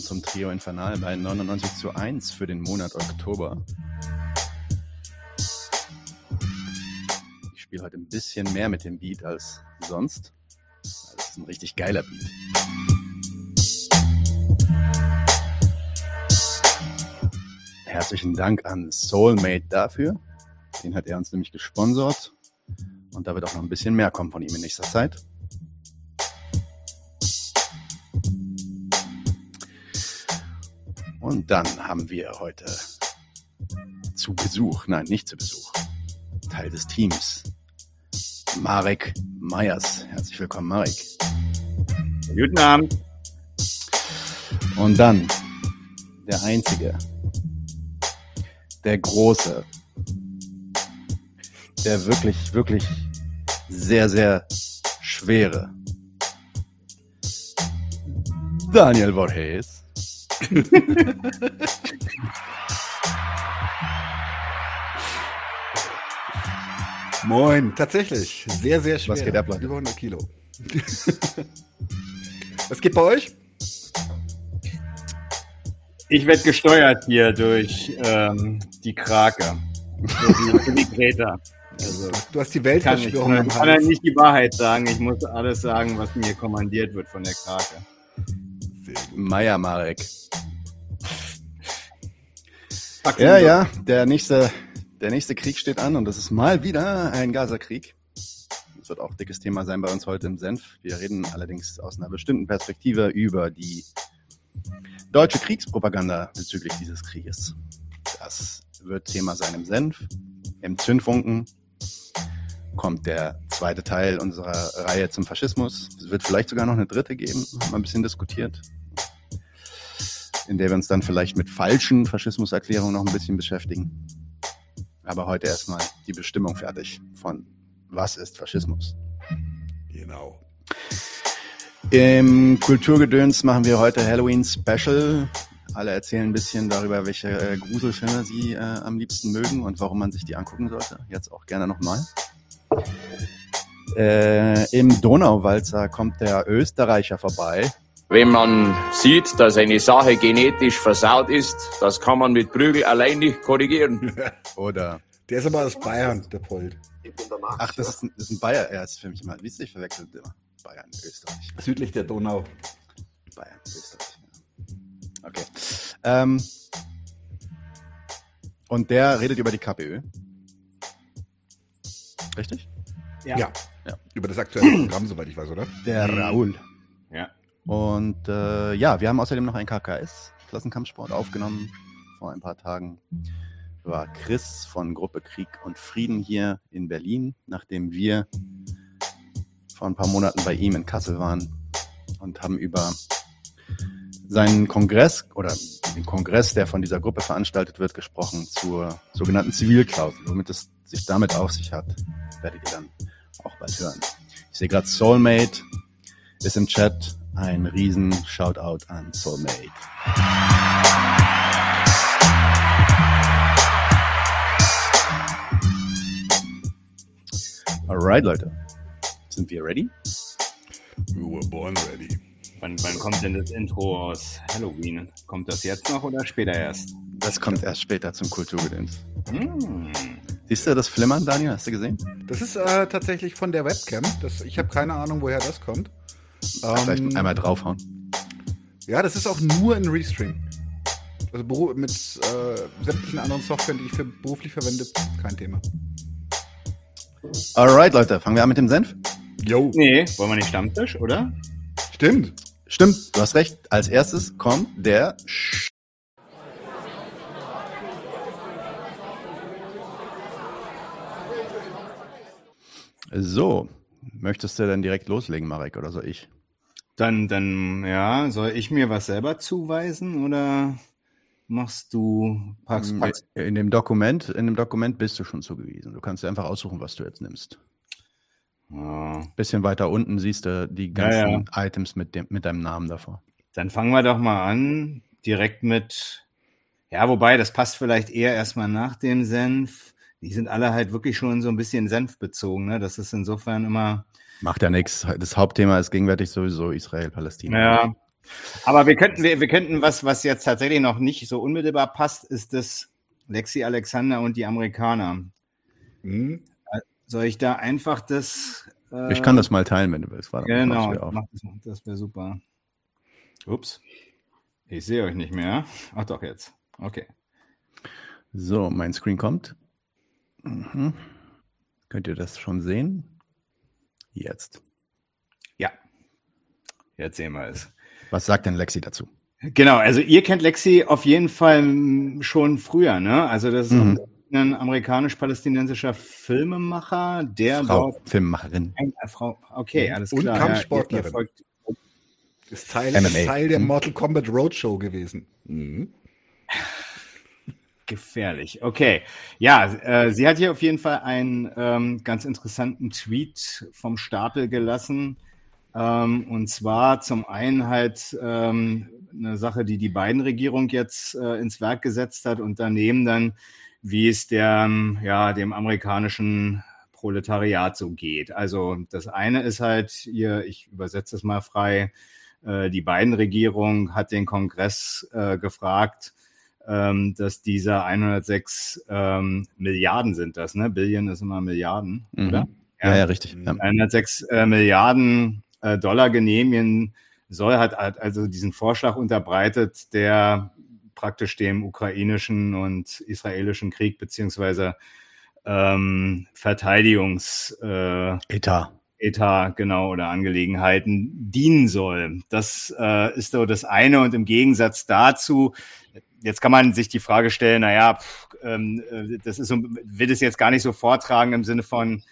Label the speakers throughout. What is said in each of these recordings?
Speaker 1: willkommen zum Trio Infernal bei 99 zu 1 für den Monat Oktober. Ich spiele heute ein bisschen mehr mit dem Beat als sonst. Das ist ein richtig geiler Beat. Herzlichen Dank an Soulmate dafür. Den hat er uns nämlich gesponsert. Und da wird auch noch ein bisschen mehr kommen von ihm in nächster Zeit. Und dann haben wir heute zu Besuch, nein, nicht zu Besuch, Teil des Teams, Marek Meyers. Herzlich willkommen, Marek.
Speaker 2: Guten Abend.
Speaker 1: Und dann der Einzige, der Große, der wirklich, wirklich sehr, sehr schwere Daniel Borges.
Speaker 3: Moin, tatsächlich. Sehr, sehr schwer.
Speaker 1: Was geht ab, Leute?
Speaker 3: Über 100 Kilo. Was geht bei euch?
Speaker 2: Ich werde gesteuert hier durch ähm, die Krake. Die, die Greta.
Speaker 3: Also, du hast die
Speaker 2: Kann ich, ich kann ja nicht die Wahrheit sagen. Ich muss alles sagen, was mir kommandiert wird von der Krake.
Speaker 1: Meier Marek. Ja, ja, der nächste, der nächste Krieg steht an und das ist mal wieder ein Gaza-Krieg. Das wird auch ein dickes Thema sein bei uns heute im Senf. Wir reden allerdings aus einer bestimmten Perspektive über die deutsche Kriegspropaganda bezüglich dieses Krieges. Das wird Thema sein im Senf. Im Zündfunken kommt der zweite Teil unserer Reihe zum Faschismus. Es wird vielleicht sogar noch eine dritte geben, wir ein bisschen diskutiert in der wir uns dann vielleicht mit falschen Faschismuserklärungen noch ein bisschen beschäftigen. Aber heute erstmal die Bestimmung fertig von was ist Faschismus.
Speaker 3: Genau.
Speaker 1: Im Kulturgedöns machen wir heute Halloween Special. Alle erzählen ein bisschen darüber, welche äh, Gruselfilme sie äh, am liebsten mögen und warum man sich die angucken sollte. Jetzt auch gerne nochmal. Äh, Im Donauwalzer kommt der Österreicher vorbei.
Speaker 4: Wenn man sieht, dass eine Sache genetisch versaut ist, das kann man mit Prügel allein nicht korrigieren.
Speaker 1: Oder,
Speaker 3: Der ist aber aus Bayern, der Polt.
Speaker 1: ach, das ist ein, das ist ein Bayer. Er ist für mich immer, wie ich verwechselt immer. Bayern, Österreich.
Speaker 3: Südlich der Donau.
Speaker 1: Bayern, Österreich. Ja. Okay. Ähm, und der redet über die KPÖ. Richtig?
Speaker 2: Ja.
Speaker 3: Ja.
Speaker 1: Ja.
Speaker 3: Über das aktuelle Programm, soweit ich weiß, oder?
Speaker 1: Der
Speaker 2: Mhm.
Speaker 1: Raoul. Und äh, ja, wir haben außerdem noch einen KKS, Klassenkampfsport, aufgenommen vor ein paar Tagen. War Chris von Gruppe Krieg und Frieden hier in Berlin, nachdem wir vor ein paar Monaten bei ihm in Kassel waren und haben über seinen Kongress oder den Kongress, der von dieser Gruppe veranstaltet wird, gesprochen zur sogenannten Zivilklausel. Womit es sich damit auf sich hat, werdet ihr dann auch bald hören. Ich sehe gerade Soulmate ist im Chat. Ein riesen Shoutout an Soulmate. Alright, Leute. Sind wir ready?
Speaker 3: We were born ready.
Speaker 2: Wann, wann kommt denn das Intro aus Halloween? Kommt das jetzt noch oder später erst?
Speaker 1: Das kommt erst später zum Kulturgedöns.
Speaker 2: Hm.
Speaker 1: Siehst du das Flimmern, Daniel? Hast du gesehen?
Speaker 3: Das ist äh, tatsächlich von der Webcam. Das, ich habe keine Ahnung, woher das kommt.
Speaker 1: Vielleicht
Speaker 3: Ähm,
Speaker 1: einmal draufhauen.
Speaker 3: Ja, das ist auch nur ein Restream. Also mit äh, sämtlichen anderen Software, die ich für beruflich verwende, kein Thema.
Speaker 1: Alright, Leute. Fangen wir an mit dem Senf?
Speaker 3: Jo.
Speaker 2: Nee, wollen wir nicht Stammtisch, oder?
Speaker 3: Stimmt.
Speaker 1: Stimmt, du hast recht. Als erstes kommt der So, möchtest du denn direkt loslegen, Marek, oder soll ich?
Speaker 2: Dann, dann, ja, soll ich mir was selber zuweisen oder machst du, packst, packst
Speaker 1: In dem Dokument, in dem Dokument bist du schon zugewiesen. Du kannst dir einfach aussuchen, was du jetzt nimmst.
Speaker 2: Ja.
Speaker 1: Bisschen weiter unten siehst du die
Speaker 2: Ja,
Speaker 1: ganzen Items mit, dem, mit deinem Namen davor.
Speaker 2: Dann fangen wir doch mal an, direkt mit, ja, wobei, das passt vielleicht eher erstmal nach dem Senf. Die sind alle halt wirklich schon so ein bisschen senfbezogen. Ne? Das ist insofern immer.
Speaker 1: Macht ja nichts. Das Hauptthema ist gegenwärtig sowieso Israel-Palästina.
Speaker 2: Ja. Aber wir könnten, wir, wir könnten was, was jetzt tatsächlich noch nicht so unmittelbar passt, ist das Lexi Alexander und die Amerikaner.
Speaker 3: Hm?
Speaker 2: Soll ich da einfach das.
Speaker 1: Äh, ich kann das mal teilen, wenn du willst.
Speaker 2: Warte, genau, mach das, das wäre super. Ups. Ich sehe euch nicht mehr. Ach doch, jetzt. Okay.
Speaker 1: So, mein Screen kommt. Mhm. Könnt ihr das schon sehen? Jetzt.
Speaker 2: Ja. Jetzt sehen wir es.
Speaker 1: Was sagt denn Lexi dazu?
Speaker 2: Genau, also ihr kennt Lexi auf jeden Fall schon früher, ne? Also das ist mhm. ein amerikanisch-palästinensischer Filmemacher, der
Speaker 1: Frau dort Filmemacherin.
Speaker 2: Eine Frau. Okay, alles klar.
Speaker 3: Und Kampfsportlerin. Ja, ist Teil, ist Teil der mhm. Mortal Kombat Roadshow gewesen. Mhm.
Speaker 2: Gefährlich. Okay. Ja, äh, sie hat hier auf jeden Fall einen ähm, ganz interessanten Tweet vom Stapel gelassen. Ähm, und zwar zum einen halt ähm, eine Sache, die die beiden Regierung jetzt äh, ins Werk gesetzt hat und daneben dann, wie es der, ja, dem amerikanischen Proletariat so geht. Also das eine ist halt hier, ich übersetze es mal frei, äh, die beiden Regierung hat den Kongress äh, gefragt, ähm, dass dieser 106 ähm, Milliarden sind das, ne? Billion ist immer Milliarden,
Speaker 1: mhm. oder? Ja, ja, ja richtig. Ja.
Speaker 2: 106 äh, Milliarden äh, Dollar genehmigen soll, hat also diesen Vorschlag unterbreitet, der praktisch dem ukrainischen und israelischen Krieg beziehungsweise ähm, Verteidigungs äh,
Speaker 1: Etat.
Speaker 2: Etat, genau, oder Angelegenheiten dienen soll. Das äh, ist so das eine. Und im Gegensatz dazu jetzt kann man sich die Frage stellen, naja, pff, ähm, äh, das ist so, will es jetzt gar nicht so vortragen im Sinne von,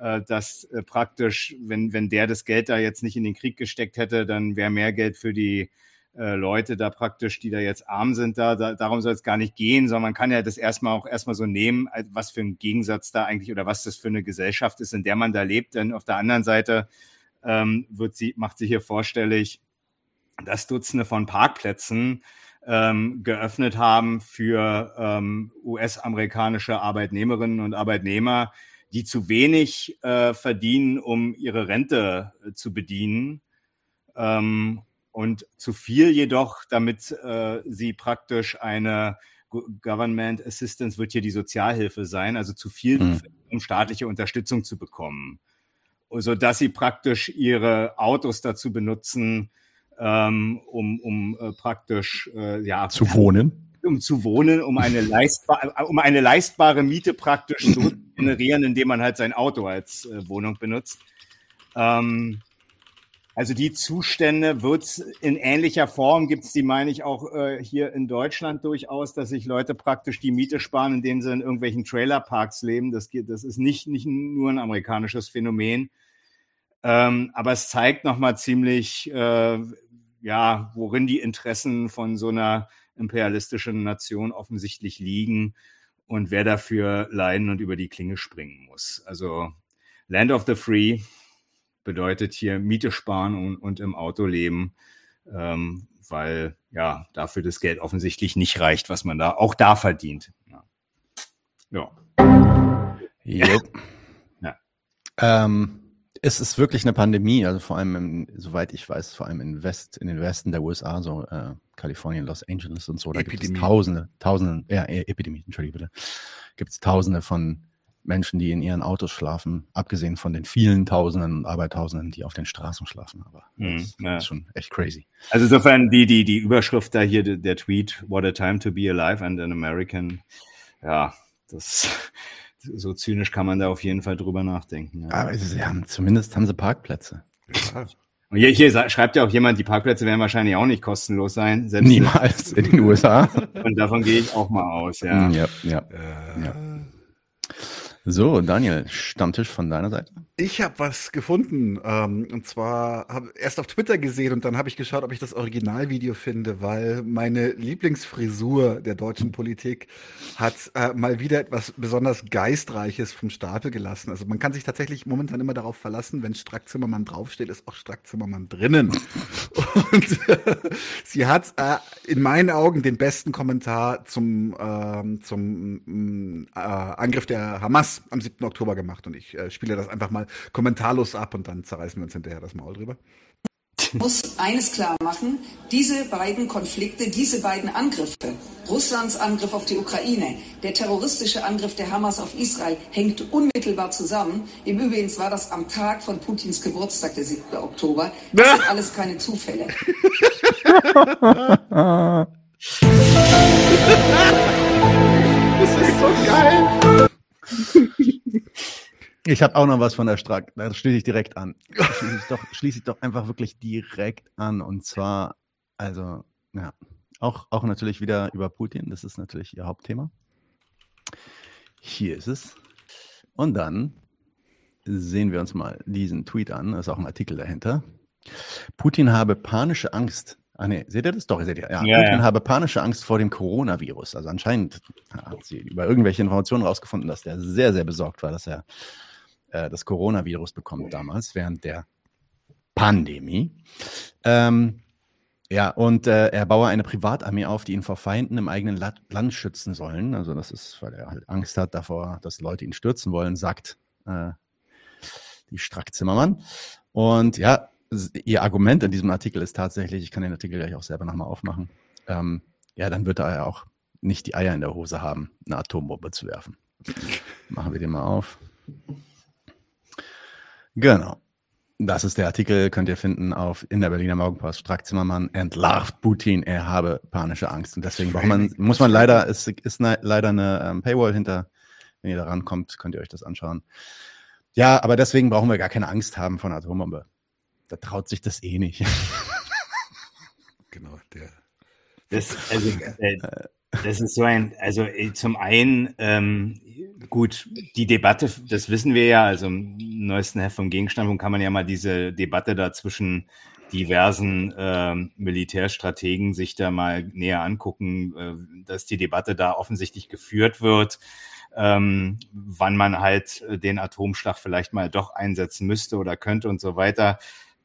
Speaker 2: äh, dass äh, praktisch, wenn, wenn der das Geld da jetzt nicht in den Krieg gesteckt hätte, dann wäre mehr Geld für die äh, Leute da praktisch, die da jetzt arm sind, da, da darum soll es gar nicht gehen, sondern man kann ja das erstmal auch erstmal so nehmen, was für ein Gegensatz da eigentlich oder was das für eine Gesellschaft ist, in der man da lebt. Denn auf der anderen Seite ähm, wird sie, macht sie hier vorstellig, dass Dutzende von Parkplätzen ähm, geöffnet haben für ähm, US-amerikanische Arbeitnehmerinnen und Arbeitnehmer, die zu wenig äh, verdienen, um ihre Rente äh, zu bedienen ähm, und zu viel jedoch, damit äh, sie praktisch eine Government Assistance wird hier die Sozialhilfe sein, also zu viel, mhm. um staatliche Unterstützung zu bekommen, so dass sie praktisch ihre Autos dazu benutzen, ähm, um, um äh, praktisch äh, ja
Speaker 1: zu wohnen.
Speaker 2: Um zu wohnen, um eine leistbare, um eine leistbare Miete praktisch zu generieren, indem man halt sein Auto als äh, Wohnung benutzt. Ähm, also die Zustände wird in ähnlicher Form gibt es die, meine ich, auch äh, hier in Deutschland durchaus, dass sich Leute praktisch die Miete sparen, indem sie in irgendwelchen Trailerparks leben. Das, geht, das ist nicht, nicht nur ein amerikanisches Phänomen. Ähm, aber es zeigt nochmal ziemlich, äh, ja, worin die Interessen von so einer imperialistischen Nation offensichtlich liegen und wer dafür leiden und über die Klinge springen muss. Also Land of the Free bedeutet hier Miete sparen und, und im Auto leben, ähm, weil ja dafür das Geld offensichtlich nicht reicht, was man da auch da verdient. Ja.
Speaker 1: ja. Yep. ja. Ähm, es ist wirklich eine Pandemie, also vor allem, im, soweit ich weiß, vor allem in West, in den Westen der USA, so äh, Kalifornien, Los Angeles und so, da Epidemie. gibt es Tausende, Tausende, ja, e, Epidemie, entschuldige bitte, gibt es Tausende von Menschen, die in ihren Autos schlafen, abgesehen von den vielen Tausenden und Abertausenden, die auf den Straßen schlafen. Aber mhm, das ja. ist schon echt crazy.
Speaker 2: Also insofern die, die, die Überschrift da hier, der Tweet, What a time to be alive and an American, ja, das so zynisch kann man da auf jeden Fall drüber nachdenken.
Speaker 1: Ja. Aber sie haben, zumindest haben sie Parkplätze.
Speaker 2: Und hier, hier schreibt ja auch jemand, die Parkplätze werden wahrscheinlich auch nicht kostenlos sein.
Speaker 1: Niemals in den USA.
Speaker 2: Und davon gehe ich auch mal aus, ja.
Speaker 1: Ja, ja. Äh, ja. So, Daniel, Stammtisch von deiner Seite?
Speaker 3: Ich habe was gefunden. Ähm, und zwar habe erst auf Twitter gesehen und dann habe ich geschaut, ob ich das Originalvideo finde, weil meine Lieblingsfrisur der deutschen Politik hat äh, mal wieder etwas besonders Geistreiches vom Stapel gelassen. Also man kann sich tatsächlich momentan immer darauf verlassen, wenn Strack Zimmermann draufsteht, ist auch Strack Zimmermann drinnen. und äh, sie hat äh, in meinen Augen den besten Kommentar zum, ähm, zum äh, Angriff der Hamas am 7. Oktober gemacht. Und ich äh, spiele das einfach mal kommentarlos ab und dann zerreißen wir uns hinterher das Maul drüber.
Speaker 5: Ich muss eines klar machen, diese beiden Konflikte, diese beiden Angriffe, Russlands Angriff auf die Ukraine, der terroristische Angriff der Hamas auf Israel, hängt unmittelbar zusammen. Im Übrigen war das am Tag von Putins Geburtstag, der 7. Oktober. Das sind alles keine Zufälle.
Speaker 3: das ist so geil.
Speaker 1: Ich habe auch noch was von der Strack. Da schließe ich direkt an. Schließe ich, doch, schließe ich doch einfach wirklich direkt an. Und zwar, also, ja, auch, auch natürlich wieder über Putin. Das ist natürlich ihr Hauptthema. Hier ist es. Und dann sehen wir uns mal diesen Tweet an. Da ist auch ein Artikel dahinter. Putin habe panische Angst. Ah ne, seht ihr das? Doch, seht ihr. Ja,
Speaker 2: Ja, ja.
Speaker 1: habe panische Angst vor dem Coronavirus. Also anscheinend hat sie über irgendwelche Informationen rausgefunden, dass der sehr, sehr besorgt war, dass er äh, das Coronavirus bekommt damals, während der Pandemie. Ähm, ja, und äh, er baue eine Privatarmee auf, die ihn vor Feinden im eigenen La Land schützen sollen. Also das ist, weil er halt Angst hat davor, dass Leute ihn stürzen wollen, sagt äh, die Strack Zimmermann. Und ja, ihr Argument in diesem Artikel ist tatsächlich, ich kann den Artikel gleich auch selber nochmal aufmachen, ähm, ja, dann wird er ja auch nicht die Eier in der Hose haben, eine Atombombe zu werfen. Machen wir den mal auf. Genau. Das ist der Artikel, könnt ihr finden auf in der Berliner Morgenpost. Strack Zimmermann entlarvt Putin, er habe panische Angst. Und deswegen braucht man, muss man leider, es ist ne, leider eine ähm, Paywall hinter. Wenn ihr da rankommt, könnt ihr euch das anschauen. Ja, aber deswegen brauchen wir gar keine Angst haben einer Atombombe. Da traut sich das eh nicht.
Speaker 3: Genau, der.
Speaker 2: Das, also, äh, das ist so ein, also äh, zum einen, ähm, gut, die Debatte, das wissen wir ja, also im neuesten Heft vom Gegenstandpunkt kann man ja mal diese Debatte da zwischen diversen ähm, Militärstrategen sich da mal näher angucken, äh, dass die Debatte da offensichtlich geführt wird, ähm, wann man halt äh, den Atomschlag vielleicht mal doch einsetzen müsste oder könnte und so weiter.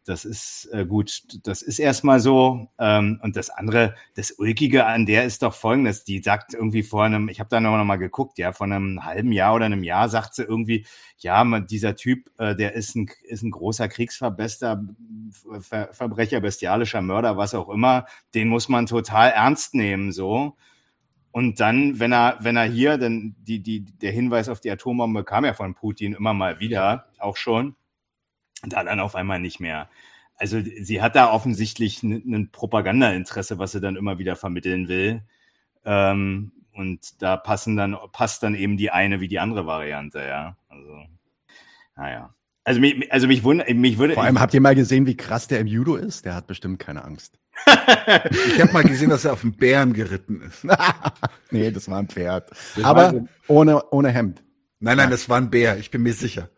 Speaker 2: Das ist äh, gut, das ist erstmal so. Ähm, und das andere, das Ulkige an der ist doch folgendes, die sagt irgendwie vor einem, ich habe da noch mal geguckt, ja, vor einem halben Jahr oder einem Jahr sagt sie irgendwie, ja, man, dieser Typ, äh, der ist ein, ist ein großer Kriegsverbester, Ver Verbrecher, bestialischer Mörder, was auch immer, den muss man total ernst nehmen, so. Und dann, wenn er, wenn er hier, denn die, die, der Hinweis auf die Atombombe kam ja von Putin immer mal wieder, auch schon. Da dann auf einmal nicht mehr. Also sie hat da offensichtlich ein Propagandainteresse, was sie dann immer wieder vermitteln will. Ähm, und da passen dann, passt dann eben die eine wie die andere Variante, ja. Also, naja. Also mich, also mich wundert, mich würde.
Speaker 1: Vor allem habt ihr mal gesehen, wie krass der im Judo ist? Der hat bestimmt keine Angst.
Speaker 3: Ich habe mal gesehen, dass er auf einen Bären geritten ist.
Speaker 1: nee, das war ein Pferd. Aber ohne, ohne Hemd.
Speaker 3: Nein, nein, das war ein Bär, ich bin mir sicher.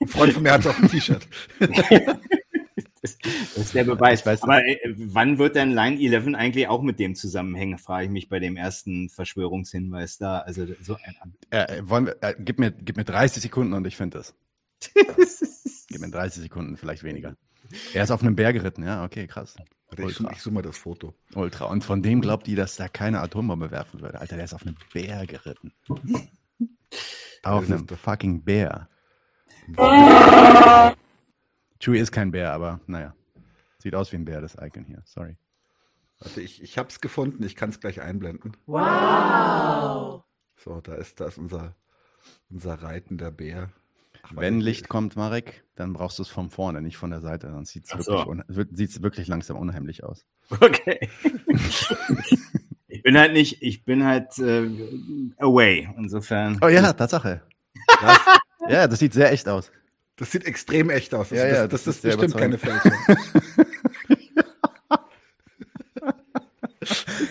Speaker 3: Ein Freund von mir hat es auf dem T-Shirt.
Speaker 2: Das, ist der Beweis.
Speaker 1: Weiß
Speaker 2: Aber äh, wann wird denn Line 11 eigentlich auch mit dem zusammenhängen, frage ich mich bei dem ersten Verschwörungshinweis da. Also so ein
Speaker 1: Äh, wollen wir, äh, gib, mir, gib mir 30 Sekunden und ich finde das. gib mir 30 Sekunden, vielleicht weniger. Er ist auf einem Bär geritten, ja, okay, krass. Ultra.
Speaker 3: ich suche mal das Foto.
Speaker 1: Ultra. Und von dem glaubt die, dass da keine Atombombe werfen würde. Alter, der ist auf einem Bär geritten. auf einem fucking Bär. Chewie ist kein Bär, aber naja. Sieht aus wie ein Bär, das Icon hier. Sorry.
Speaker 3: Warte, ich, ich habe es gefunden, ich kann es gleich einblenden. Wow! So, da ist, da ist unser, unser reitender Bär. Ach,
Speaker 1: Wenn Licht kommt, Marek, dann brauchst du es von vorne, nicht von der Seite. Sonst sieht es wirklich,
Speaker 2: so.
Speaker 1: sieht's wirklich langsam unheimlich aus.
Speaker 2: Okay. ich bin halt nicht, ich bin halt äh, away. Insofern.
Speaker 1: Oh ja, Tatsache.
Speaker 3: Was?
Speaker 1: Ja, das sieht sehr echt aus.
Speaker 3: Das sieht extrem echt aus. Das,
Speaker 1: Ja, ja,
Speaker 3: das, das,
Speaker 1: das
Speaker 3: ist bestimmt keine. Fälschung.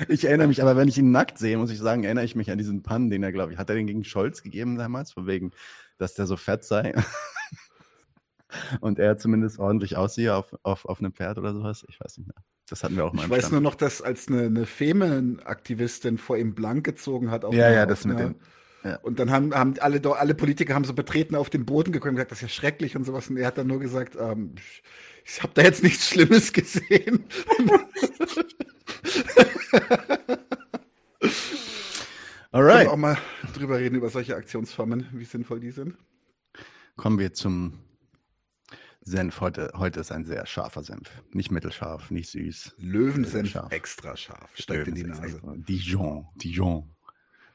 Speaker 1: ich erinnere mich, aber wenn ich ihn nackt sehe, muss ich sagen, erinnere ich mich an diesen Pann, den er, glaube ich, hat er den gegen Scholz gegeben damals, von wegen, dass der so fett sei. Und er zumindest ordentlich aussehe auf, auf, auf einem Pferd oder sowas. Ich weiß nicht mehr. Das hatten wir auch mal.
Speaker 3: Ich weiß Stand. nur noch, dass als eine, eine Femen-Aktivistin vor ihm blank gezogen hat.
Speaker 1: Auf ja, ja, das mit dem.
Speaker 3: Ja. Und dann haben, haben alle, alle Politiker haben so betreten auf den Boden gekommen und gesagt, das ist ja schrecklich und sowas. Und er hat dann nur gesagt, ähm, ich habe da jetzt nichts Schlimmes gesehen. Alright. Können wir auch mal drüber reden, über solche Aktionsformen, wie sinnvoll die sind.
Speaker 1: Kommen wir zum Senf. Heute, heute ist ein sehr scharfer Senf. Nicht mittelscharf, nicht süß.
Speaker 3: Löwensenf extra scharf.
Speaker 1: Steigt in die Nase. Dijon, Dijon,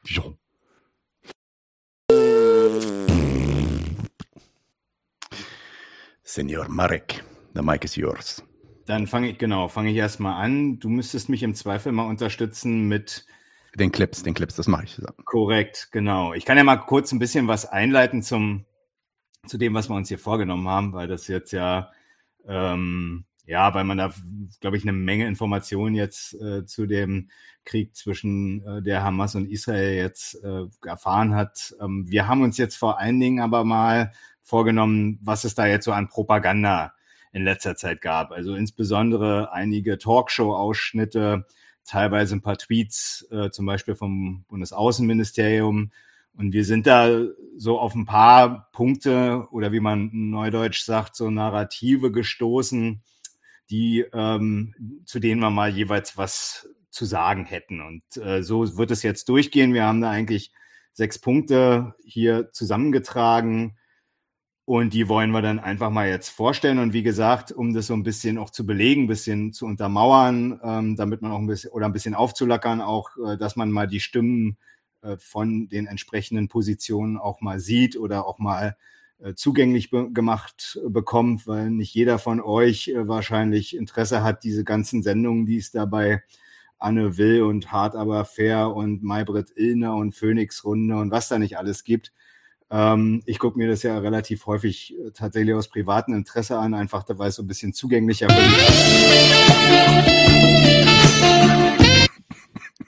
Speaker 1: Dijon. Senor Marek. The mic is yours.
Speaker 2: Dann fange ich, genau, fange ich erstmal an. Du müsstest mich im Zweifel mal unterstützen mit
Speaker 1: den Clips, den Clips, das mache ich.
Speaker 2: Korrekt, genau. Ich kann ja mal kurz ein bisschen was einleiten zum, zu dem, was wir uns hier vorgenommen haben, weil das jetzt ja, ähm, ja, weil man da, glaube ich, eine Menge Informationen jetzt äh, zu dem Krieg zwischen äh, der Hamas und Israel jetzt äh, erfahren hat. Ähm, wir haben uns jetzt vor allen Dingen aber mal vorgenommen, was es da jetzt so an Propaganda in letzter Zeit gab. Also insbesondere einige Talkshow-Ausschnitte, teilweise ein paar Tweets, äh, zum Beispiel vom Bundesaußenministerium. Und wir sind da so auf ein paar Punkte oder wie man neudeutsch sagt, so Narrative gestoßen, die ähm, zu denen wir mal jeweils was zu sagen hätten. Und äh, so wird es jetzt durchgehen. Wir haben da eigentlich sechs Punkte hier zusammengetragen und die wollen wir dann einfach mal jetzt vorstellen. Und wie gesagt, um das so ein bisschen auch zu belegen, ein bisschen zu untermauern, ähm, damit man auch ein bisschen oder ein bisschen aufzulackern, auch, äh, dass man mal die Stimmen äh, von den entsprechenden Positionen auch mal sieht oder auch mal äh, zugänglich be gemacht bekommt, weil nicht jeder von euch äh, wahrscheinlich Interesse hat, diese ganzen Sendungen, die es dabei Anne Will und Hart aber fair und Maybrit Illner und Phoenix Runde und was da nicht alles gibt, ähm, ich gucke mir das ja relativ häufig äh, tatsächlich aus privatem Interesse an, einfach weil es so ein bisschen zugänglicher wird.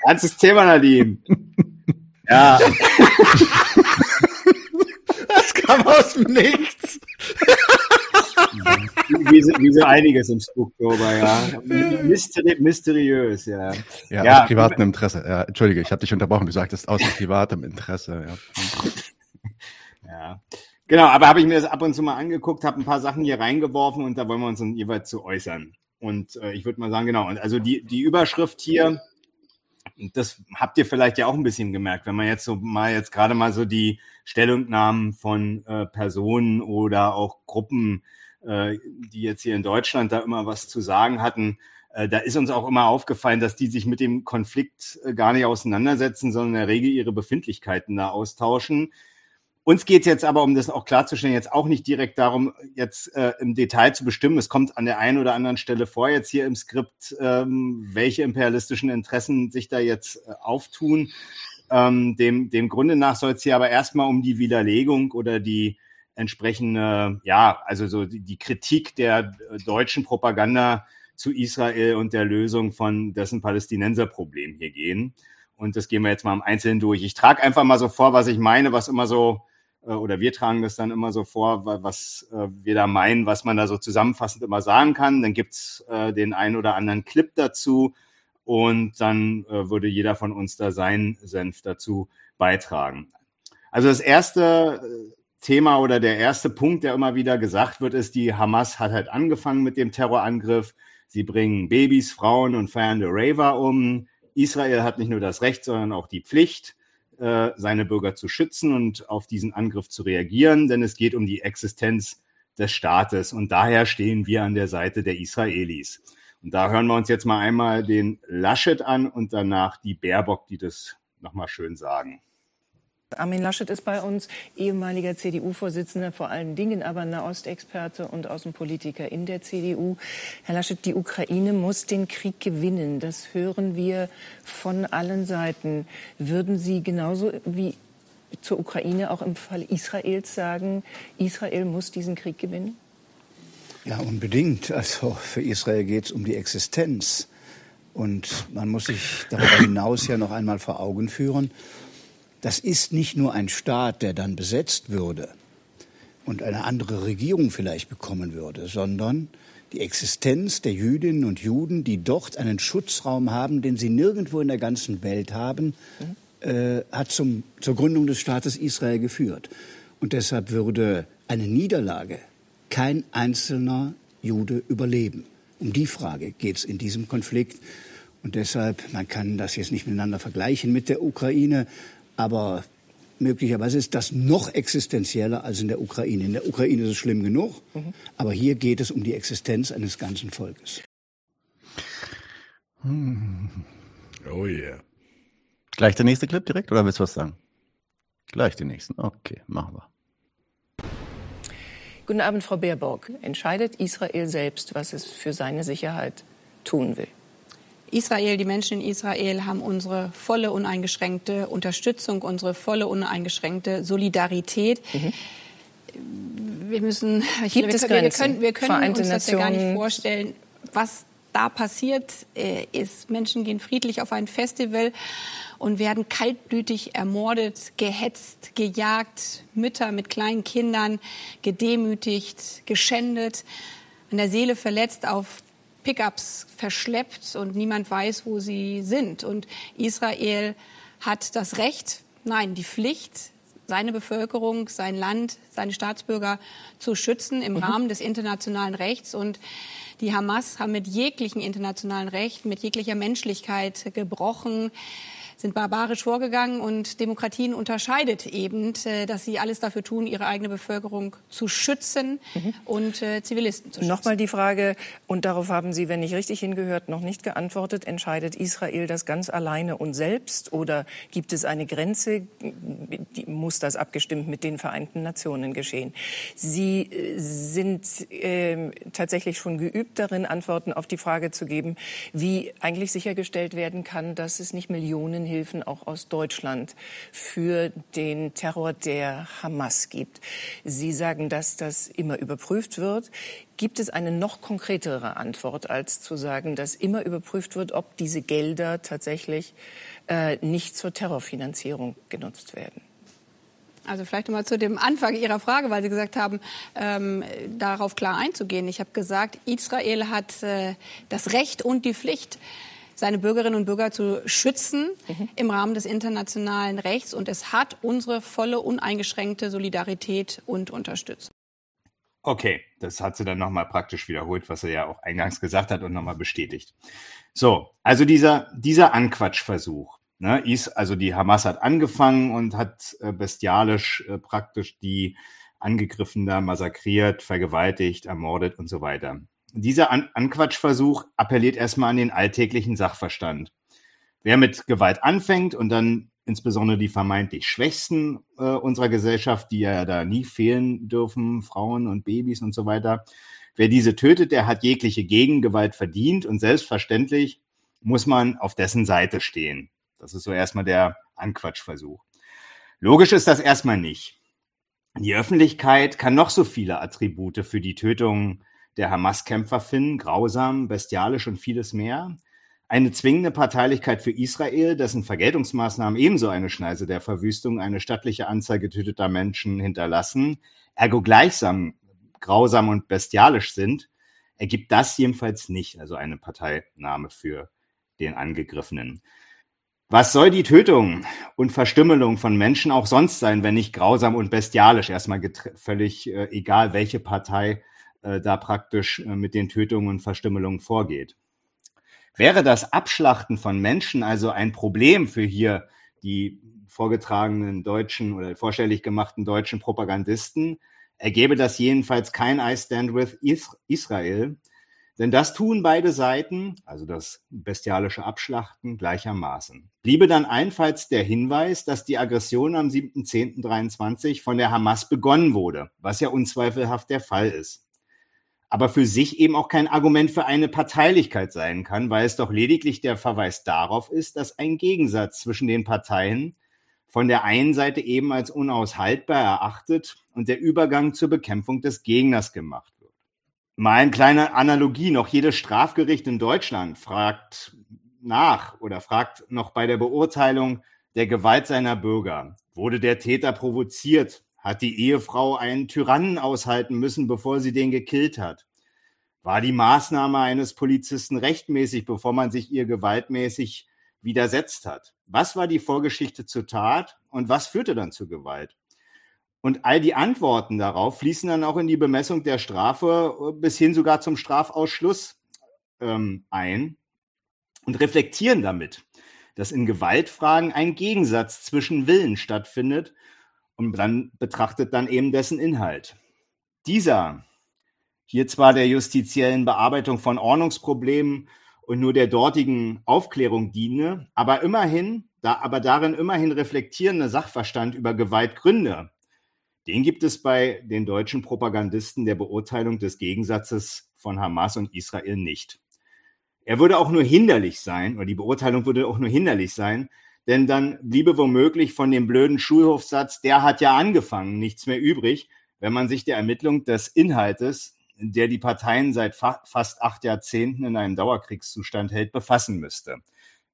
Speaker 2: Ganzes Thema, Nadine. Ja.
Speaker 3: Das kam aus dem Nichts.
Speaker 2: wie, so, wie, so, einiges im Spooktober, ja. Mysteri mysteriös, ja.
Speaker 1: Ja, ja aus privatem Interesse. Ja, Entschuldige, ich habe dich unterbrochen. Du sagtest aus privatem Interesse. Ja.
Speaker 2: Ja. Genau, aber habe ich mir das ab und zu mal angeguckt, habe ein paar Sachen hier reingeworfen und da wollen wir uns dann jeweils zu äußern. Und äh, ich würde mal sagen, genau, also die, die Überschrift hier, das habt ihr vielleicht ja auch ein bisschen gemerkt, wenn man jetzt so mal jetzt gerade mal so die Stellungnahmen von äh, Personen oder auch Gruppen, äh, die jetzt hier in Deutschland da immer was zu sagen hatten, äh, da ist uns auch immer aufgefallen, dass die sich mit dem Konflikt äh, gar nicht auseinandersetzen, sondern in der Regel ihre Befindlichkeiten da austauschen. Uns geht es jetzt aber, um das auch klarzustellen, jetzt auch nicht direkt darum, jetzt äh, im Detail zu bestimmen. Es kommt an der einen oder anderen Stelle vor, jetzt hier im Skript, ähm, welche imperialistischen Interessen sich da jetzt äh, auftun. Ähm, dem, dem Grunde nach soll es hier aber erstmal um die Widerlegung oder die entsprechende, ja, also so die, die Kritik der äh, deutschen Propaganda zu Israel und der Lösung von dessen Palästinenserproblem hier gehen. Und das gehen wir jetzt mal im Einzelnen durch. Ich trage einfach mal so vor, was ich meine, was immer so oder wir tragen das dann immer so vor, was äh, wir da meinen, was man da so zusammenfassend immer sagen kann. Dann gibt's äh, den einen oder anderen Clip dazu und dann äh, würde jeder von uns da seinen Senf dazu beitragen. Also das erste äh, Thema oder der erste Punkt, der immer wieder gesagt wird, ist, die Hamas hat halt angefangen mit dem Terrorangriff. Sie bringen Babys, Frauen und feiernde Raver um. Israel hat nicht nur das Recht, sondern auch die Pflicht, äh, seine Bürger zu schützen und auf diesen Angriff zu reagieren, denn es geht um die Existenz des Staates und daher stehen wir an der Seite der Israelis. Und da hören wir uns jetzt mal einmal den Laschet an und danach die Baerbock, die das nochmal schön sagen.
Speaker 6: Armin Laschet ist bei uns, ehemaliger CDU-Vorsitzender, vor allen Dingen aber Nahostexperte und Außenpolitiker in der CDU. Herr Laschet, die Ukraine muss den Krieg gewinnen. Das hören wir von allen Seiten. Würden Sie genauso wie zur Ukraine auch im Fall Israels sagen, Israel muss diesen Krieg gewinnen?
Speaker 7: Ja, unbedingt. Also für Israel geht es um die Existenz. Und man muss sich darüber hinaus ja noch einmal vor Augen führen, das ist nicht nur ein Staat, der dann besetzt würde und eine andere Regierung vielleicht bekommen würde, sondern die Existenz der Jüdinnen und Juden, die dort einen Schutzraum haben, den sie nirgendwo in der ganzen Welt haben, äh, hat zum, zur Gründung des Staates Israel geführt. Und deshalb würde eine Niederlage kein einzelner Jude überleben. Um die Frage geht es in diesem Konflikt. Und deshalb, man kann das jetzt nicht miteinander vergleichen mit der Ukraine, aber möglicherweise ist das noch existenzieller als in der Ukraine. In der Ukraine ist es schlimm genug, mhm. aber hier geht es um die Existenz eines ganzen Volkes.
Speaker 1: Oh yeah. Gleich der nächste Clip direkt oder willst du was sagen? Gleich den nächsten. Okay, machen wir.
Speaker 6: Guten Abend, Frau Baerbock. Entscheidet Israel selbst, was es für seine Sicherheit tun will?
Speaker 8: Israel, die Menschen in Israel haben unsere volle uneingeschränkte Unterstützung, unsere volle uneingeschränkte Solidarität. Mhm. Wir müssen,
Speaker 6: ich, Gibt wir, es wir,
Speaker 8: wir können, wir können Vereinte uns das ja gar nicht vorstellen, was da passiert äh, ist. Menschen gehen friedlich auf ein Festival und werden kaltblütig ermordet, gehetzt, gejagt, Mütter mit kleinen Kindern gedemütigt, geschändet, an der Seele verletzt, auf Pickups verschleppt und niemand weiß, wo sie sind. Und Israel hat das Recht, nein, die Pflicht, seine Bevölkerung, sein Land, seine Staatsbürger zu schützen im mhm. Rahmen des internationalen Rechts. Und die Hamas haben mit jeglichem internationalen Recht, mit jeglicher Menschlichkeit gebrochen sind barbarisch vorgegangen und Demokratien unterscheidet eben, äh, dass sie alles dafür tun, ihre eigene Bevölkerung zu schützen mhm. und äh, Zivilisten zu schützen.
Speaker 6: Nochmal die Frage, und darauf haben Sie, wenn ich richtig hingehört, noch nicht geantwortet. Entscheidet Israel das ganz alleine und selbst oder gibt es eine Grenze? Muss das abgestimmt mit den Vereinten Nationen geschehen? Sie äh, sind äh, tatsächlich schon geübt darin, Antworten auf die Frage zu geben, wie eigentlich sichergestellt werden kann, dass es nicht Millionen Hilfen auch aus Deutschland für den Terror der Hamas gibt. Sie sagen, dass das immer überprüft wird. Gibt es eine noch konkretere Antwort, als zu sagen, dass immer überprüft wird, ob diese Gelder tatsächlich äh, nicht zur Terrorfinanzierung genutzt werden?
Speaker 8: Also vielleicht nochmal zu dem Anfang Ihrer Frage, weil Sie gesagt haben, ähm, darauf klar einzugehen. Ich habe gesagt, Israel hat äh, das Recht und die Pflicht, seine Bürgerinnen und Bürger zu schützen mhm. im Rahmen des internationalen Rechts. Und es hat unsere volle, uneingeschränkte Solidarität und Unterstützung.
Speaker 2: Okay, das hat sie dann nochmal praktisch wiederholt, was er ja auch eingangs gesagt hat und nochmal bestätigt. So, also dieser, dieser Anquatschversuch. Ne, ist, also die Hamas hat angefangen und hat äh, bestialisch äh, praktisch die Angegriffenen massakriert, vergewaltigt, ermordet und so weiter dieser An Anquatschversuch appelliert erstmal an den alltäglichen Sachverstand. Wer mit Gewalt anfängt und dann insbesondere die vermeintlich Schwächsten äh, unserer Gesellschaft, die ja da nie fehlen dürfen, Frauen und Babys und so weiter, wer diese tötet, der hat jegliche Gegengewalt verdient und selbstverständlich muss man auf dessen Seite stehen. Das ist so erstmal der Anquatschversuch. Logisch ist das erstmal nicht. Die Öffentlichkeit kann noch so viele Attribute für die Tötung der Hamas-Kämpfer finden, grausam, bestialisch und vieles mehr. Eine zwingende Parteilichkeit für Israel, dessen Vergeltungsmaßnahmen ebenso eine Schneise der Verwüstung, eine stattliche Anzahl getöteter Menschen hinterlassen, ergo gleichsam grausam und bestialisch sind, ergibt das jedenfalls nicht, also eine Parteinahme für den Angegriffenen. Was soll die Tötung und Verstümmelung von Menschen auch sonst sein, wenn nicht grausam und bestialisch? Erstmal völlig äh, egal, welche Partei äh, da praktisch äh, mit den Tötungen und Verstümmelungen vorgeht. Wäre das Abschlachten von Menschen also ein Problem für hier die vorgetragenen deutschen oder vorstellig gemachten deutschen Propagandisten, ergebe das jedenfalls kein I stand with Israel, denn das tun beide Seiten, also das bestialische Abschlachten, gleichermaßen. Bliebe dann allenfalls der Hinweis, dass die Aggression am 7.10.23 von der Hamas begonnen wurde, was ja unzweifelhaft der Fall ist aber für sich eben auch kein Argument für eine Parteilichkeit sein kann, weil es doch lediglich der Verweis darauf ist, dass ein Gegensatz zwischen den Parteien von der einen Seite eben als unaushaltbar erachtet und der Übergang zur Bekämpfung des Gegners gemacht wird. Mal eine kleine Analogie, noch jedes Strafgericht in Deutschland fragt nach oder fragt noch bei der Beurteilung der Gewalt seiner Bürger. Wurde der Täter provoziert? Hat die Ehefrau einen Tyrannen aushalten müssen, bevor sie den gekillt hat? War die Maßnahme eines Polizisten rechtmäßig, bevor man sich ihr gewaltmäßig widersetzt hat? Was war die Vorgeschichte zur Tat und was führte dann zur Gewalt? Und all die Antworten darauf fließen dann auch in die Bemessung der Strafe bis hin sogar zum Strafausschluss ähm, ein und reflektieren damit, dass in Gewaltfragen ein Gegensatz zwischen Willen stattfindet und dann betrachtet dann eben dessen Inhalt. Dieser hier zwar der justiziellen Bearbeitung von Ordnungsproblemen und nur der dortigen Aufklärung diene, aber immerhin, da, aber darin immerhin reflektierende Sachverstand über Gewaltgründe, den gibt es bei den deutschen Propagandisten der Beurteilung des Gegensatzes von Hamas und Israel nicht. Er würde auch nur hinderlich sein, oder die Beurteilung würde auch nur hinderlich sein, denn dann bliebe womöglich von dem blöden Schulhofsatz, der hat ja angefangen, nichts mehr übrig, wenn man sich der Ermittlung des Inhaltes der die Parteien seit fa fast acht Jahrzehnten in einem Dauerkriegszustand hält, befassen müsste.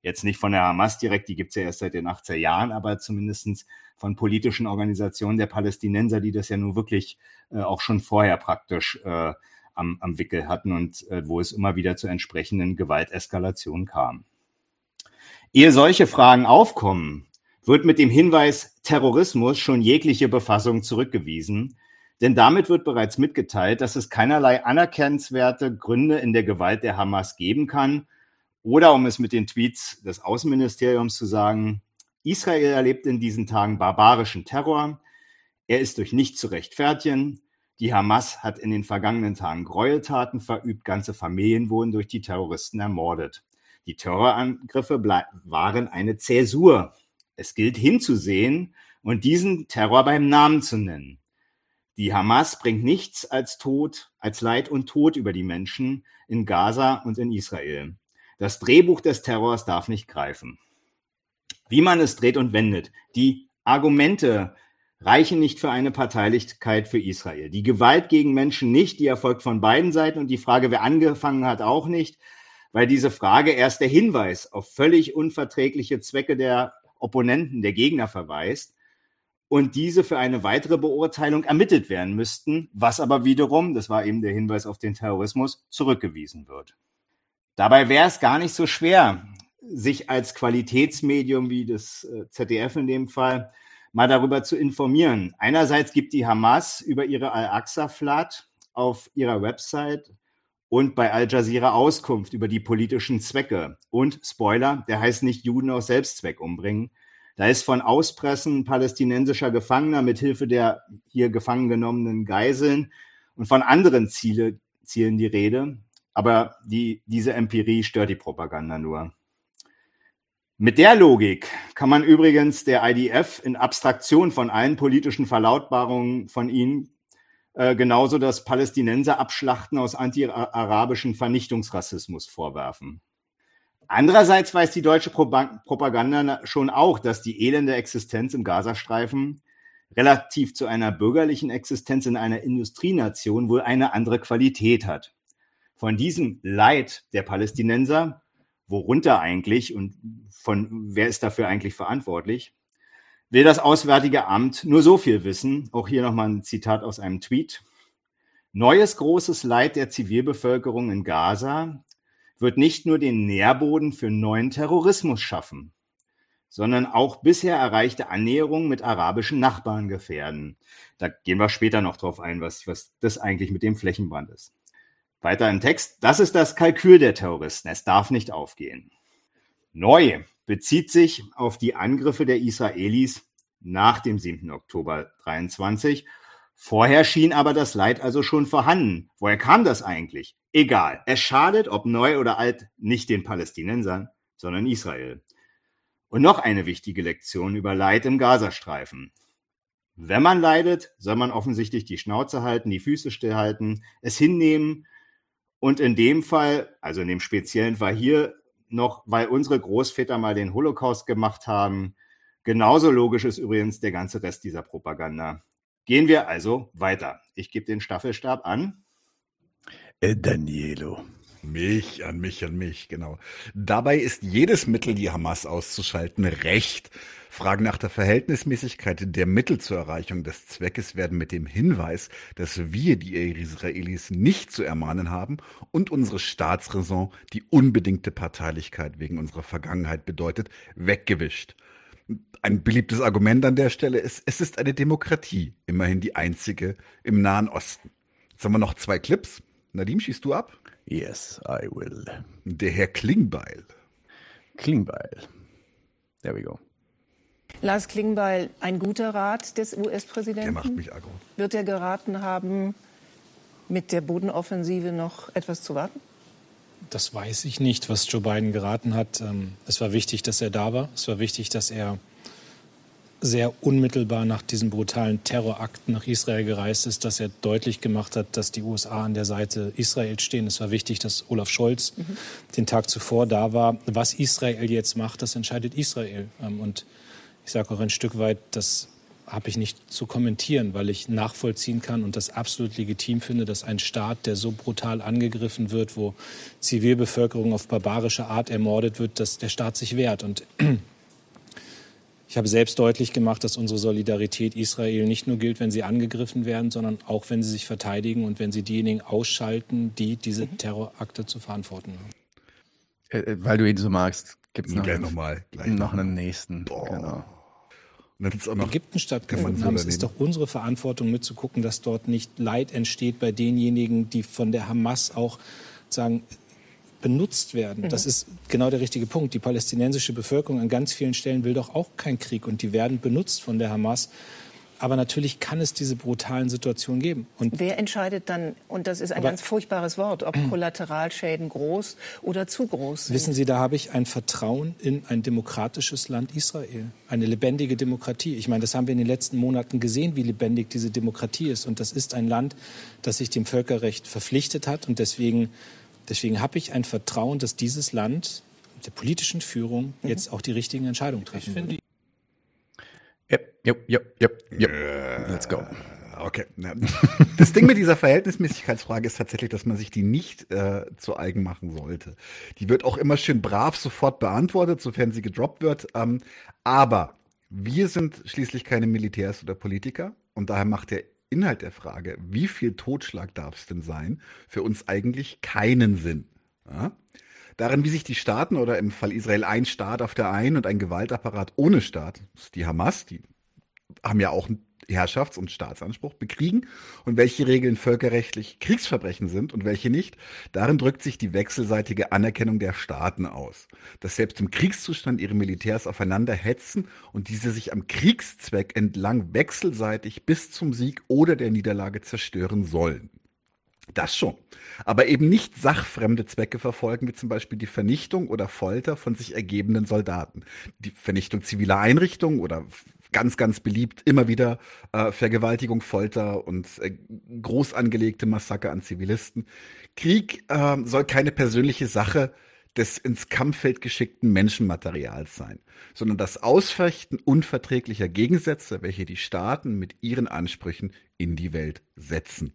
Speaker 2: Jetzt nicht von der Hamas direkt, die gibt es ja erst seit den 80er Jahren, aber zumindest von politischen Organisationen der Palästinenser, die das ja nun wirklich äh, auch schon vorher praktisch äh, am, am Wickel hatten und äh, wo es immer wieder zu entsprechenden Gewalteskalationen kam. Ehe solche Fragen aufkommen, wird mit dem Hinweis Terrorismus schon jegliche Befassung zurückgewiesen, denn damit wird bereits mitgeteilt, dass es keinerlei anerkennenswerte Gründe in der Gewalt der Hamas geben kann. Oder um es mit den Tweets des Außenministeriums zu sagen, Israel erlebt in diesen Tagen barbarischen Terror. Er ist durch nichts zu rechtfertigen. Die Hamas hat in den vergangenen Tagen Gräueltaten verübt, ganze Familien wurden durch die Terroristen ermordet. Die Terrorangriffe waren eine Zäsur. Es gilt hinzusehen und diesen Terror beim Namen zu nennen. Die Hamas bringt nichts als Tod, als Leid und Tod über die Menschen in Gaza und in Israel. Das Drehbuch des Terrors darf nicht greifen. Wie man es dreht und wendet, die Argumente reichen nicht für eine Parteilichkeit für Israel. Die Gewalt gegen Menschen nicht, die erfolgt von beiden Seiten und die Frage, wer angefangen hat, auch nicht, weil diese Frage erst der Hinweis auf völlig unverträgliche Zwecke der Opponenten, der Gegner verweist und diese für eine weitere Beurteilung ermittelt werden müssten, was aber wiederum, das war eben der Hinweis auf den Terrorismus, zurückgewiesen wird. Dabei wäre es gar nicht so schwer, sich als Qualitätsmedium wie das äh, ZDF in dem Fall mal darüber zu informieren. Einerseits gibt die Hamas über ihre Al-Aqsa-Flat auf ihrer Website und bei Al Jazeera Auskunft über die politischen Zwecke. Und Spoiler, der heißt nicht Juden aus Selbstzweck umbringen, da ist von Auspressen palästinensischer Gefangener mit Hilfe der hier gefangen genommenen Geiseln und von anderen Ziele, Zielen die Rede. Aber die, diese Empirie stört die Propaganda nur. Mit der Logik kann man übrigens der IDF in Abstraktion von allen politischen Verlautbarungen von ihnen äh, genauso das Palästinenser Abschlachten aus anti-arabischen Vernichtungsrassismus vorwerfen. Andererseits weiß die deutsche Propaganda schon auch, dass die elende Existenz im Gazastreifen relativ zu einer bürgerlichen Existenz in einer Industrienation wohl eine andere Qualität hat. Von diesem Leid der Palästinenser, worunter eigentlich und von wer ist dafür eigentlich verantwortlich, will das Auswärtige Amt nur so viel wissen. Auch hier nochmal ein Zitat aus einem Tweet. Neues großes Leid der Zivilbevölkerung in Gaza wird nicht nur den Nährboden für neuen Terrorismus schaffen, sondern auch bisher erreichte Annäherungen mit arabischen Nachbarn gefährden. Da gehen wir später noch drauf ein, was, was das eigentlich mit dem Flächenbrand ist. Weiter im Text. Das ist das Kalkül der Terroristen. Es darf nicht aufgehen. Neu bezieht sich auf die Angriffe der Israelis nach dem 7. Oktober 23 Vorher schien aber das Leid also schon vorhanden. Woher kam das eigentlich? Egal. Es schadet, ob neu oder alt, nicht den Palästinensern, sondern Israel. Und noch eine wichtige Lektion über Leid im Gazastreifen. Wenn man leidet, soll man offensichtlich die Schnauze halten, die Füße stillhalten, es hinnehmen und in dem Fall, also in dem speziellen Fall hier noch, weil unsere Großväter mal den Holocaust gemacht haben, genauso logisch ist übrigens der ganze Rest dieser Propaganda. Gehen wir also weiter. Ich gebe den Staffelstab an.
Speaker 1: Äh, Danielo.
Speaker 3: Mich, an mich, an mich, genau. Dabei ist jedes Mittel, die Hamas auszuschalten, recht. Fragen nach der Verhältnismäßigkeit der Mittel zur Erreichung des Zweckes werden mit dem Hinweis, dass wir die Israelis nicht zu ermahnen haben und unsere Staatsräson, die unbedingte Parteilichkeit wegen unserer Vergangenheit bedeutet, weggewischt. Ein beliebtes Argument an der Stelle ist, es ist eine Demokratie, immerhin die einzige im Nahen Osten. Jetzt haben wir noch zwei Clips. Nadim, schießt du ab?
Speaker 1: Yes, I will.
Speaker 3: Der Herr Klingbeil.
Speaker 1: Klingbeil. There we go.
Speaker 6: Lars Klingbeil, ein guter Rat des US-Präsidenten?
Speaker 3: Der macht mich aggro.
Speaker 6: Wird er geraten haben, mit der Bodenoffensive noch etwas zu warten?
Speaker 9: Das weiß ich nicht, was Joe Biden geraten hat. Ähm, es war wichtig, dass er da war. Es war wichtig, dass er sehr unmittelbar nach diesen brutalen Terrorakten nach Israel gereist ist, dass er deutlich gemacht hat, dass die USA an der Seite Israels stehen. Es war wichtig, dass Olaf Scholz mhm. den Tag zuvor da war. Was Israel jetzt macht, das entscheidet Israel. Ähm, und ich sage auch ein Stück weit, das habe ich nicht zu kommentieren, weil ich nachvollziehen kann und das absolut legitim finde, dass ein Staat, der so brutal angegriffen wird, wo Zivilbevölkerung auf barbarische Art ermordet wird, dass der Staat sich wehrt. Und ich habe selbst deutlich gemacht, dass unsere Solidarität Israel nicht nur gilt, wenn sie angegriffen werden, sondern auch, wenn sie sich verteidigen und wenn sie diejenigen ausschalten, die diese mhm. Terrorakte zu verantworten haben.
Speaker 1: Äh, äh, weil du ihn so magst, gibt es noch,
Speaker 3: noch, mal,
Speaker 1: noch einen nächsten. Boah. Genau.
Speaker 9: Noch Ägypten stattgefunden haben. Es ist doch unsere Verantwortung mitzugucken, dass dort nicht Leid entsteht bei denjenigen, die von der Hamas auch sagen, benutzt werden. Mhm. Das ist genau der richtige Punkt. Die palästinensische Bevölkerung an ganz vielen Stellen will doch auch keinen Krieg und die werden benutzt von der Hamas. Aber natürlich kann es diese brutalen Situationen geben.
Speaker 6: Und Wer entscheidet dann, und das ist ein ganz furchtbares Wort, ob Kollateralschäden groß oder zu groß sind?
Speaker 9: Wissen Sie, da habe ich ein Vertrauen in ein demokratisches Land Israel, eine lebendige Demokratie. Ich meine, das haben wir in den letzten Monaten gesehen, wie lebendig diese Demokratie ist. Und das ist ein Land, das sich dem Völkerrecht verpflichtet hat. Und deswegen Deswegen habe ich ein Vertrauen, dass dieses Land mit der politischen Führung mhm. jetzt auch die richtigen Entscheidungen treffen wird.
Speaker 1: Yep, yep, yep, yep, yep. Let's go.
Speaker 3: Okay. Das Ding mit dieser Verhältnismäßigkeitsfrage ist tatsächlich, dass man sich die nicht äh, zu eigen machen sollte. Die wird auch immer schön brav sofort beantwortet, sofern sie gedroppt wird. Ähm, aber wir sind schließlich keine Militärs oder Politiker und daher macht der Inhalt der Frage, wie viel Totschlag darf es denn sein, für uns eigentlich keinen Sinn. Ja? Darin, wie sich die Staaten oder im Fall Israel ein Staat auf der einen und ein Gewaltapparat ohne Staat, das ist die Hamas, die haben ja auch Herrschafts- und Staatsanspruch bekriegen und welche Regeln völkerrechtlich Kriegsverbrechen sind und welche nicht, darin drückt sich die wechselseitige Anerkennung der Staaten aus. Dass selbst im Kriegszustand ihre Militärs aufeinander hetzen und diese sich am Kriegszweck entlang wechselseitig bis zum Sieg oder der Niederlage zerstören sollen. Das schon. Aber eben nicht sachfremde Zwecke verfolgen, wie zum Beispiel die Vernichtung oder Folter von sich ergebenden Soldaten. Die Vernichtung ziviler Einrichtungen oder ganz, ganz beliebt, immer wieder äh, Vergewaltigung, Folter und äh, groß angelegte Massaker an Zivilisten. Krieg äh, soll keine persönliche Sache des ins Kampffeld geschickten Menschenmaterials sein, sondern das Ausfechten unverträglicher Gegensätze, welche die Staaten mit ihren Ansprüchen in die Welt setzen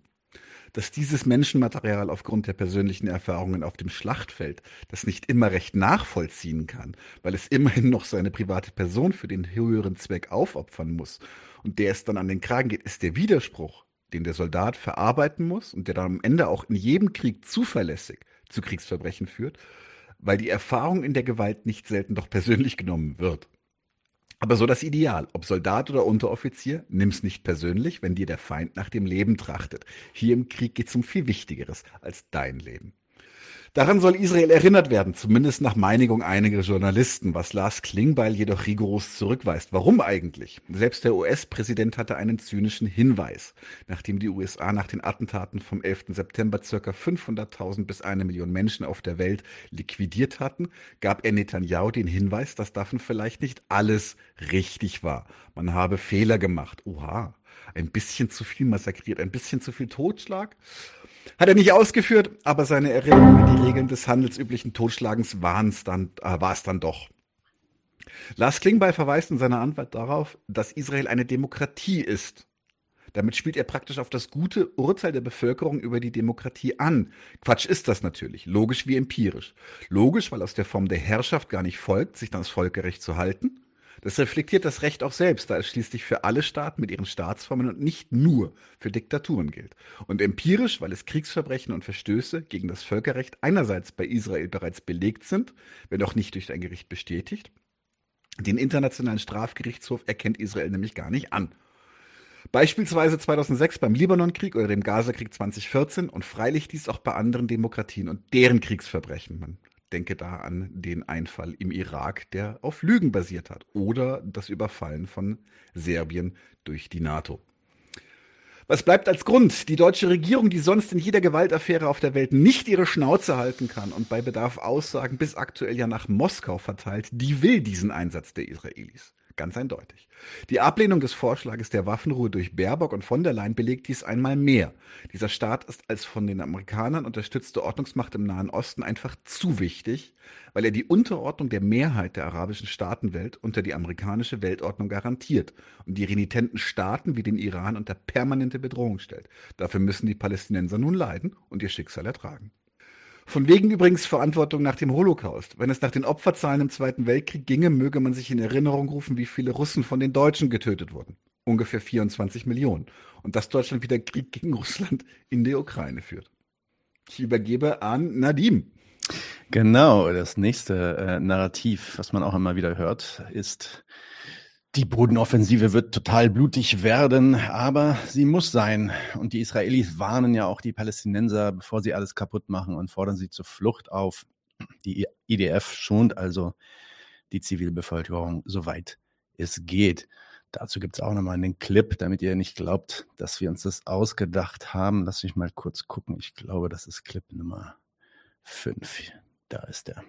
Speaker 3: dass dieses Menschenmaterial aufgrund der persönlichen Erfahrungen auf dem Schlachtfeld das nicht immer recht nachvollziehen kann, weil es immerhin noch seine private Person für den höheren Zweck aufopfern muss und der es dann an den Kragen geht, ist der Widerspruch, den der Soldat verarbeiten muss und der dann am Ende auch in jedem Krieg zuverlässig zu Kriegsverbrechen führt, weil die Erfahrung in der Gewalt nicht selten doch persönlich genommen wird. Aber so das Ideal, ob Soldat oder Unteroffizier, nimm's nicht persönlich, wenn dir der Feind nach dem Leben trachtet. Hier im Krieg geht's um viel Wichtigeres als dein Leben. Daran soll Israel erinnert werden, zumindest nach Meinigung einiger Journalisten, was Lars Klingbeil jedoch rigoros zurückweist. Warum eigentlich? Selbst der US-Präsident hatte einen zynischen Hinweis. Nachdem die USA nach den Attentaten vom 11. September circa 500.000 bis eine Million Menschen auf der Welt liquidiert hatten, gab er Netanyahu den Hinweis, dass davon vielleicht nicht alles richtig war. Man habe Fehler gemacht. Oha, ein bisschen zu viel massakriert, ein bisschen zu viel Totschlag. Hat er nicht ausgeführt, aber seine Erinnerung an die Regeln des handelsüblichen Totschlagens waren's dann, äh, war es dann doch. Lars Klingbeil verweist in seiner Antwort darauf, dass Israel eine Demokratie ist. Damit spielt er praktisch auf das gute Urteil der Bevölkerung über die Demokratie an. Quatsch ist das natürlich, logisch wie empirisch. Logisch, weil aus der Form der Herrschaft gar nicht folgt, sich dann das Völkerrecht zu halten. Das reflektiert das Recht auch selbst, da es schließlich für alle Staaten mit ihren Staatsformen und nicht nur für Diktaturen gilt. Und empirisch, weil es Kriegsverbrechen und Verstöße gegen das Völkerrecht einerseits bei Israel bereits belegt sind, wenn auch nicht durch ein Gericht bestätigt. Den Internationalen Strafgerichtshof erkennt Israel nämlich gar nicht an. Beispielsweise 2006 beim Libanonkrieg oder dem Gazakrieg 2014 und freilich dies auch bei anderen Demokratien und deren Kriegsverbrechen. Man denke da an den Einfall im Irak, der auf Lügen basiert hat, oder das Überfallen von Serbien durch die NATO. Was bleibt als Grund? Die deutsche Regierung, die sonst in jeder Gewaltaffäre auf der Welt nicht ihre Schnauze halten kann und bei Bedarf Aussagen bis aktuell ja nach Moskau verteilt, die will diesen Einsatz der Israelis. Ganz eindeutig. Die Ablehnung des Vorschlages der Waffenruhe durch Baerbock und von der Leyen belegt dies einmal mehr. Dieser Staat ist als von den Amerikanern unterstützte Ordnungsmacht im Nahen Osten einfach zu wichtig, weil er die Unterordnung der Mehrheit der arabischen Staatenwelt unter die amerikanische Weltordnung garantiert und die renitenten Staaten wie den Iran unter permanente Bedrohung stellt. Dafür müssen die Palästinenser nun leiden und ihr Schicksal ertragen. Von wegen übrigens Verantwortung nach dem Holocaust. Wenn es nach den Opferzahlen im Zweiten Weltkrieg ginge, möge man sich in Erinnerung rufen, wie viele Russen von den Deutschen getötet wurden. Ungefähr 24 Millionen. Und dass Deutschland wieder Krieg gegen Russland in der Ukraine führt. Ich übergebe an Nadim.
Speaker 1: Genau, das nächste äh, Narrativ, was man auch immer wieder hört, ist die Bodenoffensive wird total blutig werden, aber sie muss sein. Und die Israelis warnen ja auch die Palästinenser, bevor sie alles kaputt machen und fordern sie zur Flucht auf. Die IDF schont also die Zivilbevölkerung, soweit es geht. Dazu gibt es auch nochmal einen Clip, damit ihr nicht glaubt, dass wir uns das ausgedacht haben. Lass mich mal kurz gucken. Ich glaube, das ist Clip Nummer 5. Da ist er.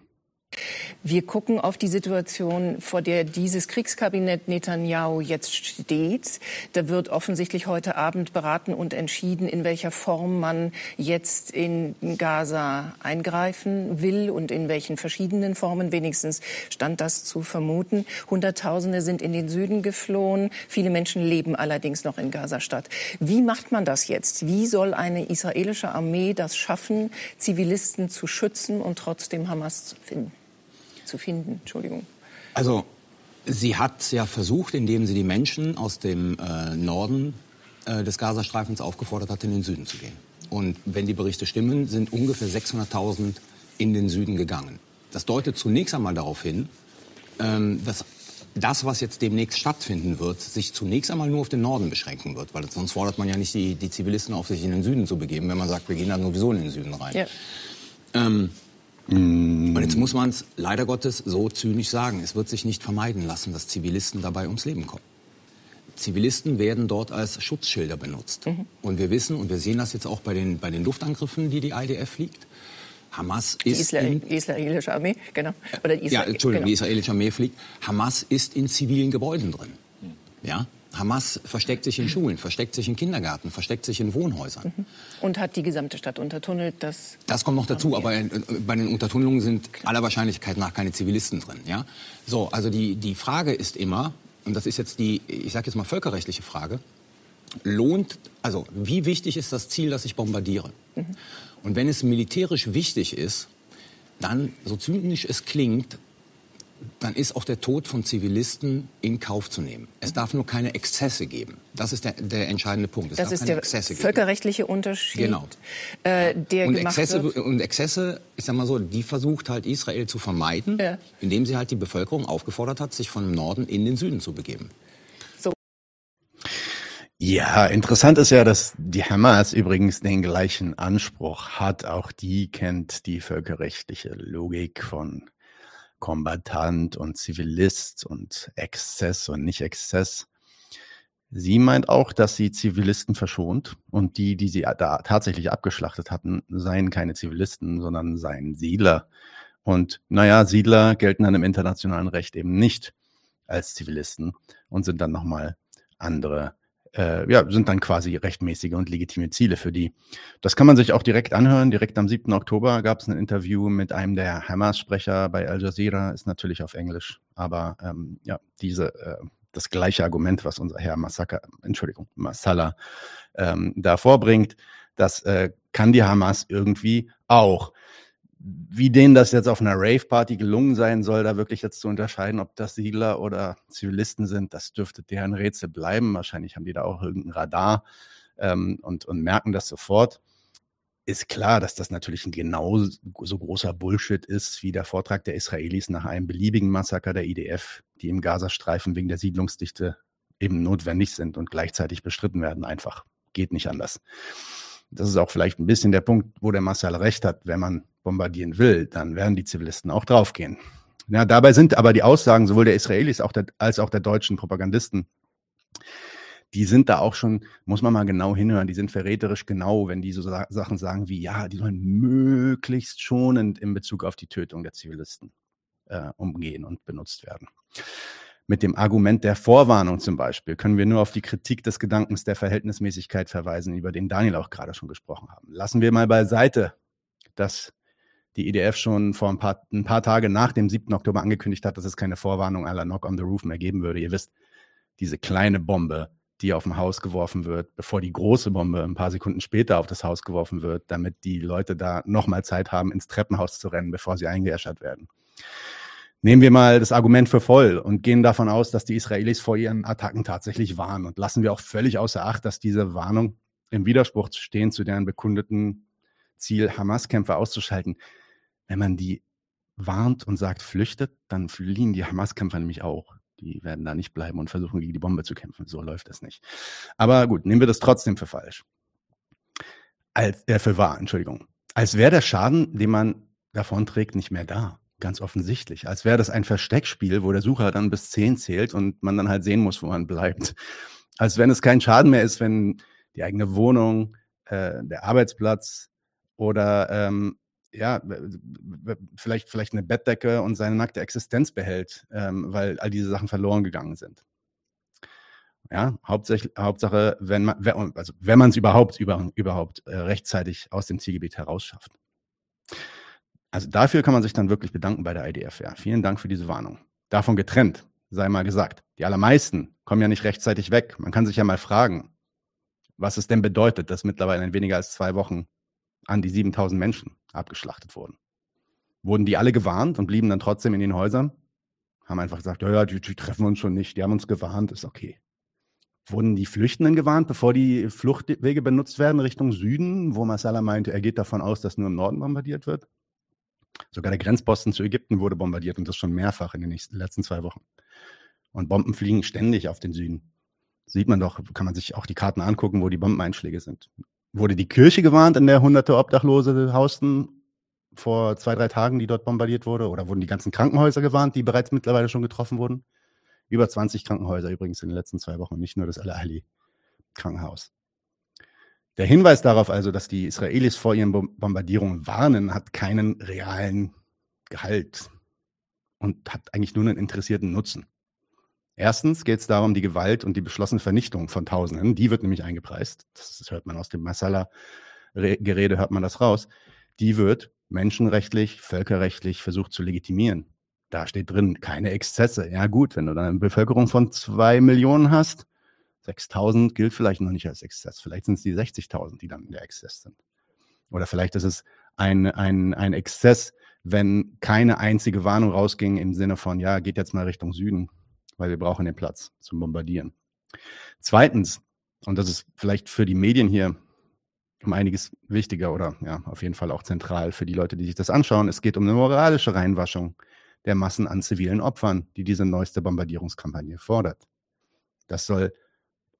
Speaker 6: Wir gucken auf die Situation, vor der dieses Kriegskabinett Netanyahu jetzt steht. Da wird offensichtlich heute Abend beraten und entschieden, in welcher Form man jetzt in Gaza eingreifen will und in welchen verschiedenen Formen. Wenigstens stand das zu vermuten. Hunderttausende sind in den Süden geflohen. Viele Menschen leben allerdings noch in Gaza-Stadt. Wie macht man das jetzt? Wie soll eine israelische Armee das schaffen, Zivilisten zu schützen und trotzdem Hamas zu finden? Zu finden. Entschuldigung.
Speaker 10: Also sie hat ja versucht, indem sie die Menschen aus dem äh, Norden äh, des Gazastreifens aufgefordert hat, in den Süden zu gehen. Und wenn die Berichte stimmen, sind ungefähr 600.000 in den Süden gegangen. Das deutet zunächst einmal darauf hin, ähm, dass das, was jetzt demnächst stattfinden wird, sich zunächst einmal nur auf den Norden beschränken wird. Weil sonst fordert man ja nicht die, die Zivilisten auf, sich in den Süden zu begeben, wenn man sagt, wir gehen dann sowieso in den Süden rein. Ja. Ähm. Und jetzt muss man es leider Gottes so zynisch sagen. Es wird sich nicht vermeiden lassen, dass Zivilisten dabei ums Leben kommen. Zivilisten werden dort als Schutzschilder benutzt. Mhm. Und wir wissen, und wir sehen das jetzt auch bei den, bei den Luftangriffen, die die IDF fliegt, Hamas
Speaker 6: die
Speaker 10: ist
Speaker 6: Isra in, israelische Armee, genau.
Speaker 10: Oder Isra ja, Entschuldigung, genau. die israelische Armee fliegt. Hamas ist in zivilen Gebäuden drin. Ja, Hamas versteckt sich in Schulen, versteckt sich in Kindergärten, versteckt sich in Wohnhäusern. Mhm.
Speaker 6: Und hat die gesamte Stadt untertunnelt. Das,
Speaker 10: das kommt noch dazu, aber äh, bei den Untertunnelungen sind aller Wahrscheinlichkeit nach keine Zivilisten drin. Ja? So, also die, die Frage ist immer, und das ist jetzt die, ich sage jetzt mal völkerrechtliche Frage, lohnt, also wie wichtig ist das Ziel, das ich bombardiere? Mhm. Und wenn es militärisch wichtig ist, dann, so zynisch es klingt, dann ist auch der Tod von Zivilisten in Kauf zu nehmen. Es darf nur keine Exzesse geben. Das ist der, der entscheidende Punkt. Es
Speaker 6: das ist der
Speaker 10: Exzesse
Speaker 6: völkerrechtliche geben. Unterschied.
Speaker 10: Genau.
Speaker 6: Äh, der
Speaker 10: und, Exzesse, wird. und Exzesse, ich sag mal so, die versucht halt Israel zu vermeiden, ja. indem sie halt die Bevölkerung aufgefordert hat, sich von Norden in den Süden zu begeben.
Speaker 1: Ja, interessant ist ja, dass die Hamas übrigens den gleichen Anspruch hat. Auch die kennt die völkerrechtliche Logik von Kombatant und Zivilist und Exzess und Nicht-Exzess. Sie meint auch, dass sie Zivilisten verschont und die, die sie da tatsächlich abgeschlachtet hatten, seien keine Zivilisten, sondern seien Siedler. Und naja, Siedler gelten dann im internationalen Recht eben nicht als Zivilisten und sind dann nochmal andere äh, ja, sind dann quasi rechtmäßige und legitime Ziele für die. Das kann man sich auch direkt anhören. Direkt am 7. Oktober gab es ein Interview mit einem der Hamas-Sprecher bei Al Jazeera, ist natürlich auf Englisch, aber ähm, ja, diese, äh, das gleiche Argument, was unser Herr Massaker, Entschuldigung, Massala ähm, da vorbringt. Das äh, kann die Hamas irgendwie auch. Wie denen das jetzt auf einer Rave-Party gelungen sein soll, da wirklich jetzt zu unterscheiden, ob das Siedler oder Zivilisten sind, das dürfte deren Rätsel bleiben. Wahrscheinlich haben die da auch irgendein Radar ähm, und, und merken das sofort ist klar, dass das natürlich ein genau so großer Bullshit ist wie der Vortrag der Israelis nach einem beliebigen Massaker der IDF, die im Gazastreifen wegen der Siedlungsdichte eben notwendig sind und gleichzeitig bestritten werden. Einfach geht nicht anders. Das ist auch vielleicht ein bisschen der Punkt, wo der Massal recht hat. Wenn man bombardieren will, dann werden die Zivilisten auch draufgehen. Ja, dabei sind aber die Aussagen sowohl der Israelis als auch der deutschen Propagandisten die sind da auch schon, muss man mal genau hinhören, die sind verräterisch genau, wenn die so sa Sachen sagen wie, ja, die sollen möglichst schonend in Bezug auf die Tötung der Zivilisten äh, umgehen und benutzt werden. Mit dem Argument der Vorwarnung zum Beispiel können wir nur auf die Kritik des Gedankens der Verhältnismäßigkeit verweisen, über den Daniel auch gerade schon gesprochen haben. Lassen wir mal beiseite, dass die EDF schon vor ein paar, ein paar Tage nach dem 7. Oktober angekündigt hat, dass es keine Vorwarnung aller Knock on the Roof mehr geben würde. Ihr wisst, diese kleine Bombe, die auf dem Haus geworfen wird, bevor die große Bombe ein paar Sekunden später auf das Haus geworfen wird, damit die Leute da nochmal Zeit haben, ins Treppenhaus zu rennen, bevor sie eingeäschert werden. Nehmen wir mal das Argument für voll und gehen davon aus, dass die Israelis vor ihren Attacken tatsächlich waren und lassen wir auch völlig außer Acht, dass diese Warnung im Widerspruch stehen zu deren bekundeten Ziel, Hamas-Kämpfer auszuschalten. Wenn man die warnt und sagt, flüchtet, dann fliehen die Hamas-Kämpfer nämlich auch. Die werden da nicht bleiben und versuchen, gegen die Bombe zu kämpfen. So läuft das nicht. Aber gut, nehmen wir das trotzdem für falsch. Als, äh, für wahr, Entschuldigung. Als wäre der Schaden, den man davon trägt, nicht mehr da. Ganz offensichtlich. Als wäre das ein Versteckspiel, wo der Sucher dann bis zehn zählt und man dann halt sehen muss, wo man bleibt. Als wenn es kein Schaden mehr ist, wenn die eigene Wohnung, äh, der Arbeitsplatz oder ähm, ja, vielleicht, vielleicht eine Bettdecke und seine nackte Existenz behält, ähm, weil all diese Sachen verloren gegangen sind. Ja, hauptsächlich, Hauptsache, wenn man, also wenn man es überhaupt, über, überhaupt äh, rechtzeitig aus dem Zielgebiet herausschafft. Also dafür kann man sich dann wirklich bedanken bei der IDF. Ja. Vielen Dank für diese Warnung. Davon getrennt, sei mal gesagt. Die allermeisten kommen ja nicht rechtzeitig weg. Man kann sich ja mal fragen, was es denn bedeutet, dass mittlerweile in weniger als zwei Wochen an die 7000 Menschen abgeschlachtet wurden. Wurden die alle gewarnt und blieben dann trotzdem in den Häusern? Haben einfach gesagt, ja, ja, die, die treffen uns schon nicht, die haben uns gewarnt, ist okay. Wurden die Flüchtenden gewarnt, bevor die Fluchtwege benutzt werden Richtung Süden, wo Masala meinte, er geht davon aus, dass nur im Norden bombardiert wird? Sogar der Grenzposten zu Ägypten wurde bombardiert und das schon mehrfach in den nächsten, letzten zwei Wochen. Und Bomben fliegen ständig auf den Süden. Sieht man doch, kann man sich auch die Karten angucken, wo die Bombeneinschläge sind. Wurde die Kirche gewarnt, in der hunderte Obdachlose hausten vor zwei, drei Tagen, die dort bombardiert wurde? Oder wurden die ganzen Krankenhäuser gewarnt, die bereits mittlerweile schon getroffen wurden? Über 20 Krankenhäuser übrigens in den letzten zwei Wochen, nicht nur das Al-Ahli-Krankenhaus. Der Hinweis darauf also, dass die Israelis vor ihren Bombardierungen warnen, hat keinen realen Gehalt und hat eigentlich nur einen interessierten Nutzen. Erstens geht es darum, die Gewalt und die beschlossene Vernichtung von Tausenden, die wird nämlich eingepreist, das hört man aus dem Masala-Gerede, hört man das raus, die wird menschenrechtlich, völkerrechtlich versucht zu legitimieren. Da steht drin, keine Exzesse. Ja gut, wenn du dann eine Bevölkerung von zwei Millionen hast, 6000 gilt vielleicht noch nicht als Exzess. Vielleicht sind es die 60.000, die dann in der Exzess sind. Oder vielleicht ist es ein, ein, ein Exzess, wenn keine einzige Warnung rausging im Sinne von, ja, geht jetzt mal Richtung Süden weil wir brauchen den Platz zum Bombardieren. Zweitens, und das ist vielleicht für die Medien hier um einiges wichtiger oder ja, auf jeden Fall auch zentral für die Leute, die sich das anschauen. Es geht um eine moralische Reinwaschung der Massen an zivilen Opfern, die diese neueste Bombardierungskampagne fordert. Das soll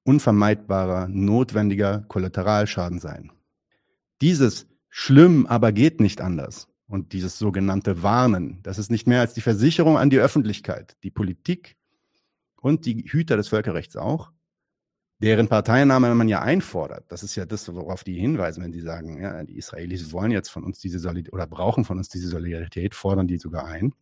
Speaker 1: unvermeidbarer, notwendiger Kollateralschaden sein. Dieses schlimm, aber geht nicht anders und dieses sogenannte Warnen, das ist nicht mehr als die Versicherung an die Öffentlichkeit, die Politik und die Hüter des Völkerrechts auch, deren Parteinahme man ja einfordert. Das ist ja das, worauf die hinweisen, wenn sie sagen, ja, die Israelis wollen jetzt von uns diese Solidarität oder brauchen von uns diese Solidarität, fordern die sogar ein.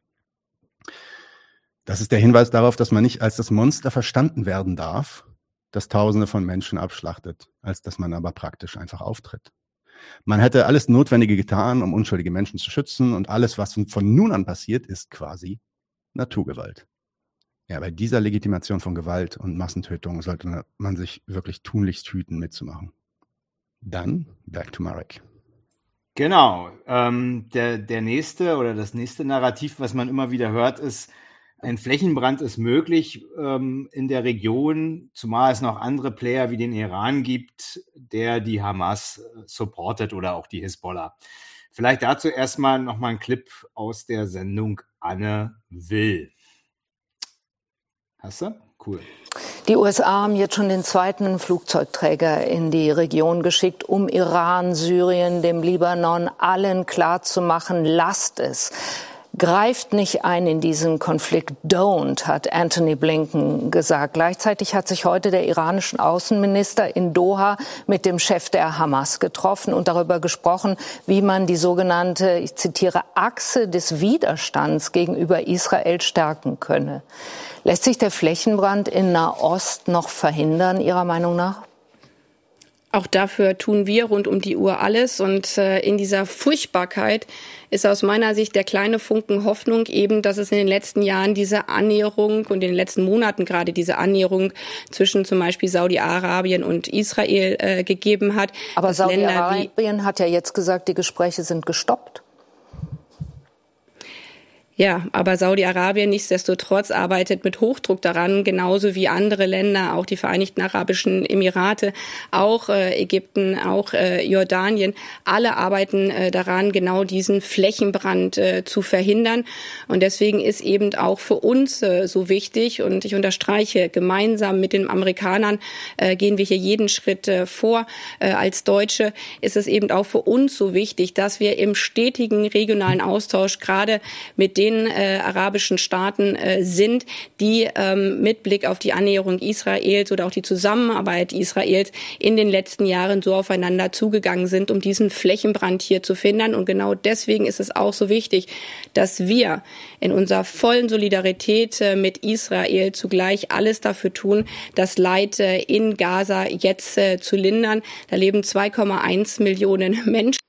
Speaker 1: Das ist der Hinweis darauf, dass man nicht als das Monster verstanden werden darf, das Tausende von Menschen abschlachtet, als dass man aber praktisch einfach auftritt. Man hätte alles Notwendige getan, um unschuldige Menschen zu schützen und alles, was von nun an passiert, ist quasi Naturgewalt. Ja, bei dieser Legitimation von Gewalt und Massentötung sollte man sich wirklich tunlichst hüten, mitzumachen. Dann back to Marek.
Speaker 2: Genau. Ähm, der, der nächste oder das nächste Narrativ, was man immer wieder hört, ist, ein Flächenbrand ist möglich ähm, in der Region, zumal es noch andere Player wie den Iran gibt, der die Hamas äh, supportet oder auch die Hisbollah. Vielleicht dazu erstmal nochmal ein Clip aus der Sendung Anne Will. Hast du? Cool.
Speaker 11: Die USA haben jetzt schon den zweiten Flugzeugträger in die Region geschickt, um Iran, Syrien, dem Libanon allen klarzumachen, lasst es. Greift nicht ein in diesen Konflikt, don't, hat Anthony Blinken gesagt. Gleichzeitig hat sich heute der iranische Außenminister in Doha mit dem Chef der Hamas getroffen und darüber gesprochen, wie man die sogenannte, ich zitiere, Achse des Widerstands gegenüber Israel stärken könne. Lässt sich der Flächenbrand in Nahost noch verhindern, Ihrer Meinung nach?
Speaker 8: Auch dafür tun wir rund um die Uhr alles. Und äh, in dieser Furchtbarkeit ist aus meiner Sicht der kleine Funken Hoffnung eben, dass es in den letzten Jahren diese Annäherung und in den letzten Monaten gerade diese Annäherung zwischen zum Beispiel Saudi-Arabien und Israel äh, gegeben hat.
Speaker 11: Aber Saudi-Arabien hat ja jetzt gesagt, die Gespräche sind gestoppt.
Speaker 8: Ja, aber Saudi-Arabien nichtsdestotrotz arbeitet mit Hochdruck daran, genauso wie andere Länder, auch die Vereinigten Arabischen Emirate, auch äh, Ägypten, auch äh, Jordanien. Alle arbeiten äh, daran, genau diesen Flächenbrand zu verhindern. Und deswegen ist eben auch für uns so wichtig, und ich unterstreiche, gemeinsam mit den Amerikanern gehen wir hier jeden Schritt vor. Als Deutsche ist es eben auch für uns so wichtig, dass wir im stetigen regionalen Austausch gerade mit den den äh, arabischen Staaten äh, sind, die ähm, mit Blick auf die Annäherung Israels oder auch die Zusammenarbeit Israels in den letzten Jahren so aufeinander zugegangen sind, um diesen Flächenbrand hier zu finden. Und genau deswegen ist es auch so wichtig, dass wir in unserer vollen Solidarität äh, mit Israel zugleich alles dafür tun, das Leid äh, in Gaza jetzt äh, zu lindern. Da leben 2,1 Millionen Menschen.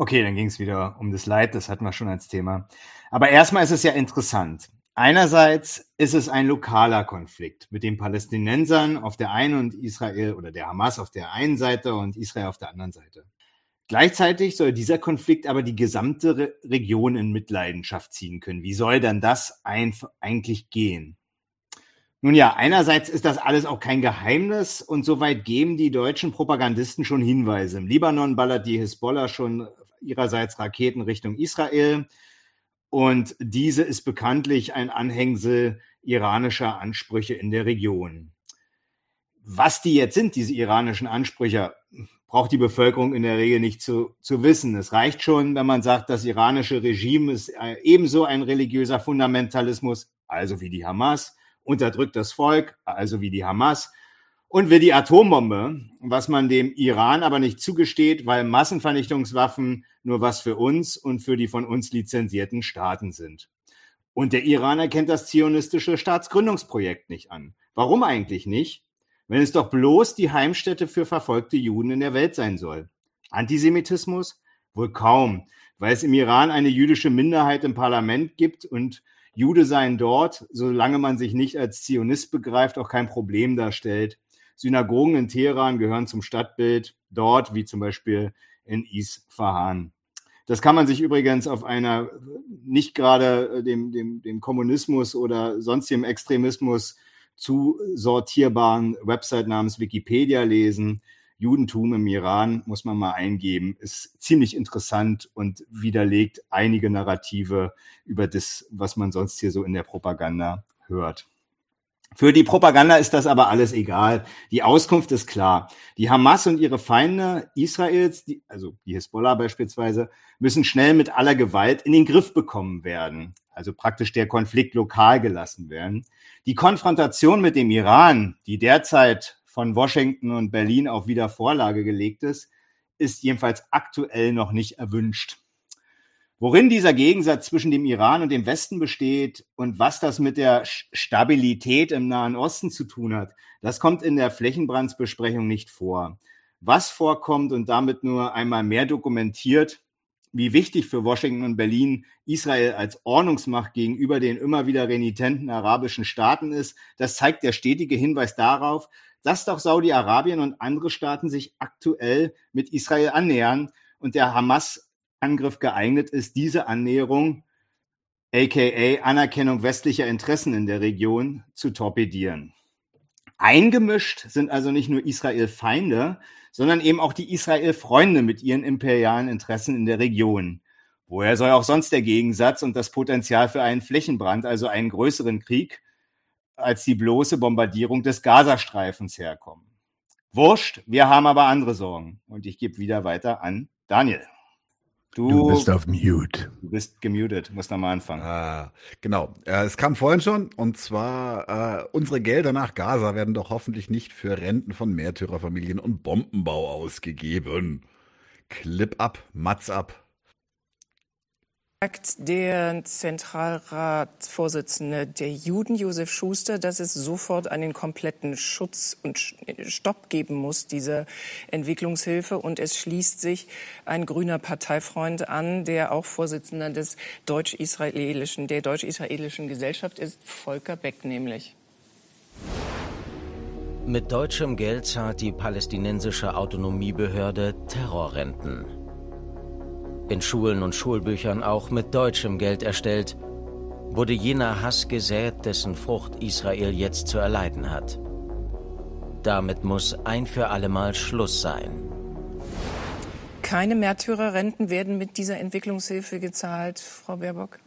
Speaker 2: Okay, dann ging es wieder um das Leid, das hatten wir schon als Thema. Aber erstmal ist es ja interessant. Einerseits ist es ein lokaler Konflikt mit den Palästinensern auf der einen und Israel oder der Hamas auf der einen Seite und Israel auf der anderen Seite. Gleichzeitig soll dieser Konflikt aber die gesamte Re Region in Mitleidenschaft ziehen können. Wie soll dann das eigentlich gehen? Nun ja, einerseits ist das alles auch kein Geheimnis und soweit geben die deutschen Propagandisten schon Hinweise. Im Libanon ballert die Hisbollah schon ihrerseits Raketen Richtung Israel. Und diese ist bekanntlich ein Anhängsel iranischer Ansprüche in der Region. Was die jetzt sind, diese iranischen Ansprüche, braucht die Bevölkerung in der Regel nicht zu, zu wissen. Es reicht schon, wenn man sagt, das iranische Regime ist äh, ebenso ein religiöser Fundamentalismus, also wie die Hamas, unterdrückt das Volk, also wie die Hamas, und will die Atombombe, was man dem Iran aber nicht zugesteht, weil Massenvernichtungswaffen nur was für uns und für die von uns lizenzierten Staaten sind. Und der Iran erkennt das zionistische Staatsgründungsprojekt nicht an. Warum eigentlich nicht? Wenn es doch bloß die Heimstätte für verfolgte Juden in der Welt sein soll. Antisemitismus? Wohl kaum, weil es im Iran eine jüdische Minderheit im Parlament gibt und Jude seien dort, solange man sich nicht als Zionist begreift, auch kein Problem darstellt. Synagogen in Teheran gehören zum Stadtbild dort, wie zum Beispiel in Isfahan. Das kann man sich übrigens auf einer nicht gerade äh, dem, dem, dem Kommunismus oder sonstigem Extremismus zusortierbaren Website namens Wikipedia lesen. Judentum im Iran, muss man mal eingeben, ist ziemlich interessant und widerlegt einige Narrative über das, was man sonst hier so in der Propaganda hört. Für die Propaganda ist das aber alles egal. Die Auskunft ist klar. Die Hamas und ihre Feinde Israels, die, also die Hisbollah beispielsweise, müssen schnell mit aller Gewalt in den Griff bekommen werden. Also praktisch der Konflikt lokal gelassen werden. Die Konfrontation mit dem Iran, die derzeit von Washington und Berlin auf Wiedervorlage gelegt ist, ist jedenfalls aktuell noch nicht erwünscht. Worin dieser Gegensatz zwischen dem Iran und dem Westen besteht und was das mit der Stabilität im Nahen Osten zu tun hat, das kommt in der Flächenbrandsbesprechung nicht vor. Was vorkommt und damit nur einmal mehr dokumentiert, wie wichtig für Washington und Berlin Israel als Ordnungsmacht gegenüber den immer wieder renitenten arabischen Staaten ist, das zeigt der stetige Hinweis darauf, dass doch Saudi-Arabien und andere Staaten sich aktuell mit Israel annähern und der Hamas-Angriff geeignet ist, diese Annäherung, aka Anerkennung westlicher Interessen in der Region, zu torpedieren. Eingemischt sind also nicht nur Israel-Feinde, sondern eben auch die Israel-Freunde mit ihren imperialen Interessen in der Region. Woher soll auch sonst der Gegensatz und das Potenzial für einen Flächenbrand, also einen größeren Krieg, als die bloße Bombardierung des Gazastreifens herkommen? Wurscht, wir haben aber andere Sorgen. Und ich gebe wieder weiter an Daniel.
Speaker 3: Du, du, bist auf Mute.
Speaker 2: Du bist gemutet, muss nochmal anfangen.
Speaker 3: Ah, genau. Äh, es kam vorhin schon, und zwar äh, unsere Gelder nach Gaza werden doch hoffentlich nicht für Renten von Märtyrerfamilien und Bombenbau ausgegeben. Clip ab, Matz ab
Speaker 6: sagt der Zentralratsvorsitzende der Juden, Josef Schuster, dass es sofort einen kompletten Schutz und Stopp geben muss, dieser Entwicklungshilfe. Und es schließt sich ein grüner Parteifreund an, der auch Vorsitzender des deutsch-israelischen, der deutsch-israelischen Gesellschaft ist, Volker Beck nämlich.
Speaker 12: Mit deutschem Geld zahlt die palästinensische Autonomiebehörde Terrorrenten in Schulen und Schulbüchern auch mit deutschem Geld erstellt, wurde jener Hass gesät, dessen Frucht Israel jetzt zu erleiden hat. Damit muss ein für allemal Schluss sein.
Speaker 6: Keine Märtyrerrenten werden mit dieser Entwicklungshilfe gezahlt, Frau Baerbock?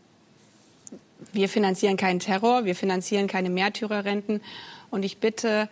Speaker 8: Wir finanzieren keinen Terror, wir finanzieren keine Märtyrerrenten. Und ich bitte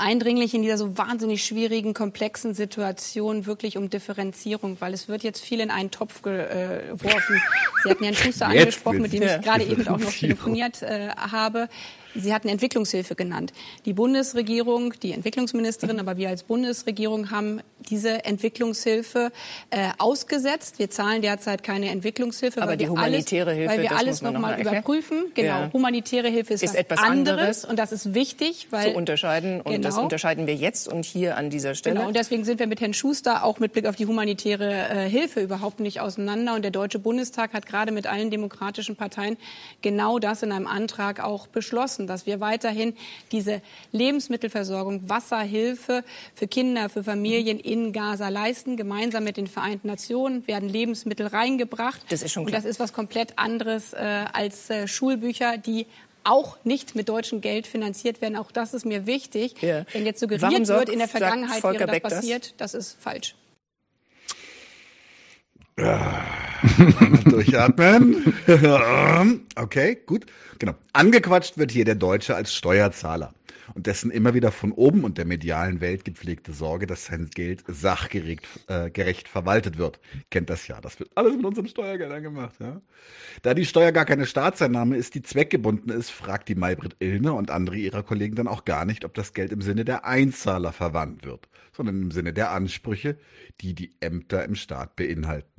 Speaker 8: eindringlich in dieser so wahnsinnig schwierigen, komplexen Situation wirklich um Differenzierung, weil es wird jetzt viel in einen Topf geworfen. Sie hatten Herrn Schuster angesprochen, mit dem ich gerade eben auch noch telefoniert äh, habe. Sie hatten Entwicklungshilfe genannt. Die Bundesregierung, die Entwicklungsministerin, aber wir als Bundesregierung haben diese Entwicklungshilfe äh, ausgesetzt. Wir zahlen derzeit keine Entwicklungshilfe,
Speaker 6: aber
Speaker 8: weil
Speaker 6: die
Speaker 8: wir
Speaker 6: humanitäre
Speaker 8: alles,
Speaker 6: Hilfe,
Speaker 8: weil wir alles noch mal überprüfen. Genau, ja. humanitäre Hilfe ist,
Speaker 6: ist
Speaker 8: was
Speaker 6: etwas
Speaker 8: anderes,
Speaker 6: anderes
Speaker 8: und das ist wichtig, weil
Speaker 6: zu unterscheiden und genau. das unterscheiden wir jetzt und hier an dieser Stelle.
Speaker 8: Genau, und deswegen sind wir mit Herrn Schuster auch mit Blick auf die humanitäre äh, Hilfe überhaupt nicht auseinander und der Deutsche Bundestag hat gerade mit allen demokratischen Parteien genau das in einem Antrag auch beschlossen, dass wir weiterhin diese Lebensmittelversorgung, Wasserhilfe für Kinder, für Familien in Gaza leisten. Gemeinsam mit den Vereinten Nationen werden Lebensmittel reingebracht.
Speaker 6: Das ist schon klar.
Speaker 8: Und das ist was komplett anderes äh, als äh, Schulbücher, die auch nicht mit deutschem Geld finanziert werden. Auch das ist mir wichtig. Ja. Wenn jetzt suggeriert wird, in der Vergangenheit wäre das passiert, das? das ist falsch.
Speaker 3: Durchatmen. okay, gut. Genau. Angequatscht wird hier der Deutsche als Steuerzahler und dessen immer wieder von oben und der medialen Welt gepflegte Sorge, dass sein Geld sachgerecht äh, gerecht verwaltet wird. Kennt das ja. Das wird alles mit unseren Steuergeldern gemacht. Ja? Da die Steuer gar keine Staatseinnahme ist, die zweckgebunden ist, fragt die Maybrit Illner und andere ihrer Kollegen dann auch gar nicht, ob das Geld im Sinne der Einzahler verwandt wird, sondern im Sinne der Ansprüche, die die Ämter im Staat beinhalten.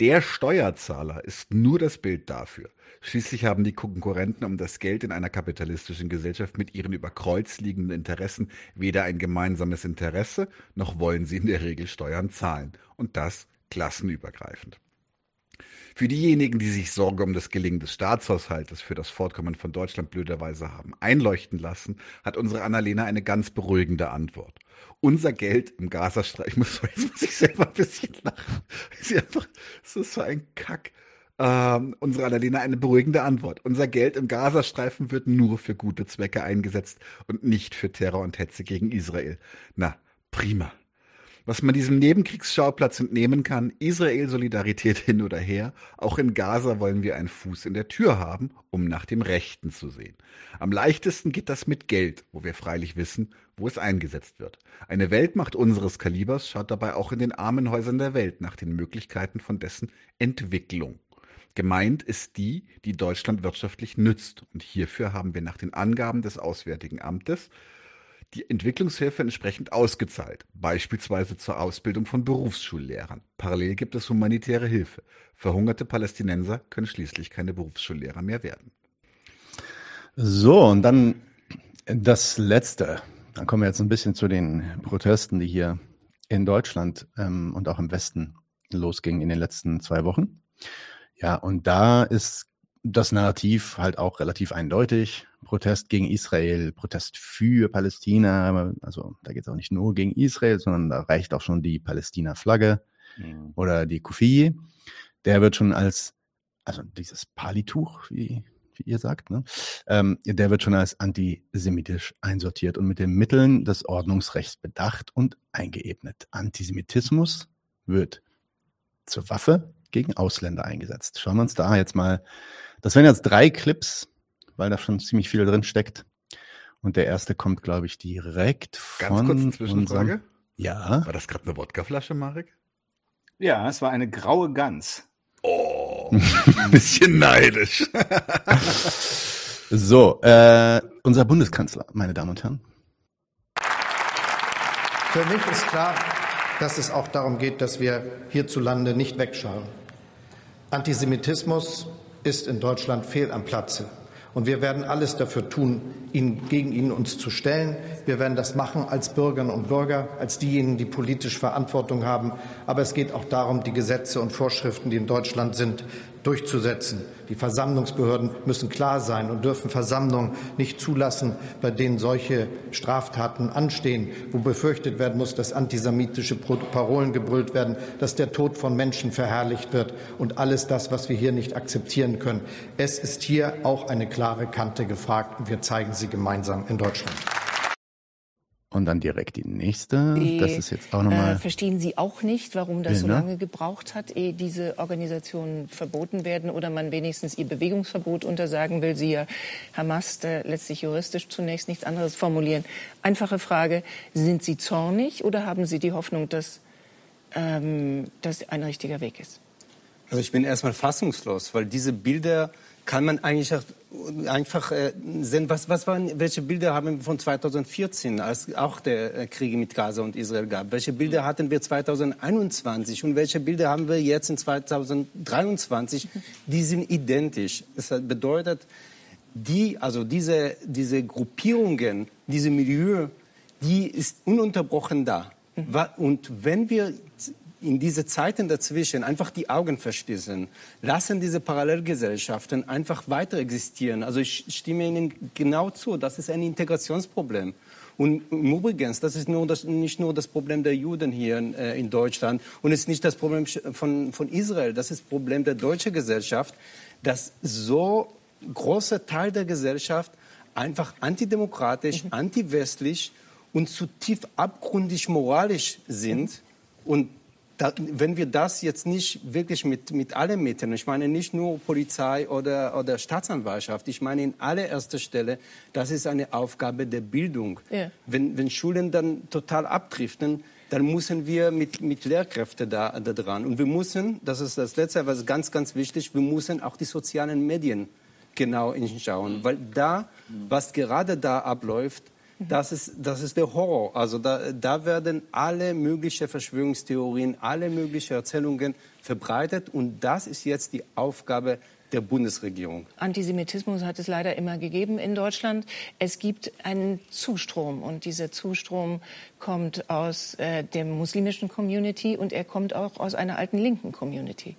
Speaker 3: Der Steuerzahler ist nur das Bild dafür. Schließlich haben die Konkurrenten um das Geld in einer kapitalistischen Gesellschaft mit ihren über Kreuz liegenden Interessen weder ein gemeinsames Interesse, noch wollen sie in der Regel Steuern zahlen. Und das klassenübergreifend. Für diejenigen, die sich Sorge um das Gelingen des Staatshaushaltes für das Fortkommen von Deutschland blöderweise haben einleuchten lassen, hat unsere Annalena eine ganz beruhigende Antwort. Unser Geld im Gazastreifen, ich muss, jetzt muss ich selber ein bisschen lachen. Das ist einfach, das ist so ein Kack. Ähm, unsere Annalena eine beruhigende Antwort. Unser Geld im Gazastreifen wird nur für gute Zwecke eingesetzt und nicht für Terror und Hetze gegen Israel. Na, prima was man diesem Nebenkriegsschauplatz entnehmen kann, Israel-Solidarität hin oder her, auch in Gaza wollen wir einen Fuß in der Tür haben, um nach dem Rechten zu sehen. Am leichtesten geht das mit Geld, wo wir freilich wissen, wo es eingesetzt wird. Eine Weltmacht unseres Kalibers schaut dabei auch in den armen Häusern der Welt nach den Möglichkeiten von dessen Entwicklung. Gemeint ist die, die Deutschland wirtschaftlich nützt. Und hierfür haben wir nach den Angaben des Auswärtigen Amtes die Entwicklungshilfe entsprechend ausgezahlt, beispielsweise zur Ausbildung von Berufsschullehrern. Parallel gibt es humanitäre Hilfe. Verhungerte Palästinenser können schließlich keine Berufsschullehrer mehr werden.
Speaker 1: So, und dann das Letzte. Dann kommen wir jetzt ein bisschen zu den Protesten, die hier in Deutschland ähm, und auch im Westen losging in den letzten zwei Wochen. Ja, und da ist das Narrativ halt auch relativ eindeutig. Protest gegen Israel, Protest für Palästina. Also da geht es auch nicht nur gegen Israel, sondern da reicht auch schon die Palästina-Flagge mhm. oder die Kufi. Der wird schon als, also dieses Palituch, wie, wie ihr sagt, ne? Ähm, der wird schon als antisemitisch einsortiert und mit den Mitteln des Ordnungsrechts bedacht und eingeebnet. Antisemitismus wird zur Waffe gegen Ausländer eingesetzt. Schauen wir uns da jetzt mal, das wären jetzt drei Clips, weil da schon ziemlich viel drin steckt. Und der erste kommt, glaube ich, direkt von
Speaker 3: Ganz kurz eine Zwischenfrage.
Speaker 1: Unserem, ja.
Speaker 3: War das gerade eine Wodkaflasche, Marek?
Speaker 2: Ja, es war eine graue Gans.
Speaker 3: Oh, ein bisschen neidisch.
Speaker 1: so, äh, unser Bundeskanzler, meine Damen und Herren.
Speaker 13: Für mich ist klar, dass es auch darum geht, dass wir hierzulande nicht wegschauen. Antisemitismus ist in Deutschland fehl am Platze. Und wir werden alles dafür tun, ihn, gegen ihn uns zu stellen. Wir werden das machen als Bürgerinnen und Bürger, als diejenigen, die politisch Verantwortung haben. Aber es geht auch darum, die Gesetze und Vorschriften, die in Deutschland sind, durchzusetzen. Die Versammlungsbehörden müssen klar sein und dürfen Versammlungen nicht zulassen, bei denen solche Straftaten anstehen, wo befürchtet werden muss, dass antisemitische Parolen gebrüllt werden, dass der Tod von Menschen verherrlicht wird und alles das, was wir hier nicht akzeptieren können. Es ist hier auch eine klare Kante gefragt und wir zeigen sie gemeinsam in Deutschland.
Speaker 1: Und dann direkt die nächste. Das ist jetzt auch nochmal.
Speaker 6: Äh, verstehen Sie auch nicht, warum das so lange gebraucht hat, ehe diese Organisationen verboten werden oder man wenigstens ihr Bewegungsverbot untersagen will? Sie ja Hamas da letztlich juristisch zunächst nichts anderes formulieren. Einfache Frage: Sind Sie zornig oder haben Sie die Hoffnung, dass ähm, das ein richtiger Weg ist?
Speaker 14: Also ich bin erstmal fassungslos, weil diese Bilder kann man eigentlich einfach äh, sehen, was, was waren, welche Bilder haben wir von 2014, als auch der äh, Krieg mit Gaza und Israel gab? Welche Bilder hatten wir 2021 und welche Bilder haben wir jetzt in 2023? Die sind identisch. Das bedeutet, die, also diese, diese Gruppierungen, diese Milieu, die ist ununterbrochen da. Und wenn wir in diese Zeiten dazwischen einfach die Augen verschließen, lassen diese Parallelgesellschaften einfach weiter existieren. Also ich stimme Ihnen genau zu, das ist ein Integrationsproblem. Und übrigens, das ist nur das, nicht nur das Problem der Juden hier in, äh, in Deutschland und es ist nicht das Problem von, von Israel, das ist das Problem der deutschen Gesellschaft, dass so großer Teil der Gesellschaft einfach antidemokratisch, mhm. antiwestlich und zutiefst abgründig moralisch sind. Und da, wenn wir das jetzt nicht wirklich mit, mit allen Mitteln, ich meine nicht nur Polizei oder, oder Staatsanwaltschaft, ich meine in allererster Stelle, das ist eine Aufgabe der Bildung. Ja. Wenn, wenn Schulen dann total abdriften, dann müssen wir mit, mit Lehrkräften da, da dran. Und wir müssen, das ist das Letzte, was ganz, ganz wichtig, wir müssen auch die sozialen Medien genau hinschauen. Weil da, was gerade da abläuft, das ist, das ist der Horror. Also da, da werden alle möglichen Verschwörungstheorien, alle möglichen Erzählungen verbreitet. Und das ist jetzt die Aufgabe der Bundesregierung.
Speaker 6: Antisemitismus hat es leider immer gegeben in Deutschland. Es gibt einen Zustrom und dieser Zustrom kommt aus äh, der muslimischen Community und er kommt auch aus einer alten linken Community.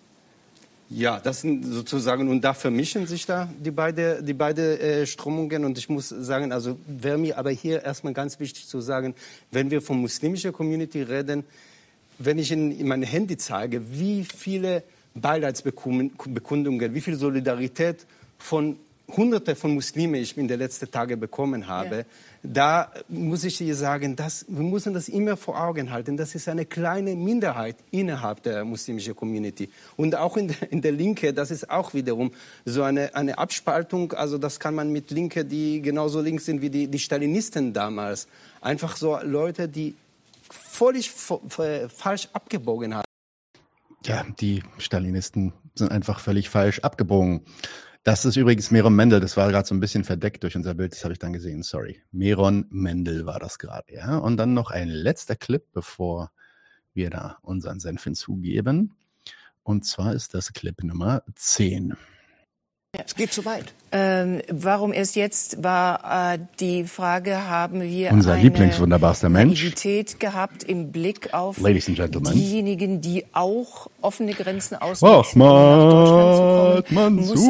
Speaker 14: Ja, das sind sozusagen, und da vermischen sich da die beiden die beide, äh, Strömungen. Und ich muss sagen, also wäre mir aber hier erstmal ganz wichtig zu sagen, wenn wir von muslimischer Community reden, wenn ich in, in mein Handy zeige, wie viele Beileidsbekundungen, wie viel Solidarität von Hunderte von Muslimen ich in den letzten Tagen bekommen habe, ja. da muss ich dir sagen, dass, wir müssen das immer vor Augen halten. Das ist eine kleine Minderheit innerhalb der muslimischen Community. Und auch in der, in der Linke, das ist auch wiederum so eine, eine Abspaltung. Also das kann man mit Linke, die genauso links sind wie die, die Stalinisten damals. Einfach so Leute, die völlig falsch abgebogen haben.
Speaker 1: Ja, die Stalinisten sind einfach völlig falsch abgebogen. Das ist übrigens Meron Mendel, das war gerade so ein bisschen verdeckt durch unser Bild, das habe ich dann gesehen, sorry. Meron Mendel war das gerade, ja. Und dann noch ein letzter Clip, bevor wir da unseren Senf hinzugeben. Und zwar ist das Clip Nummer 10.
Speaker 7: Es geht zu weit.
Speaker 6: Ähm, warum erst jetzt war äh, die Frage, haben wir
Speaker 1: Unser
Speaker 6: eine
Speaker 1: Lieblingswunderbarster Mensch.
Speaker 6: Naivität gehabt im Blick auf
Speaker 1: Ladies and Gentlemen.
Speaker 6: diejenigen, die auch offene Grenzen ausnutzen, um Deutschland zu kommen? Muss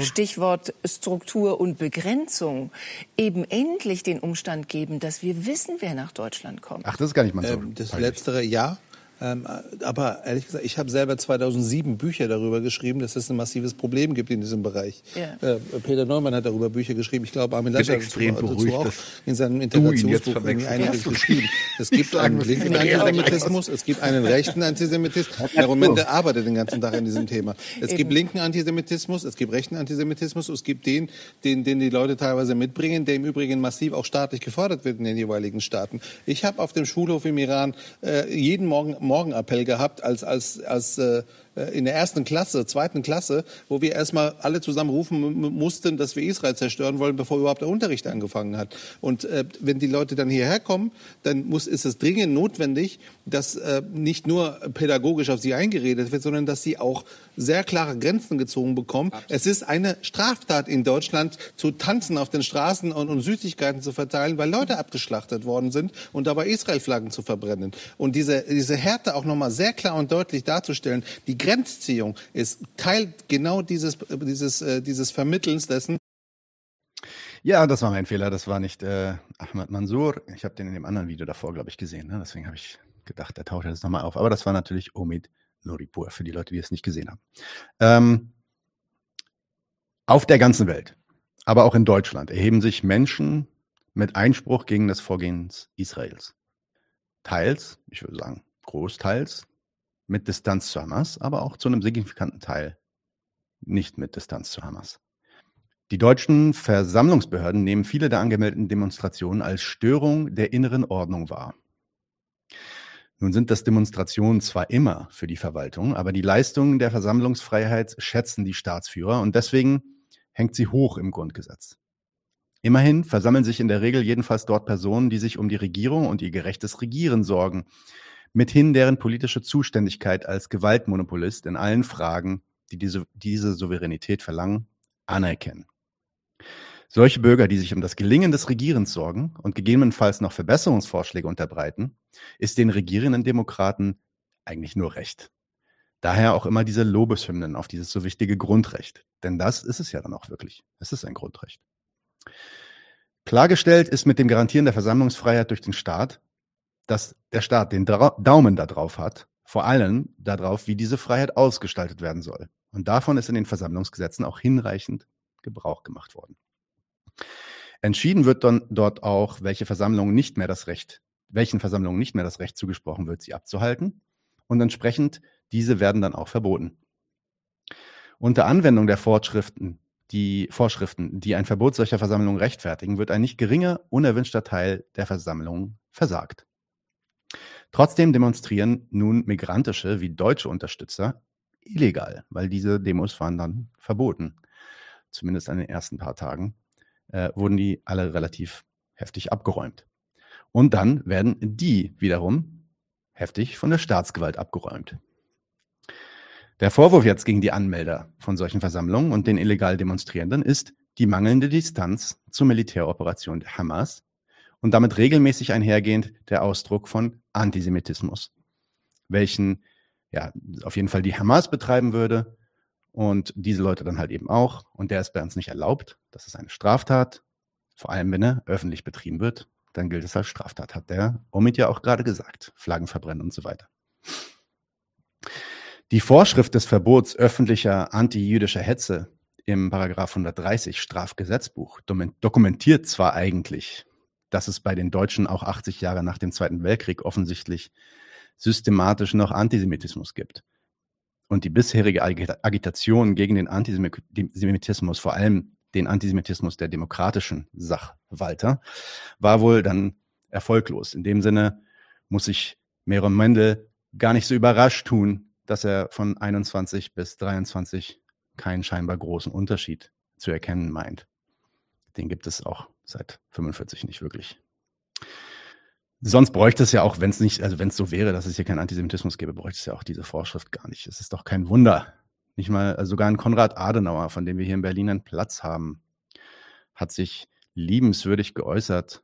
Speaker 6: es, Stichwort Struktur und Begrenzung, eben endlich den Umstand geben, dass wir wissen, wer nach Deutschland kommt?
Speaker 1: Ach, das ist gar nicht mal so.
Speaker 15: Ähm, das Letztere, ja. Ähm, aber ehrlich gesagt, ich habe selber 2007 Bücher darüber geschrieben, dass es ein massives Problem gibt in diesem Bereich.
Speaker 6: Ja.
Speaker 15: Äh, Peter Neumann hat darüber Bücher geschrieben. Ich glaube, Armin Laschet hat dazu, auch in seinem Integrationsbuch einiges geschrieben. Es gibt einen linken Antisemitismus, es gibt einen rechten Antisemitismus. Der Moment, der arbeitet den ganzen Tag an diesem Thema. Es gibt linken Antisemitismus, es gibt rechten Antisemitismus, es gibt den, den, den die Leute teilweise mitbringen, der im Übrigen massiv auch staatlich gefördert wird in den jeweiligen Staaten. Ich habe auf dem Schulhof im Iran äh, jeden Morgen Morgenappell gehabt als als als äh, in der ersten Klasse, zweiten Klasse, wo wir erstmal alle zusammen rufen mussten, dass wir Israel zerstören wollen, bevor überhaupt der Unterricht angefangen hat. Und äh, wenn die Leute dann hierher kommen, dann muss, ist es dringend notwendig, dass äh, nicht nur pädagogisch auf sie eingeredet wird, sondern dass sie auch sehr klare Grenzen gezogen bekommen. Es ist eine Straftat in Deutschland, zu tanzen auf den Straßen und, und Süßigkeiten zu verteilen, weil Leute abgeschlachtet worden sind und dabei Israel-Flaggen zu verbrennen. Und diese, diese Härte auch nochmal sehr klar und deutlich darzustellen, die Grenzziehung ist Teil genau dieses, dieses, äh, dieses Vermittelns dessen.
Speaker 1: Ja, das war mein Fehler. Das war nicht äh, Ahmad Mansour. Ich habe den in dem anderen Video davor, glaube ich, gesehen. Ne? Deswegen habe ich gedacht, der taucht jetzt nochmal auf. Aber das war natürlich Omid Noripur, für die Leute, die es nicht gesehen haben. Ähm, auf der ganzen Welt, aber auch in Deutschland, erheben sich Menschen mit Einspruch gegen das Vorgehen Israels. Teils, ich würde sagen, großteils mit Distanz zu Hamas, aber auch zu einem signifikanten Teil nicht mit Distanz zu Hamas. Die deutschen Versammlungsbehörden nehmen viele der angemeldeten Demonstrationen als Störung der inneren Ordnung wahr. Nun sind das Demonstrationen zwar immer für die Verwaltung, aber die Leistungen der Versammlungsfreiheit schätzen die Staatsführer und deswegen hängt sie hoch im Grundgesetz. Immerhin versammeln sich in der Regel jedenfalls dort Personen, die sich um die Regierung und ihr gerechtes Regieren sorgen, mithin deren politische Zuständigkeit als Gewaltmonopolist in allen Fragen, die diese, diese Souveränität verlangen, anerkennen. Solche Bürger, die sich um das Gelingen des Regierens sorgen und gegebenenfalls noch Verbesserungsvorschläge unterbreiten, ist den regierenden Demokraten eigentlich nur recht. Daher auch immer diese Lobeshymnen auf dieses so wichtige Grundrecht. Denn das ist es ja dann auch wirklich. Es ist ein Grundrecht. Klargestellt ist mit dem Garantieren der Versammlungsfreiheit durch den Staat, dass der Staat den Dra Daumen darauf hat, vor allem darauf, wie diese Freiheit ausgestaltet werden soll. Und davon ist in den Versammlungsgesetzen auch hinreichend Gebrauch gemacht worden. Entschieden wird dann dort auch, welche Versammlungen nicht mehr das Recht, welchen Versammlungen nicht mehr das Recht zugesprochen wird, sie abzuhalten. Und entsprechend diese werden dann auch verboten. Unter Anwendung der Vorschriften, die Vorschriften, die ein Verbot solcher Versammlungen rechtfertigen, wird ein nicht geringer, unerwünschter Teil der Versammlung versagt. Trotzdem demonstrieren nun migrantische wie deutsche Unterstützer illegal, weil diese Demos waren dann verboten. Zumindest an den ersten paar Tagen äh, wurden die alle relativ heftig abgeräumt. Und dann werden die wiederum heftig von der Staatsgewalt abgeräumt. Der Vorwurf jetzt gegen die Anmelder von solchen Versammlungen und den illegal Demonstrierenden ist die mangelnde Distanz zur Militäroperation der Hamas und damit regelmäßig einhergehend der Ausdruck von Antisemitismus, welchen ja auf jeden Fall die Hamas betreiben würde und diese Leute dann halt eben auch. Und der ist bei uns nicht erlaubt. Das ist eine Straftat, vor allem wenn er öffentlich betrieben wird. Dann gilt es als Straftat, hat der Omid ja auch gerade gesagt. Flaggen verbrennen und so weiter. Die Vorschrift des Verbots öffentlicher antijüdischer Hetze im Paragraph 130 Strafgesetzbuch dokumentiert zwar eigentlich, dass es bei den Deutschen auch 80 Jahre nach dem Zweiten Weltkrieg offensichtlich systematisch noch Antisemitismus gibt. Und die bisherige Agitation gegen den Antisemitismus, vor allem den Antisemitismus der demokratischen Sachwalter, war wohl dann erfolglos. In dem Sinne muss sich Meron Mendel gar nicht so überrascht tun, dass er von 21 bis 23 keinen scheinbar großen Unterschied zu erkennen meint. Den gibt es auch seit 45 nicht wirklich. Sonst bräuchte es ja auch, wenn es nicht, also wenn es so wäre, dass es hier keinen Antisemitismus gäbe, bräuchte es ja auch diese Vorschrift gar nicht. Es ist doch kein Wunder, Nicht mal, also sogar ein Konrad Adenauer, von dem wir hier in Berlin einen Platz haben, hat sich liebenswürdig geäußert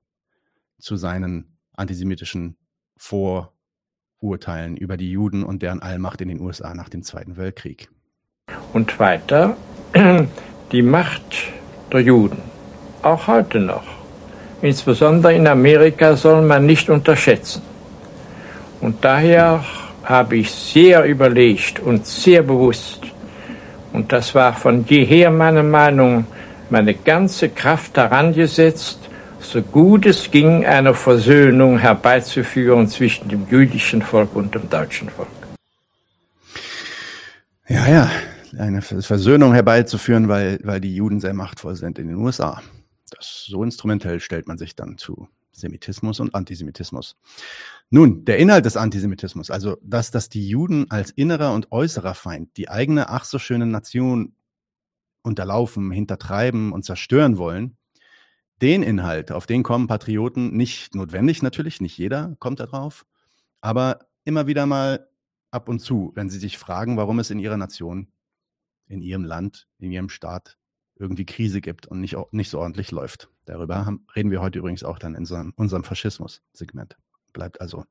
Speaker 1: zu seinen antisemitischen Vorurteilen über die Juden und deren Allmacht in den USA nach dem Zweiten Weltkrieg.
Speaker 16: Und weiter, die Macht der Juden, auch heute noch, insbesondere in Amerika, soll man nicht unterschätzen. Und daher habe ich sehr überlegt und sehr bewusst, und das war von jeher meine Meinung, meine ganze Kraft daran gesetzt, so gut es ging, eine Versöhnung herbeizuführen zwischen dem jüdischen Volk und dem deutschen Volk.
Speaker 1: Ja, ja, eine Versöhnung herbeizuführen, weil, weil die Juden sehr machtvoll sind in den USA. Das, so instrumentell stellt man sich dann zu Semitismus und Antisemitismus. Nun, der Inhalt des Antisemitismus, also dass, dass die Juden als innerer und äußerer Feind die eigene ach so schöne Nation unterlaufen, hintertreiben und zerstören wollen, den Inhalt, auf den kommen Patrioten nicht notwendig, natürlich, nicht jeder kommt darauf, aber immer wieder mal ab und zu, wenn sie sich fragen, warum es in ihrer Nation, in ihrem Land, in ihrem Staat irgendwie Krise gibt und nicht, nicht so ordentlich läuft. Darüber haben, reden wir heute übrigens auch dann in so unserem Faschismus-Segment. Bleibt also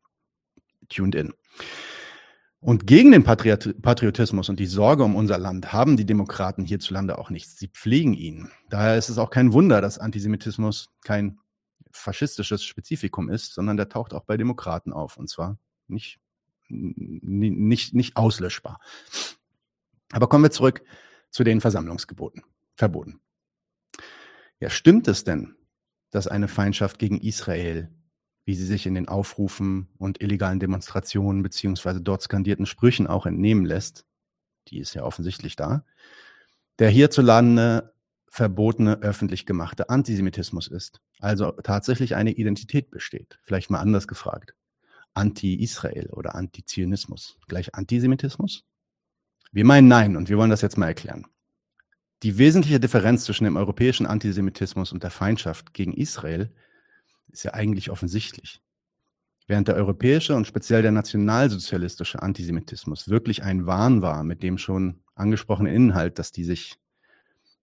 Speaker 1: tuned in. Und gegen den Patriotismus und die Sorge um unser Land haben die Demokraten hierzulande auch nichts. Sie pflegen ihn. Daher ist es auch kein Wunder, dass Antisemitismus kein faschistisches Spezifikum ist, sondern der taucht auch bei Demokraten auf. Und zwar nicht, nicht, nicht auslöschbar. Aber kommen wir zurück zu den Versammlungsgeboten, Verboten. Ja, stimmt es denn, dass eine Feindschaft gegen Israel wie sie sich in den Aufrufen und illegalen Demonstrationen beziehungsweise dort skandierten Sprüchen auch entnehmen lässt, die ist ja offensichtlich da, der hierzulande verbotene, öffentlich gemachte Antisemitismus ist. Also tatsächlich eine Identität besteht. Vielleicht mal anders gefragt. Anti-Israel oder Antizionismus gleich Antisemitismus? Wir meinen nein und wir wollen das jetzt mal erklären. Die wesentliche Differenz zwischen dem europäischen Antisemitismus und der Feindschaft gegen Israel ist ja eigentlich offensichtlich. Während der europäische und speziell der nationalsozialistische Antisemitismus wirklich ein Wahn war, mit dem schon angesprochenen Inhalt, dass die sich,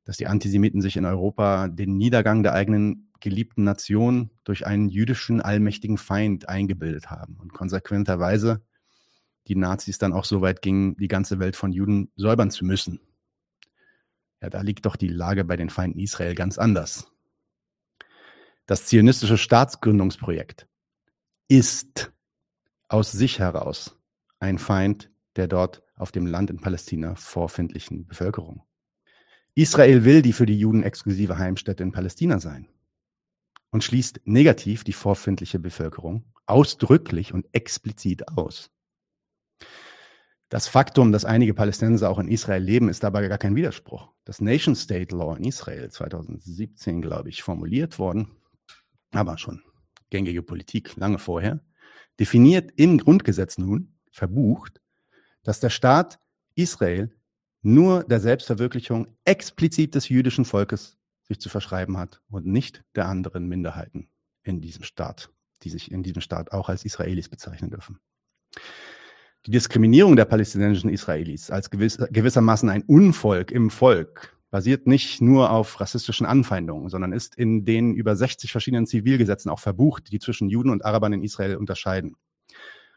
Speaker 1: dass die Antisemiten sich in Europa den Niedergang der eigenen geliebten Nation durch einen jüdischen allmächtigen Feind eingebildet haben und konsequenterweise die Nazis dann auch so weit gingen, die ganze Welt von Juden säubern zu müssen. Ja, da liegt doch die Lage bei den Feinden Israel ganz anders. Das zionistische Staatsgründungsprojekt ist aus sich heraus ein Feind der dort auf dem Land in Palästina vorfindlichen Bevölkerung. Israel will die für die Juden exklusive Heimstätte in Palästina sein und schließt negativ die vorfindliche Bevölkerung ausdrücklich und explizit aus. Das Faktum, dass einige Palästinenser auch in Israel leben, ist dabei gar kein Widerspruch. Das Nation State Law in Israel 2017, glaube ich, formuliert worden, aber schon gängige Politik lange vorher, definiert im Grundgesetz nun, verbucht, dass der Staat Israel nur der Selbstverwirklichung explizit des jüdischen Volkes sich zu verschreiben hat und nicht der anderen Minderheiten in diesem Staat, die sich in diesem Staat auch als Israelis bezeichnen dürfen. Die Diskriminierung der palästinensischen Israelis als gewiss, gewissermaßen ein Unvolk im Volk basiert nicht nur auf rassistischen Anfeindungen, sondern ist in den über 60 verschiedenen Zivilgesetzen auch verbucht, die zwischen Juden und Arabern in Israel unterscheiden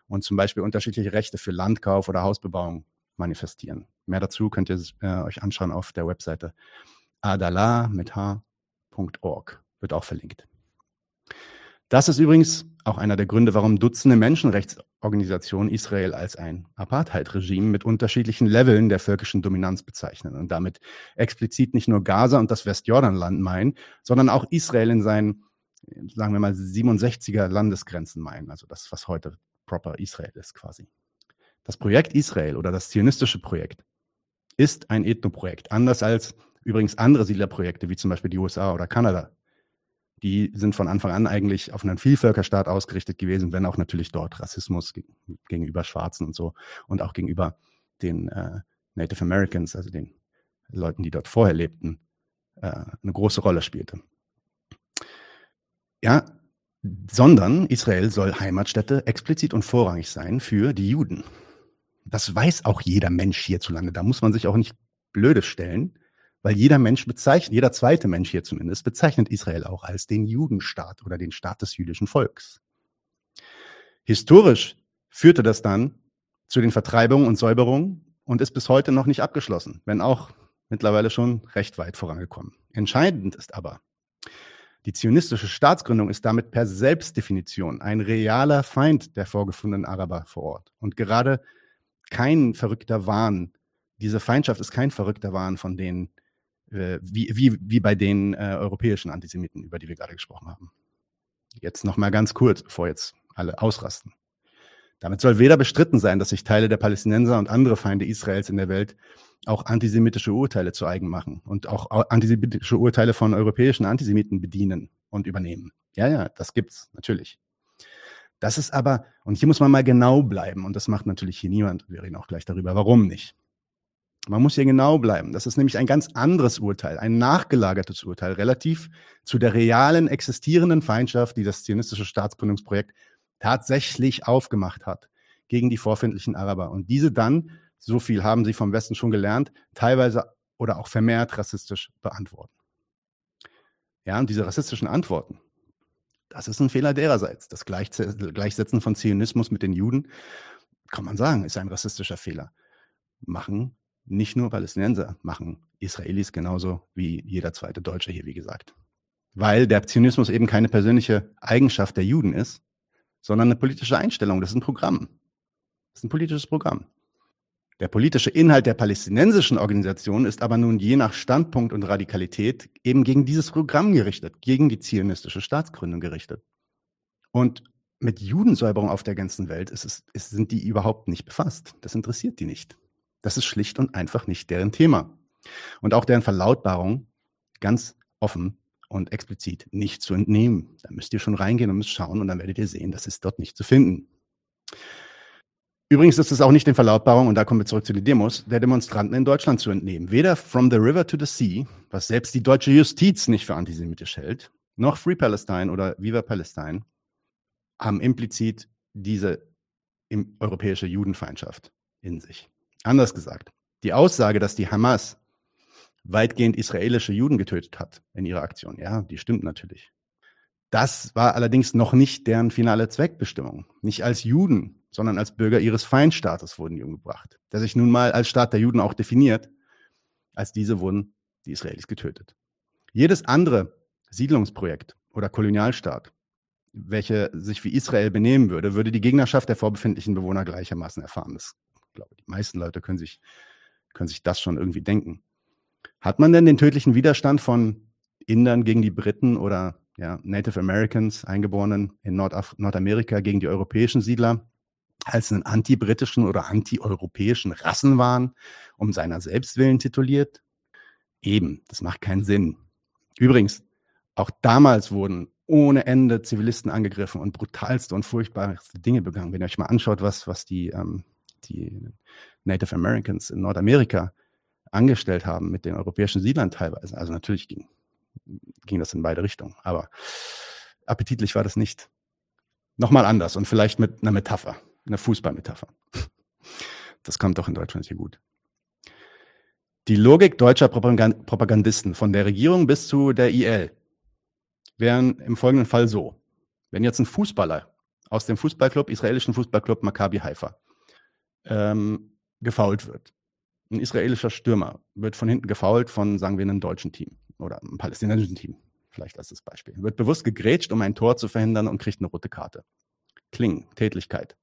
Speaker 1: und zum Beispiel unterschiedliche Rechte für Landkauf oder Hausbebauung manifestieren. Mehr dazu könnt ihr äh, euch anschauen auf der Webseite adala mit h.org, wird auch verlinkt. Das ist übrigens auch einer der Gründe, warum Dutzende Menschenrechtsorganisationen Israel als ein Apartheid-Regime mit unterschiedlichen Leveln der völkischen Dominanz bezeichnen und damit explizit nicht nur Gaza und das Westjordanland meinen, sondern auch Israel in seinen, sagen wir mal, 67er Landesgrenzen meinen, also das, was heute proper Israel ist quasi. Das Projekt Israel oder das zionistische Projekt ist ein Ethnoprojekt, anders als übrigens andere Siedlerprojekte wie zum Beispiel die USA oder Kanada, die sind von Anfang an eigentlich auf einen Vielvölkerstaat ausgerichtet gewesen, wenn auch natürlich dort Rassismus gegenüber Schwarzen und so und auch gegenüber den äh, Native Americans, also den Leuten, die dort vorher lebten, äh, eine große Rolle spielte. Ja, sondern Israel soll Heimatstätte explizit und vorrangig sein für die Juden. Das weiß auch jeder Mensch hierzulande. Da muss man sich auch nicht blöde stellen, weil jeder Mensch bezeichnet, jeder zweite Mensch hier zumindest, bezeichnet Israel auch als den Judenstaat oder den Staat des jüdischen Volks. Historisch führte das dann zu den Vertreibungen und Säuberungen und ist bis heute noch nicht abgeschlossen, wenn auch mittlerweile schon recht weit vorangekommen. Entscheidend ist aber, die zionistische Staatsgründung ist damit per Selbstdefinition ein realer Feind der vorgefundenen Araber vor Ort. Und gerade kein verrückter Wahn, diese Feindschaft ist kein verrückter Wahn von denen, wie, wie, wie bei den äh, europäischen Antisemiten, über die wir gerade gesprochen haben. Jetzt noch mal ganz kurz, bevor jetzt alle ausrasten. Damit soll weder bestritten sein, dass sich Teile der Palästinenser und andere Feinde Israels in der Welt auch antisemitische Urteile zu eigen machen und auch antisemitische Urteile von europäischen Antisemiten bedienen und übernehmen. Ja, ja, das gibt's natürlich. Das ist aber, und hier muss man mal genau bleiben, und das macht natürlich hier niemand, wir reden auch gleich darüber, warum nicht. Man muss hier genau bleiben. Das ist nämlich ein ganz anderes Urteil, ein nachgelagertes Urteil, relativ zu der realen existierenden Feindschaft, die das zionistische Staatsgründungsprojekt tatsächlich aufgemacht hat gegen die vorfindlichen Araber. Und diese dann so viel haben sie vom Westen schon gelernt, teilweise oder auch vermehrt rassistisch beantworten. Ja, und diese rassistischen Antworten, das ist ein Fehler dererseits. Das Gleichsetzen von Zionismus mit den Juden, kann man sagen, ist ein rassistischer Fehler. Machen nicht nur Palästinenser, machen Israelis genauso wie jeder zweite Deutsche hier, wie gesagt. Weil der Zionismus eben keine persönliche Eigenschaft der Juden ist, sondern eine politische Einstellung. Das ist ein Programm. Das ist ein politisches Programm. Der politische Inhalt der palästinensischen Organisation ist aber nun je nach Standpunkt und Radikalität eben gegen dieses Programm gerichtet, gegen die zionistische Staatsgründung gerichtet. Und mit Judensäuberung auf der ganzen Welt ist es, ist, sind die überhaupt nicht befasst. Das interessiert die nicht. Das ist schlicht und einfach nicht deren Thema. Und auch deren Verlautbarung ganz offen und explizit nicht zu entnehmen. Da müsst ihr schon reingehen und müsst schauen und dann werdet ihr sehen, das ist dort nicht zu finden. Übrigens ist es auch nicht den Verlautbarungen, und da kommen wir zurück zu den Demos, der Demonstranten in Deutschland zu entnehmen. Weder From the River to the Sea, was selbst die deutsche Justiz nicht für antisemitisch hält, noch Free Palestine oder Viva Palestine haben implizit diese europäische Judenfeindschaft in sich. Anders gesagt, die Aussage, dass die Hamas weitgehend israelische Juden getötet hat in ihrer Aktion, ja, die stimmt natürlich. Das war allerdings noch nicht deren finale Zweckbestimmung. Nicht als Juden sondern als Bürger ihres Feindstaates wurden die umgebracht, der sich nun mal als Staat der Juden auch definiert. Als diese wurden die Israelis getötet. Jedes andere Siedlungsprojekt oder Kolonialstaat, welche sich wie Israel benehmen würde, würde die Gegnerschaft der vorbefindlichen Bewohner gleichermaßen erfahren. Das, glaube, die meisten Leute können sich, können sich das schon irgendwie denken. Hat man denn den tödlichen Widerstand von Indern gegen die Briten oder ja, Native Americans, Eingeborenen in Nordaf Nordamerika gegen die europäischen Siedler als einen antibritischen oder antieuropäischen Rassenwahn um seiner Selbstwillen tituliert? Eben, das macht keinen Sinn. Übrigens, auch damals wurden ohne Ende Zivilisten angegriffen und brutalste und furchtbarste Dinge begangen. Wenn ihr euch mal anschaut, was, was die, ähm, die Native Americans in Nordamerika angestellt haben mit den europäischen Siedlern teilweise. Also natürlich ging, ging das in beide Richtungen, aber appetitlich war das nicht. Nochmal anders und vielleicht mit einer Metapher eine Fußballmetapher. Das kommt doch in Deutschland hier gut. Die Logik deutscher Propagandisten von der Regierung bis zu der IL wären im folgenden Fall so. Wenn jetzt ein Fußballer aus dem Fußballclub, israelischen Fußballclub Maccabi Haifa, ähm, gefault wird. Ein israelischer Stürmer wird von hinten gefault von, sagen wir, einem deutschen Team oder einem palästinensischen Team, vielleicht als das Beispiel. Wird bewusst gegrätscht, um ein Tor zu verhindern und kriegt eine rote Karte. Kling, Tätlichkeit.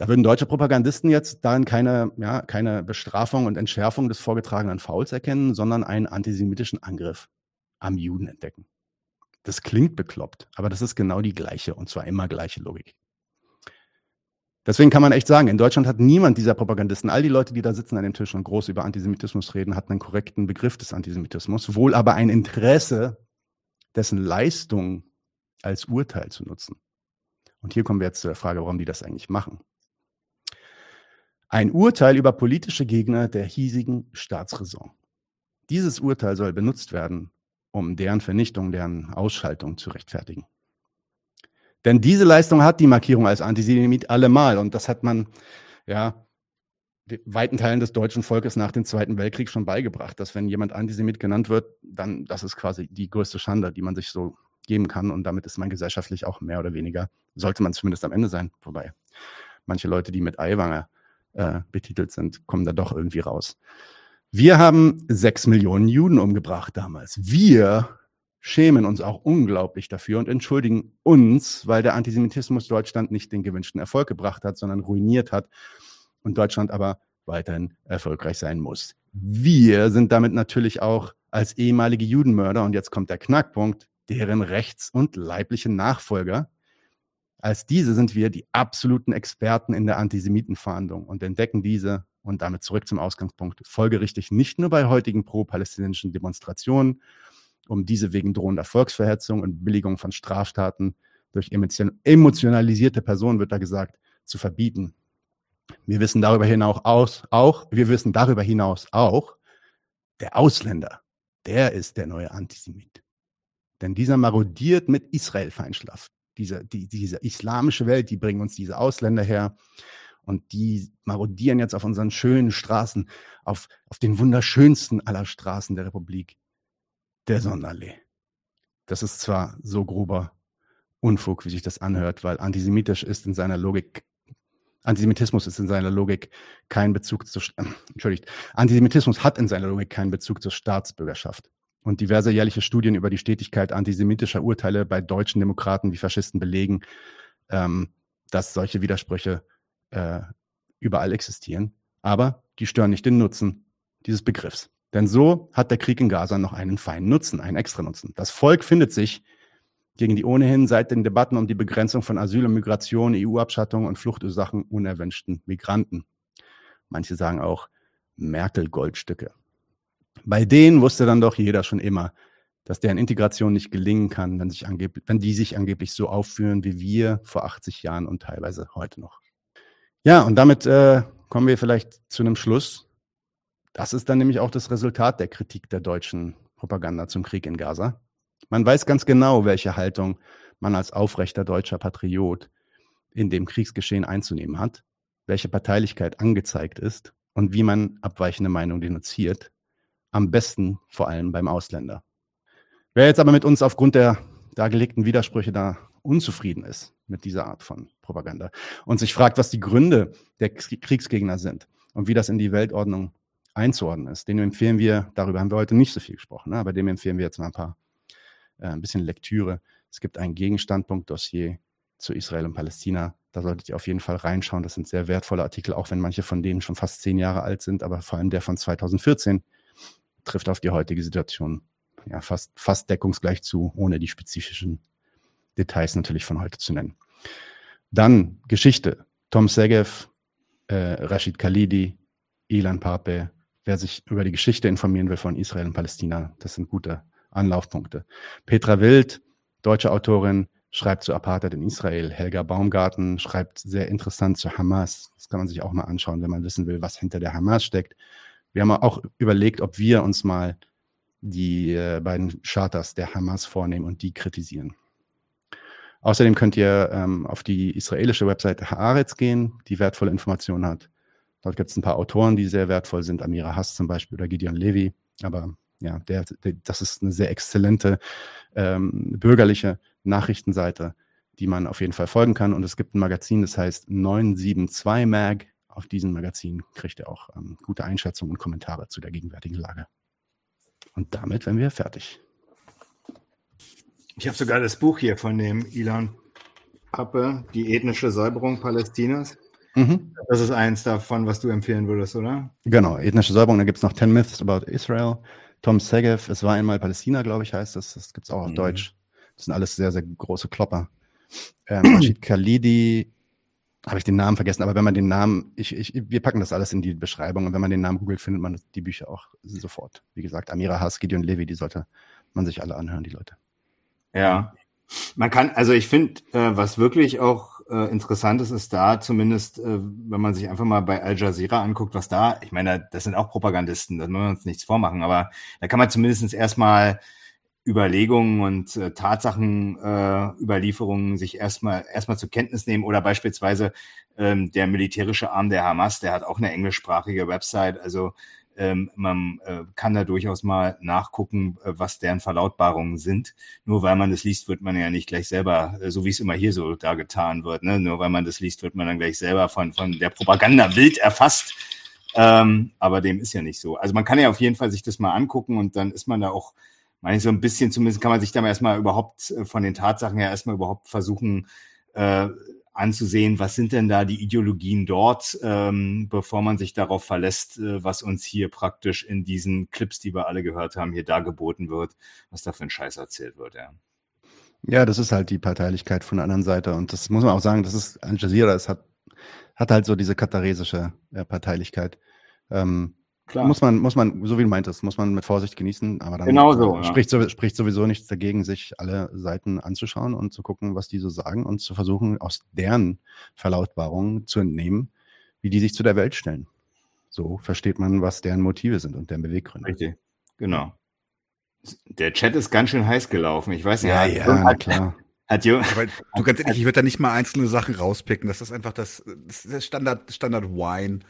Speaker 1: Da würden deutsche Propagandisten jetzt darin keine, ja, keine Bestrafung und Entschärfung des vorgetragenen Fouls erkennen, sondern einen antisemitischen Angriff am Juden entdecken. Das klingt bekloppt, aber das ist genau die gleiche und zwar immer gleiche Logik. Deswegen kann man echt sagen, in Deutschland hat niemand dieser Propagandisten, all die Leute, die da sitzen an dem Tisch und groß über Antisemitismus reden, hat einen korrekten Begriff des Antisemitismus, wohl aber ein Interesse, dessen Leistung als Urteil zu nutzen. Und hier kommen wir jetzt zu der Frage, warum die das eigentlich machen. Ein Urteil über politische Gegner der hiesigen Staatsräson. Dieses Urteil soll benutzt werden, um deren Vernichtung, deren Ausschaltung zu rechtfertigen. Denn diese Leistung hat die Markierung als Antisemit allemal und das hat man ja, weiten Teilen des deutschen Volkes nach dem Zweiten Weltkrieg schon beigebracht, dass wenn jemand Antisemit genannt wird, dann das ist quasi die größte Schande, die man sich so geben kann und damit ist man gesellschaftlich auch mehr oder weniger, sollte man zumindest am Ende sein, wobei manche Leute, die mit Eiwanger äh, betitelt sind, kommen da doch irgendwie raus. Wir haben sechs Millionen Juden umgebracht damals. Wir schämen uns auch unglaublich dafür und entschuldigen uns, weil der Antisemitismus Deutschland nicht den gewünschten Erfolg gebracht hat, sondern ruiniert hat und Deutschland aber weiterhin erfolgreich sein muss. Wir sind damit natürlich auch als ehemalige Judenmörder, und jetzt kommt der Knackpunkt, deren rechts- und leibliche Nachfolger. Als diese sind wir die absoluten Experten in der Antisemitenfahndung und entdecken diese und damit zurück zum Ausgangspunkt folgerichtig nicht nur bei heutigen pro-palästinensischen Demonstrationen, um diese wegen drohender Volksverhetzung und Billigung von Straftaten durch emotionalisierte Personen, wird da gesagt, zu verbieten. Wir wissen darüber hinaus aus, auch, wir wissen darüber hinaus auch, der Ausländer, der ist der neue Antisemit. Denn dieser marodiert mit Israel-Feindschaft. Diese, die, diese islamische Welt, die bringen uns diese Ausländer her und die marodieren jetzt auf unseren schönen Straßen, auf, auf den wunderschönsten aller Straßen der Republik, der Sonderlee. Das ist zwar so grober Unfug, wie sich das anhört, weil antisemitisch ist in seiner Logik Antisemitismus ist in seiner Logik kein Bezug zu, äh, entschuldigt, Antisemitismus hat in seiner Logik keinen Bezug zur Staatsbürgerschaft. Und diverse jährliche Studien über die Stetigkeit antisemitischer Urteile bei deutschen Demokraten wie Faschisten belegen, ähm, dass solche Widersprüche äh, überall existieren. Aber die stören nicht den Nutzen dieses Begriffs. Denn so hat der Krieg in Gaza noch einen feinen Nutzen, einen extra Nutzen. Das Volk findet sich gegen die ohnehin seit den Debatten um die Begrenzung von Asyl und Migration, EU-Abschattung und Fluchtursachen unerwünschten Migranten. Manche sagen auch Merkel-Goldstücke. Bei denen wusste dann doch jeder schon immer, dass deren Integration nicht gelingen kann, wenn, sich wenn die sich angeblich so aufführen wie wir vor 80 Jahren und teilweise heute noch. Ja, und damit äh, kommen wir vielleicht zu einem Schluss. Das ist dann nämlich auch das Resultat der Kritik der deutschen Propaganda zum Krieg in Gaza. Man weiß ganz genau, welche Haltung man als aufrechter deutscher Patriot in dem Kriegsgeschehen einzunehmen hat, welche Parteilichkeit angezeigt ist und wie man abweichende Meinung denunziert, am besten vor allem beim Ausländer. Wer jetzt aber mit uns aufgrund der dargelegten Widersprüche da unzufrieden ist mit dieser Art von Propaganda und sich fragt, was die Gründe der Kriegsgegner sind und wie das in die Weltordnung einzuordnen ist, dem empfehlen wir, darüber haben wir heute nicht so viel gesprochen, ne, aber dem empfehlen wir jetzt mal ein paar äh, ein bisschen Lektüre. Es gibt ein Gegenstandpunkt-Dossier zu Israel und Palästina. Da solltet ihr auf jeden Fall reinschauen. Das sind sehr wertvolle Artikel, auch wenn manche von denen schon fast zehn Jahre alt sind, aber vor allem der von 2014 trifft auf die heutige Situation ja, fast, fast deckungsgleich zu, ohne die spezifischen Details natürlich von heute zu nennen. Dann Geschichte. Tom Segev, äh, Rashid Khalidi, Ilan Pape. Wer sich über die Geschichte informieren will von Israel und Palästina, das sind gute Anlaufpunkte. Petra Wild, deutsche Autorin, schreibt zu Apartheid in Israel. Helga Baumgarten schreibt sehr interessant zu Hamas. Das kann man sich auch mal anschauen, wenn man wissen will, was hinter der Hamas steckt. Wir haben auch überlegt, ob wir uns mal die äh, beiden Charters der Hamas vornehmen und die kritisieren. Außerdem könnt ihr ähm, auf die israelische Webseite Haaretz gehen, die wertvolle Informationen hat. Dort gibt es ein paar Autoren, die sehr wertvoll sind, Amira Hass zum Beispiel oder Gideon Levy. Aber ja, der, der, das ist eine sehr exzellente ähm, bürgerliche Nachrichtenseite, die man auf jeden Fall folgen kann. Und es gibt ein Magazin, das heißt 972 Mag. Auf diesem Magazin kriegt ihr auch ähm, gute Einschätzungen und Kommentare zu der gegenwärtigen Lage. Und damit wären wir fertig.
Speaker 2: Ich habe sogar das Buch hier von dem Ilan Pappe, die ethnische Säuberung Palästinas. Mhm. Das ist eins davon, was du empfehlen würdest, oder?
Speaker 1: Genau, ethnische Säuberung. Da gibt es noch 10 Myths about Israel. Tom Segev, es war einmal Palästina, glaube ich, heißt das. Das gibt es auch auf mhm. Deutsch. Das sind alles sehr, sehr große Klopper. Ähm, Rashid Khalidi, habe ich den Namen vergessen, aber wenn man den Namen, ich, ich, wir packen das alles in die Beschreibung und wenn man den Namen googelt, findet man die Bücher auch sofort. Wie gesagt, Amira Haas, Gideon Levy, die sollte man sich alle anhören, die Leute.
Speaker 2: Ja. Man kann, also ich finde, äh, was wirklich auch äh, interessant ist, ist da zumindest, äh, wenn man sich einfach mal bei Al Jazeera anguckt, was da, ich meine, das sind auch Propagandisten, da müssen wir uns nichts vormachen, aber da kann man zumindest erstmal Überlegungen und äh, Tatsachenüberlieferungen äh, sich erstmal erstmal zur Kenntnis nehmen oder beispielsweise ähm, der militärische Arm der Hamas, der hat auch eine englischsprachige Website, also ähm, man äh, kann da durchaus mal nachgucken, äh, was deren Verlautbarungen sind. Nur weil man das liest, wird man ja nicht gleich selber, äh, so wie es immer hier so da getan wird, ne? nur weil man das liest, wird man dann gleich selber von, von der Propaganda wild erfasst. Ähm, aber dem ist ja nicht so. Also man kann ja auf jeden Fall sich das mal angucken und dann ist man da auch, meine ich, so ein bisschen, zumindest kann man sich da erstmal überhaupt äh, von den Tatsachen her erstmal überhaupt versuchen, äh, anzusehen, was sind denn da die Ideologien dort, ähm, bevor man sich darauf verlässt, äh, was uns hier praktisch in diesen Clips, die wir alle gehört haben, hier dargeboten wird, was da für ein Scheiß erzählt wird, ja.
Speaker 1: Ja, das ist halt die Parteilichkeit von der anderen Seite. Und das muss man auch sagen, das ist Al Jazeera, es hat, hat halt so diese kataresische äh, Parteilichkeit. Ähm, Klar. Muss man, muss man, so wie du meintest, muss man mit Vorsicht genießen, aber dann
Speaker 2: genau so,
Speaker 1: spricht, ja. spricht sowieso nichts dagegen, sich alle Seiten anzuschauen und zu gucken, was die so sagen und zu versuchen, aus deren Verlautbarungen zu entnehmen, wie die sich zu der Welt stellen. So versteht man, was deren Motive sind und deren Beweggründe.
Speaker 2: Richtig, genau. Der Chat ist ganz schön heiß gelaufen. Ich weiß nicht.
Speaker 1: Ja, ja, na klar.
Speaker 3: Hat jo Aber du ganz ehrlich, ich würde da nicht mal einzelne Sachen rauspicken. Das ist einfach das, das ist Standard, Standard Wine.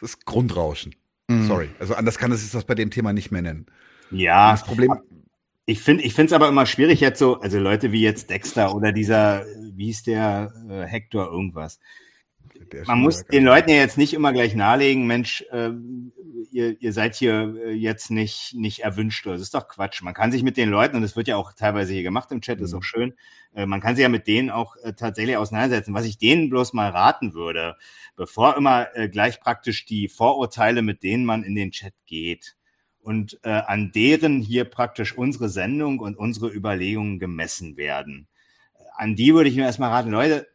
Speaker 3: Das ist Grundrauschen. Mhm. Sorry. Also anders kann es das bei dem Thema nicht mehr nennen.
Speaker 2: Ja. Das Problem. Ich finde ich finde es aber immer schwierig jetzt so, also Leute wie jetzt Dexter oder dieser, wie hieß der, äh, Hector irgendwas. Man muss den Leuten ja jetzt nicht immer gleich nahelegen, Mensch, äh, ihr, ihr seid hier äh, jetzt nicht, nicht erwünscht. Das ist doch Quatsch. Man kann sich mit den Leuten, und das wird ja auch teilweise hier gemacht im Chat, mhm. ist auch schön, äh, man kann sich ja mit denen auch äh, tatsächlich auseinandersetzen. Was ich denen bloß mal raten würde, bevor immer äh, gleich praktisch die Vorurteile, mit denen man in den Chat geht, und äh, an deren hier praktisch unsere Sendung und unsere Überlegungen gemessen werden. An die würde ich mir erstmal raten, Leute,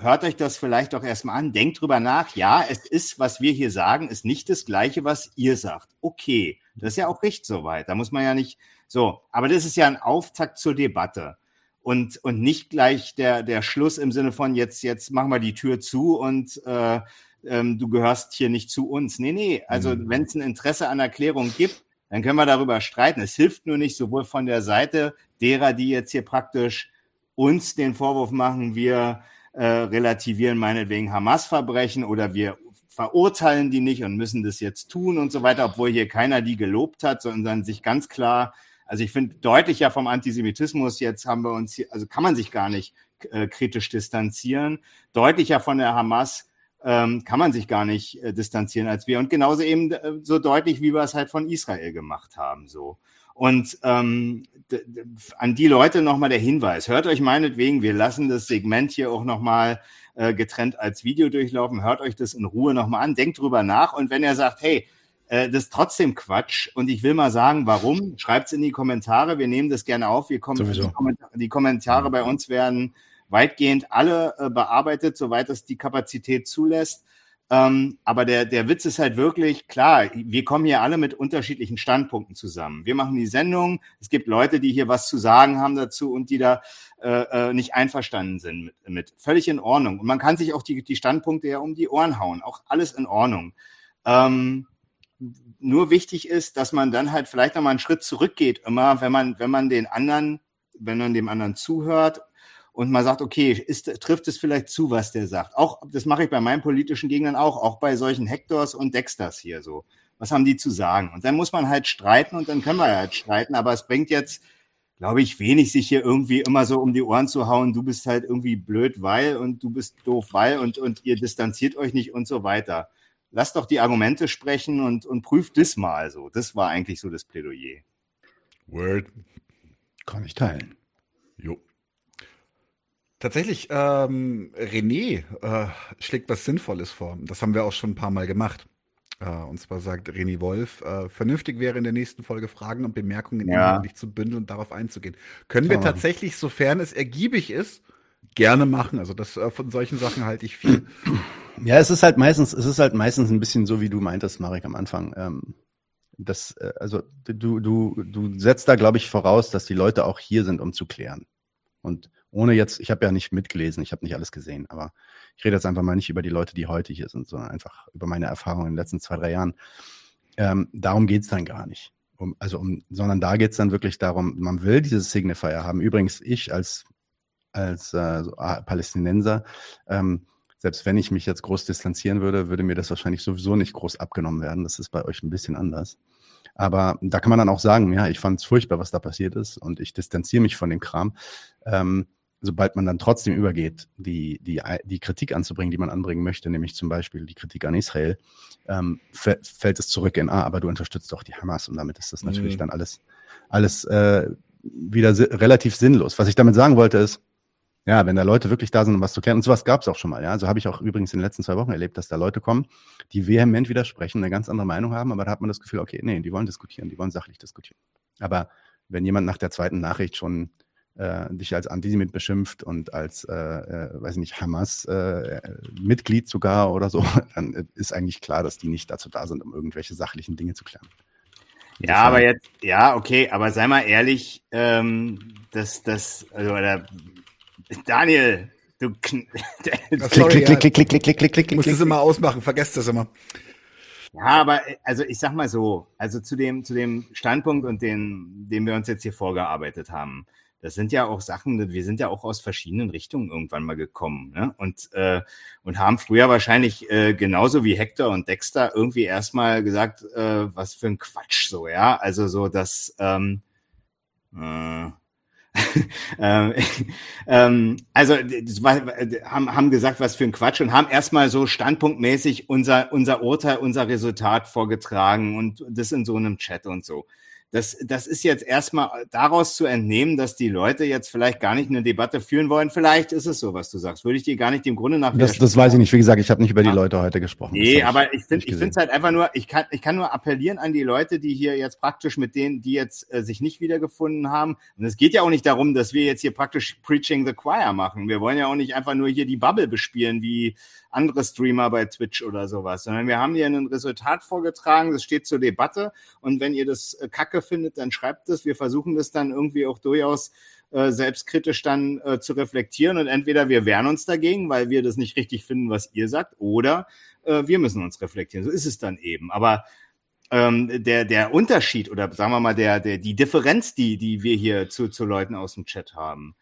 Speaker 2: hört euch das vielleicht auch erstmal an, denkt drüber nach. Ja, es ist, was wir hier sagen, ist nicht das Gleiche, was ihr sagt. Okay, das ist ja auch richtig soweit. Da muss man ja nicht so. Aber das ist ja ein Auftakt zur Debatte und, und nicht gleich der, der Schluss im Sinne von jetzt, jetzt machen wir die Tür zu und äh, ähm, du gehörst hier nicht zu uns. Nee, nee. Also mhm. wenn es ein Interesse an Erklärung gibt, dann können wir darüber streiten. Es hilft nur nicht sowohl von der Seite derer, die jetzt hier praktisch uns den Vorwurf machen, wir äh, relativieren meinetwegen Hamas-Verbrechen oder wir verurteilen die nicht und müssen das jetzt tun und so weiter, obwohl hier keiner die gelobt hat, sondern sich ganz klar, also ich finde deutlicher vom Antisemitismus, jetzt haben wir uns hier, also kann man sich gar nicht äh, kritisch distanzieren, deutlicher von der Hamas ähm, kann man sich gar nicht äh, distanzieren als wir und genauso eben äh, so deutlich, wie wir es halt von Israel gemacht haben, so. Und ähm, an die Leute nochmal der Hinweis. Hört euch meinetwegen, wir lassen das Segment hier auch nochmal äh, getrennt als Video durchlaufen. Hört euch das in Ruhe nochmal an, denkt drüber nach. Und wenn ihr sagt, hey, äh, das ist trotzdem Quatsch und ich will mal sagen, warum, schreibt es in die Kommentare. Wir nehmen das gerne auf. Wir kommen, die, Kommentare, die Kommentare bei uns werden weitgehend alle äh, bearbeitet, soweit es die Kapazität zulässt. Ähm, aber der, der Witz ist halt wirklich, klar, wir kommen hier alle mit unterschiedlichen Standpunkten zusammen. Wir machen die Sendung, es gibt Leute, die hier was zu sagen haben dazu und die da äh, äh, nicht einverstanden sind mit, mit. Völlig in Ordnung. Und man kann sich auch die, die Standpunkte ja um die Ohren hauen. Auch alles in Ordnung. Ähm, nur wichtig ist, dass man dann halt vielleicht nochmal einen Schritt zurückgeht, immer, wenn man, wenn man den anderen, wenn man dem anderen zuhört und man sagt, okay, ist, trifft es vielleicht zu, was der sagt. Auch, das mache ich bei meinen politischen Gegnern auch, auch bei solchen Hectors und Dexters hier so. Was haben die zu sagen? Und dann muss man halt streiten und dann können wir halt streiten, aber es bringt jetzt, glaube ich, wenig, sich hier irgendwie immer so um die Ohren zu hauen, du bist halt irgendwie blöd, weil und du bist doof, weil und, und ihr distanziert euch nicht und so weiter. Lasst doch die Argumente sprechen und, und prüft das mal so. Das war eigentlich so das Plädoyer.
Speaker 3: Word.
Speaker 1: Kann ich teilen.
Speaker 3: Tatsächlich, ähm, René äh, schlägt was Sinnvolles vor. Das haben wir auch schon ein paar Mal gemacht. Äh, und zwar sagt René Wolf, äh, vernünftig wäre in der nächsten Folge Fragen und Bemerkungen ja. inhaltlich zu bündeln und darauf einzugehen. Können wir tatsächlich, sofern es ergiebig ist, gerne machen. Also das äh, von solchen Sachen halte ich viel.
Speaker 1: Ja, es ist halt meistens, es ist halt meistens ein bisschen so, wie du meintest, Marek, am Anfang. Ähm, das, äh, also du, du, du setzt da, glaube ich, voraus, dass die Leute auch hier sind, um zu klären. Und ohne jetzt, ich habe ja nicht mitgelesen, ich habe nicht alles gesehen, aber ich rede jetzt einfach mal nicht über die Leute, die heute hier sind, sondern einfach über meine Erfahrungen in den letzten zwei, drei Jahren. Ähm, darum geht's dann gar nicht. um, also um, sondern da geht es dann wirklich darum, man will dieses Signifier haben. Übrigens, ich als, als äh, so, Palästinenser, ähm, selbst wenn ich mich jetzt groß distanzieren würde, würde mir das wahrscheinlich sowieso nicht groß abgenommen werden. Das ist bei euch ein bisschen anders. Aber da kann man dann auch sagen, ja, ich fand es furchtbar, was da passiert ist und ich distanziere mich von dem Kram. Ähm, sobald man dann trotzdem übergeht, die, die, die Kritik anzubringen, die man anbringen möchte, nämlich zum Beispiel die Kritik an Israel, ähm, fällt es zurück in, ah, aber du unterstützt doch die Hamas und damit ist das natürlich mhm. dann alles, alles äh, wieder si relativ sinnlos. Was ich damit sagen wollte ist, ja, wenn da Leute wirklich da sind, um was zu klären, und sowas gab es auch schon mal, ja. So also habe ich auch übrigens in den letzten zwei Wochen erlebt, dass da Leute kommen, die vehement widersprechen, eine ganz andere Meinung haben, aber da hat man das Gefühl, okay, nee, die wollen diskutieren, die wollen sachlich diskutieren. Aber wenn jemand nach der zweiten Nachricht schon äh, dich als Antisemit beschimpft und als, äh, äh, weiß nicht, Hamas-Mitglied äh, sogar oder so, dann ist eigentlich klar, dass die nicht dazu da sind, um irgendwelche sachlichen Dinge zu klären.
Speaker 2: Ja, aber jetzt, ja, okay, aber sei mal ehrlich, ähm, dass das, also, oder, Daniel, du klick,
Speaker 3: klick, klick, klick, klick, klick, klick, klick, klick, klick. Muss das immer ausmachen, vergesst das immer.
Speaker 2: Ja, aber also ich sag mal so, also zu dem, zu dem Standpunkt und den, den wir uns jetzt hier vorgearbeitet haben das sind ja auch Sachen, wir sind ja auch aus verschiedenen Richtungen irgendwann mal gekommen ne? und, äh, und haben früher wahrscheinlich äh, genauso wie Hector und Dexter irgendwie erstmal gesagt, äh, was für ein Quatsch so, ja. Also so, dass ähm, äh, ähm, ähm, also haben, haben gesagt, was für ein Quatsch und haben erstmal so standpunktmäßig unser, unser Urteil, unser Resultat vorgetragen und das in so einem Chat und so das, das ist jetzt erstmal daraus zu entnehmen, dass die Leute jetzt vielleicht gar nicht eine Debatte führen wollen. Vielleicht ist es so, was du sagst. Würde ich dir gar nicht dem Grunde nach.
Speaker 1: Das, das weiß ich nicht. Wie gesagt, ich habe nicht über die Leute heute gesprochen.
Speaker 2: Nee, aber ich finde ich finde es halt einfach nur, ich kann, ich kann nur appellieren an die Leute, die hier jetzt praktisch mit denen, die jetzt äh, sich nicht wiedergefunden haben. Und es geht ja auch nicht darum, dass wir jetzt hier praktisch Preaching the Choir machen. Wir wollen ja auch nicht einfach nur hier die Bubble bespielen, wie andere Streamer bei Twitch oder sowas, sondern wir haben hier ein Resultat vorgetragen, das steht zur Debatte und wenn ihr das äh, kacke findet, dann schreibt es. Wir versuchen das dann irgendwie auch durchaus äh, selbstkritisch dann äh, zu reflektieren und entweder wir wehren uns dagegen, weil wir das nicht richtig finden, was ihr sagt, oder äh, wir müssen uns reflektieren. So ist es dann eben. Aber ähm, der, der Unterschied oder sagen wir mal der, der, die Differenz, die, die wir hier zu, zu Leuten aus dem Chat haben,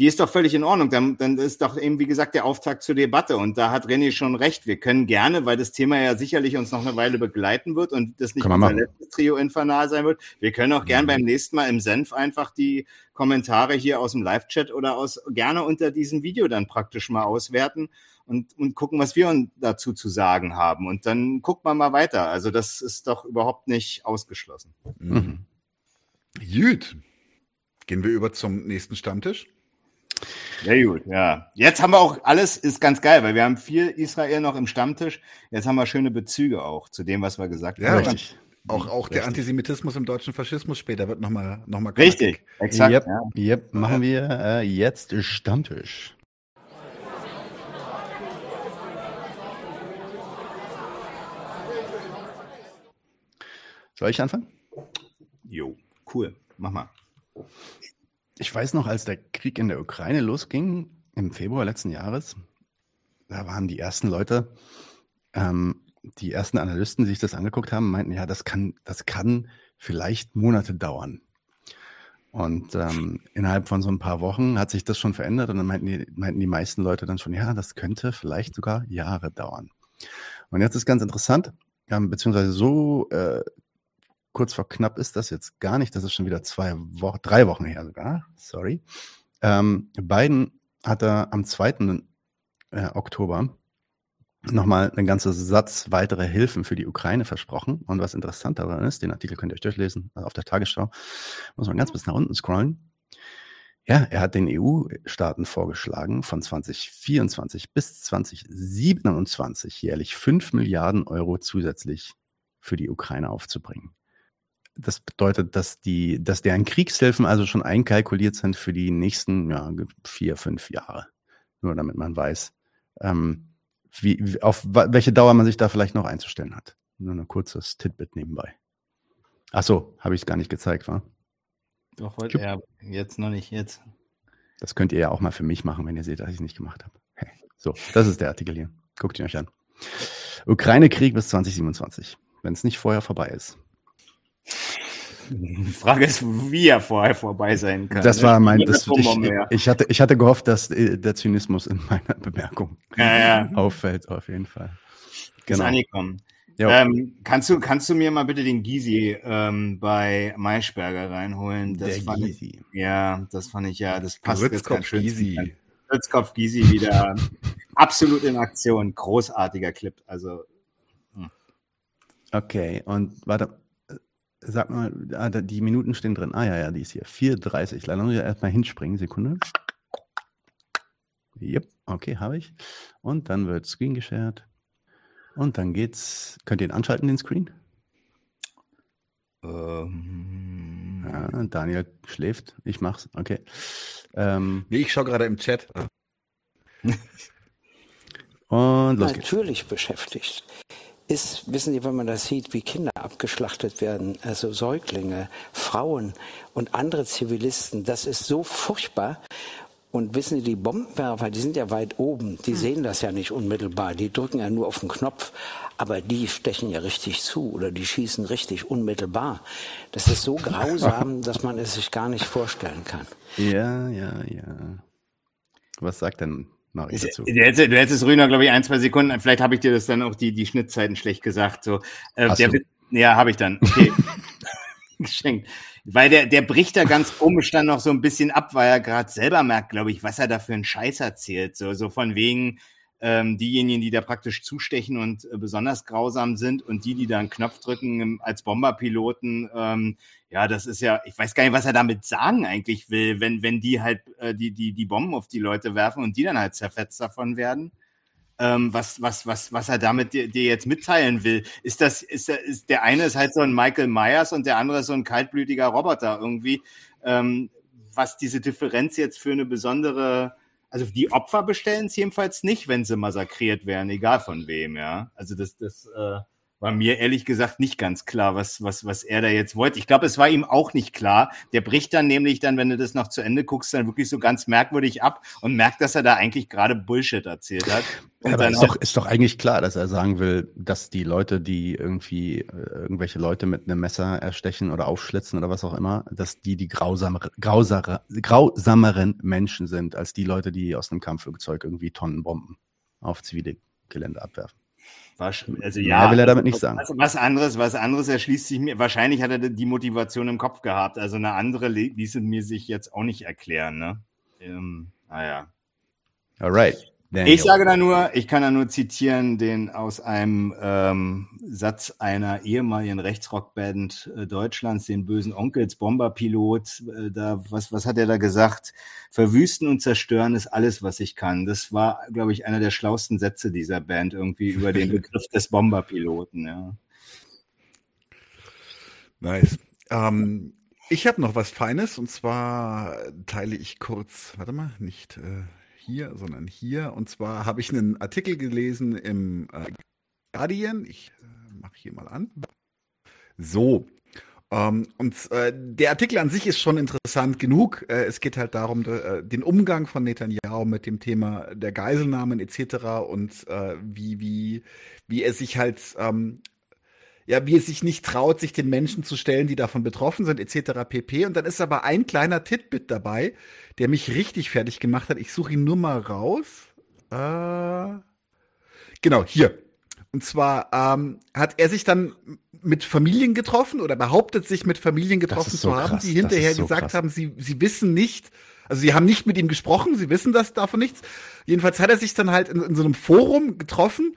Speaker 2: die ist doch völlig in Ordnung. Dann, dann ist doch eben, wie gesagt, der Auftakt zur Debatte. Und da hat René schon recht. Wir können gerne, weil das Thema ja sicherlich uns noch eine Weile begleiten wird und das nicht unser letztes Trio infernal sein wird. Wir können auch gern mhm. beim nächsten Mal im Senf einfach die Kommentare hier aus dem Live-Chat oder aus gerne unter diesem Video dann praktisch mal auswerten und, und gucken, was wir dazu zu sagen haben. Und dann guckt man mal weiter. Also das ist doch überhaupt nicht ausgeschlossen.
Speaker 3: Mhm. Gut. Gehen wir über zum nächsten Stammtisch.
Speaker 2: Sehr gut, ja. Jetzt haben wir auch alles, ist ganz geil, weil wir haben viel Israel noch im Stammtisch. Jetzt haben wir schöne Bezüge auch zu dem, was wir gesagt
Speaker 3: ja, haben. Richtig. Auch, auch richtig. der Antisemitismus im deutschen Faschismus später wird nochmal noch mal
Speaker 2: Richtig, exakt.
Speaker 1: Yep, ja. yep. machen wir äh, jetzt Stammtisch. Soll ich anfangen?
Speaker 2: Jo, cool. Mach mal.
Speaker 1: Ich weiß noch, als der Krieg in der Ukraine losging, im Februar letzten Jahres, da waren die ersten Leute, ähm, die ersten Analysten, die sich das angeguckt haben, meinten, ja, das kann, das kann vielleicht Monate dauern. Und ähm, innerhalb von so ein paar Wochen hat sich das schon verändert und dann meinten die, meinten die meisten Leute dann schon, ja, das könnte vielleicht sogar Jahre dauern. Und jetzt ist ganz interessant, ähm, beziehungsweise so äh, kurz vor knapp ist das jetzt gar nicht. Das ist schon wieder zwei Wochen, drei Wochen her sogar. Sorry. Ähm, Biden hat er am 2. Äh, Oktober nochmal einen ganzen Satz weitere Hilfen für die Ukraine versprochen. Und was interessant daran ist, den Artikel könnt ihr euch durchlesen, also auf der Tagesschau, muss man ganz bis nach unten scrollen. Ja, er hat den EU-Staaten vorgeschlagen, von 2024 bis 2027 jährlich 5 Milliarden Euro zusätzlich für die Ukraine aufzubringen das bedeutet, dass die, dass deren Kriegshilfen also schon einkalkuliert sind für die nächsten ja, vier, fünf Jahre. Nur damit man weiß, ähm, wie, auf welche Dauer man sich da vielleicht noch einzustellen hat. Nur ein kurzes Titbit nebenbei. Ach so, habe ich es gar nicht gezeigt, wa?
Speaker 2: Doch, heute, ja, jetzt noch nicht, jetzt.
Speaker 1: Das könnt ihr ja auch mal für mich machen, wenn ihr seht, dass ich es nicht gemacht habe. Hey. So, das ist der Artikel hier. Guckt ihn euch an. Ukraine-Krieg bis 2027, wenn es nicht vorher vorbei ist.
Speaker 2: Die Frage ist, wie er vorher vorbei sein kann.
Speaker 1: Das ne? war mein, das, ich, ich, hatte, ich hatte gehofft, dass äh, der Zynismus in meiner Bemerkung
Speaker 2: ja, ja.
Speaker 1: auffällt, auf jeden Fall.
Speaker 2: Genau. Ist angekommen. Ähm, kannst, du, kannst du mir mal bitte den Gysi ähm, bei Maischberger reinholen? Das
Speaker 1: der
Speaker 2: fand
Speaker 1: Gysi.
Speaker 2: Ich, ja, das fand ich ja, das passt
Speaker 1: Ritzkopf jetzt ganz schön. Gysi.
Speaker 2: Ritzkopf Gysi wieder absolut in Aktion. Großartiger Clip. Also.
Speaker 1: Hm. Okay, und warte, sag mal, ah, die Minuten stehen drin. Ah ja, ja, die ist hier. 4,30. Leider muss ich erstmal hinspringen. Sekunde. Yep, okay, habe ich. Und dann wird Screen geshared. Und dann geht's. Könnt ihr ihn anschalten, den Screen?
Speaker 2: Ähm.
Speaker 1: Ja, Daniel schläft. Ich mach's. Okay.
Speaker 3: Ähm, nee, ich schaue gerade im Chat.
Speaker 1: Und los
Speaker 7: geht's. Natürlich beschäftigt. Ist, wissen Sie, wenn man das sieht, wie Kinder abgeschlachtet werden, also Säuglinge, Frauen und andere Zivilisten, das ist so furchtbar. Und wissen Sie, die Bombenwerfer, die sind ja weit oben, die hm. sehen das ja nicht unmittelbar, die drücken ja nur auf den Knopf, aber die stechen ja richtig zu oder die schießen richtig unmittelbar. Das ist so grausam, dass man es sich gar nicht vorstellen kann.
Speaker 1: Ja, ja, ja. Was sagt denn Mach ich dazu.
Speaker 2: Du hättest, du hättest Rühner, glaube ich, ein, zwei Sekunden, vielleicht habe ich dir das dann auch die, die Schnittzeiten schlecht gesagt. So, äh, der, ja, habe ich dann. Okay. Geschenkt. Weil der, der bricht da ganz komisch dann noch so ein bisschen ab, weil er gerade selber merkt, glaube ich, was er da für einen Scheiß erzählt. So, so von wegen ähm, diejenigen, die da praktisch zustechen und äh, besonders grausam sind und die, die da einen Knopf drücken ähm, als Bomberpiloten, ähm, ja, das ist ja, ich weiß gar nicht, was er damit sagen eigentlich will, wenn, wenn die halt äh, die, die, die Bomben auf die Leute werfen und die dann halt zerfetzt davon werden ähm, was, was, was, was er damit dir, dir, jetzt mitteilen will. Ist das, ist, ist der eine ist halt so ein Michael Myers und der andere ist so ein kaltblütiger Roboter irgendwie. Ähm, was diese Differenz jetzt für eine besondere, also die Opfer bestellen es jedenfalls nicht, wenn sie massakriert werden, egal von wem, ja. Also das, das, äh, war mir ehrlich gesagt nicht ganz klar, was, was, was er da jetzt wollte. Ich glaube, es war ihm auch nicht klar. Der bricht dann nämlich dann, wenn du das noch zu Ende guckst, dann wirklich so ganz merkwürdig ab und merkt, dass er da eigentlich gerade Bullshit erzählt hat.
Speaker 1: Und Aber ist doch, ist doch eigentlich klar, dass er sagen will, dass die Leute, die irgendwie äh, irgendwelche Leute mit einem Messer erstechen oder aufschlitzen oder was auch immer, dass die die grausamere, grausere, grausameren Menschen sind, als die Leute, die aus einem Kampfflugzeug irgendwie Tonnenbomben auf zivile Gelände abwerfen.
Speaker 2: Also ja,
Speaker 1: Mehr will er damit nicht sagen.
Speaker 2: Also was anderes, was anderes erschließt sich mir. Wahrscheinlich hat er die Motivation im Kopf gehabt. Also eine andere ließe mir sich jetzt auch nicht erklären. Ne? Ähm, naja.
Speaker 1: Alright.
Speaker 2: Daniel. Ich sage da nur, ich kann da nur zitieren, den aus einem ähm, Satz einer ehemaligen Rechtsrockband äh, Deutschlands, den bösen Onkels, Bomberpilot. Äh, da, was, was hat er da gesagt? Verwüsten und zerstören ist alles, was ich kann. Das war, glaube ich, einer der schlausten Sätze dieser Band irgendwie über den Begriff des Bomberpiloten. Ja.
Speaker 3: Nice. Ähm, ich habe noch was Feines und zwar teile ich kurz, warte mal, nicht. Äh hier, sondern hier. Und zwar habe ich einen Artikel gelesen im äh, Guardian. Ich äh, mache hier mal an. So. Ähm, und äh, der Artikel an sich ist schon interessant genug. Äh, es geht halt darum, de, äh, den Umgang von Netanyahu mit dem Thema der Geiselnahmen etc. und äh, wie, wie, wie er sich halt ähm, ja, wie es sich nicht traut, sich den Menschen zu stellen, die davon betroffen sind, etc. pp. Und dann ist aber ein kleiner Titbit dabei, der mich richtig fertig gemacht hat. Ich suche ihn nur mal raus. Äh, genau, hier. Und zwar ähm, hat er sich dann mit Familien getroffen oder behauptet sich mit Familien getroffen so zu haben, krass. die hinterher so gesagt krass. haben, sie, sie wissen nicht, also sie haben nicht mit ihm gesprochen, sie wissen das davon nichts. Jedenfalls hat er sich dann halt in, in so einem Forum getroffen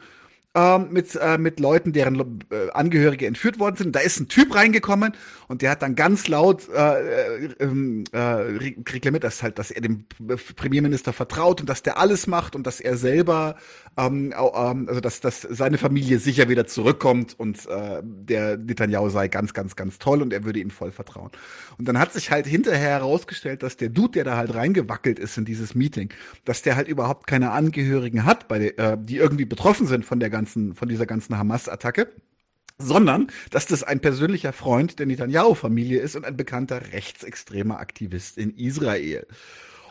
Speaker 3: ähm, mit, äh, mit Leuten, deren äh, Angehörige entführt worden sind. Da ist ein Typ reingekommen und der hat dann ganz laut äh, äh, ähm, äh, reklamiert, dass halt, dass er dem Premierminister vertraut und dass der alles macht und dass er selber, ähm, ähm, also dass, dass seine Familie sicher wieder zurückkommt und äh, der Netanyahu sei ganz, ganz, ganz toll und er würde ihm voll vertrauen. Und dann hat sich halt hinterher herausgestellt, dass der Dude, der da halt reingewackelt ist in dieses Meeting, dass der halt überhaupt keine Angehörigen hat, bei, äh, die irgendwie betroffen sind von der ganzen ganzen, von dieser ganzen Hamas-Attacke, sondern dass das ein persönlicher Freund der Netanyahu-Familie ist und ein bekannter rechtsextremer Aktivist in Israel.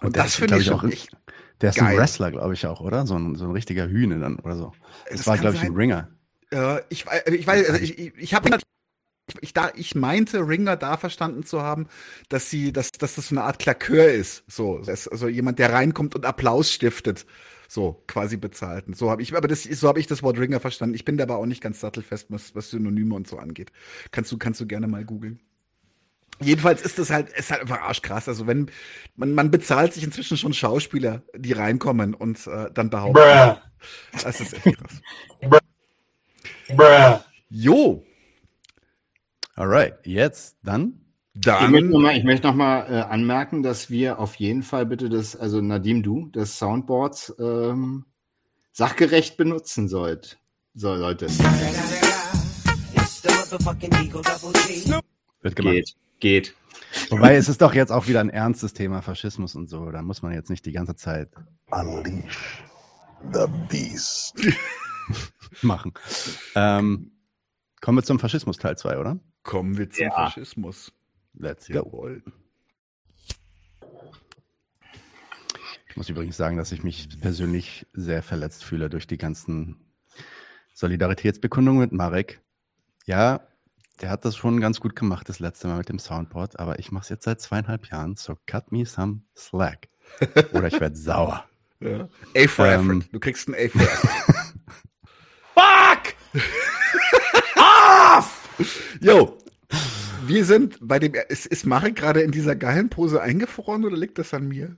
Speaker 1: Und, und das finde ich auch echt. Der ist geil. ein Wrestler, glaube ich auch, oder? So ein, so ein richtiger Hühne dann oder so. Das, das war, glaube ich, ein Ringer.
Speaker 3: Äh, ich, ich weiß, also ich, ich, ich habe ich, da, ich meinte, Ringer da verstanden zu haben, dass sie, dass, dass das so eine Art Klakör ist. So, also jemand, der reinkommt und Applaus stiftet. So, quasi bezahlten. So habe ich, aber das, so habe ich das Wort Ringer verstanden. Ich bin dabei auch nicht ganz sattelfest, was, was Synonyme und so angeht. Kannst du, kannst du gerne mal googeln. Jedenfalls ist das halt, ist halt einfach arschkrass. Also wenn man, man bezahlt sich inzwischen schon Schauspieler, die reinkommen und äh, dann behaupten. Bruh. Das ist echt krass. Bruh. Jo.
Speaker 1: Alright, jetzt dann.
Speaker 2: Dann. Ich möchte nochmal möcht noch mal, äh, anmerken, dass wir auf jeden Fall bitte das, also Nadim, du, das Soundboard ähm, sachgerecht benutzen sollt, soll, solltest.
Speaker 1: Wird gemacht.
Speaker 2: Geht, geht.
Speaker 1: Wobei es ist doch jetzt auch wieder ein ernstes Thema, Faschismus und so. Da muss man jetzt nicht die ganze Zeit
Speaker 17: Unleash the Beast
Speaker 1: machen. Ähm, kommen wir zum Faschismus Teil 2, oder?
Speaker 3: Kommen wir zum
Speaker 1: Ja.
Speaker 3: Faschismus.
Speaker 1: Let's go.
Speaker 3: Jawohl.
Speaker 1: Ich muss übrigens sagen, dass ich mich persönlich sehr verletzt fühle durch die ganzen Solidaritätsbekundungen mit Marek. Ja, der hat das schon ganz gut gemacht das letzte Mal mit dem Soundboard, aber ich mache es jetzt seit zweieinhalb Jahren, so cut me some slack. Oder ich werde sauer.
Speaker 3: Ja. A for
Speaker 1: Ähm,
Speaker 3: effort. Du kriegst ein A for effort. Jo. Wir sind bei dem. Ist, ist Marek gerade in dieser geilen Pose eingefroren oder liegt das an mir?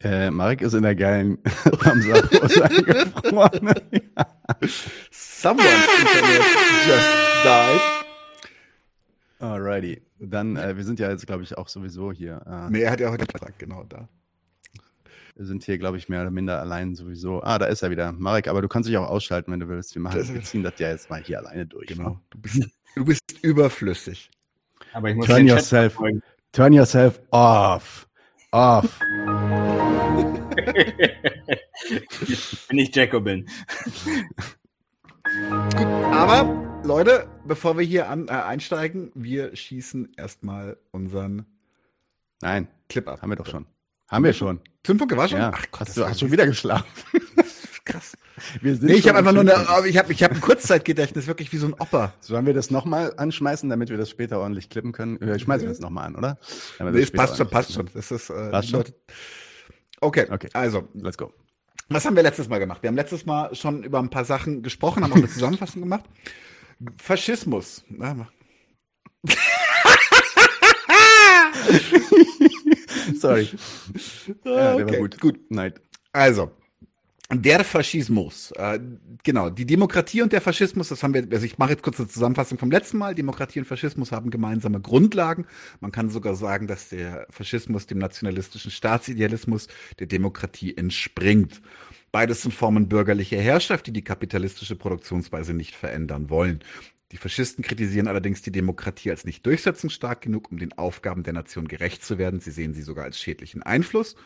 Speaker 1: Äh, Marek ist in der geilen Ramsar-Pose eingefroren.
Speaker 3: Someone's Internet just died.
Speaker 1: Alrighty. Dann, äh, wir sind ja jetzt, glaube ich, auch sowieso hier. Äh,
Speaker 3: Nee, er hat ja heute Vertrag, genau da.
Speaker 1: Wir sind hier, glaube ich, mehr oder minder allein sowieso. Ah, da ist er wieder. Marek, aber du kannst dich auch ausschalten, wenn du willst. Wir, machen,
Speaker 3: Das-
Speaker 1: wir ziehen das ja jetzt mal hier alleine durch.
Speaker 3: Genau. Du bist, du bist überflüssig.
Speaker 2: Aber ich muss
Speaker 1: Turn
Speaker 2: Chat
Speaker 1: yourself, turn yourself off. Off.
Speaker 2: Wenn ich Jacobin.
Speaker 3: Aber, Leute, bevor wir hier an, äh, einsteigen, wir schießen erstmal unseren
Speaker 1: Nein,
Speaker 3: Clip ab.
Speaker 1: haben wir doch schon. Haben wir schon.
Speaker 3: Zündfunke war schon?
Speaker 1: Ja.
Speaker 3: Ach Gott,
Speaker 1: hast du hast schon wieder geschlafen. Wir sind
Speaker 3: Nee, ich habe einfach nur eine, ich habe ich hab ein Kurzzeitgedächtnis, wirklich wie so ein Opa.
Speaker 1: Sollen wir das nochmal anschmeißen, damit wir das später ordentlich klippen können? Äh, schmeißen wir das nochmal an, oder? Wir
Speaker 3: Nee,
Speaker 1: das
Speaker 3: es passt schon, passt schon. Das ist, äh,
Speaker 1: Passt schon?
Speaker 3: Okay,
Speaker 1: Okay.
Speaker 3: also,
Speaker 1: Let's go.
Speaker 3: was haben wir letztes Mal gemacht? Wir haben letztes Mal schon über ein paar Sachen gesprochen, haben auch eine Zusammenfassung gemacht. Faschismus.
Speaker 1: Sorry. Ja, der
Speaker 3: Okay,
Speaker 1: war gut.
Speaker 3: gut.
Speaker 1: Nein.
Speaker 3: Also, der Faschismus. Äh, genau, die Demokratie und der Faschismus, das haben wir, also ich mache jetzt kurz eine Zusammenfassung vom letzten Mal. Demokratie und Faschismus haben gemeinsame Grundlagen. Man kann sogar sagen, dass der Faschismus dem nationalistischen Staatsidealismus der Demokratie entspringt. Beides sind Formen bürgerlicher Herrschaft, die die kapitalistische Produktionsweise nicht verändern wollen. Die Faschisten kritisieren allerdings die Demokratie als nicht durchsetzungsstark genug, um den Aufgaben der Nation gerecht zu werden. Sie sehen sie sogar als schädlichen Einfluss.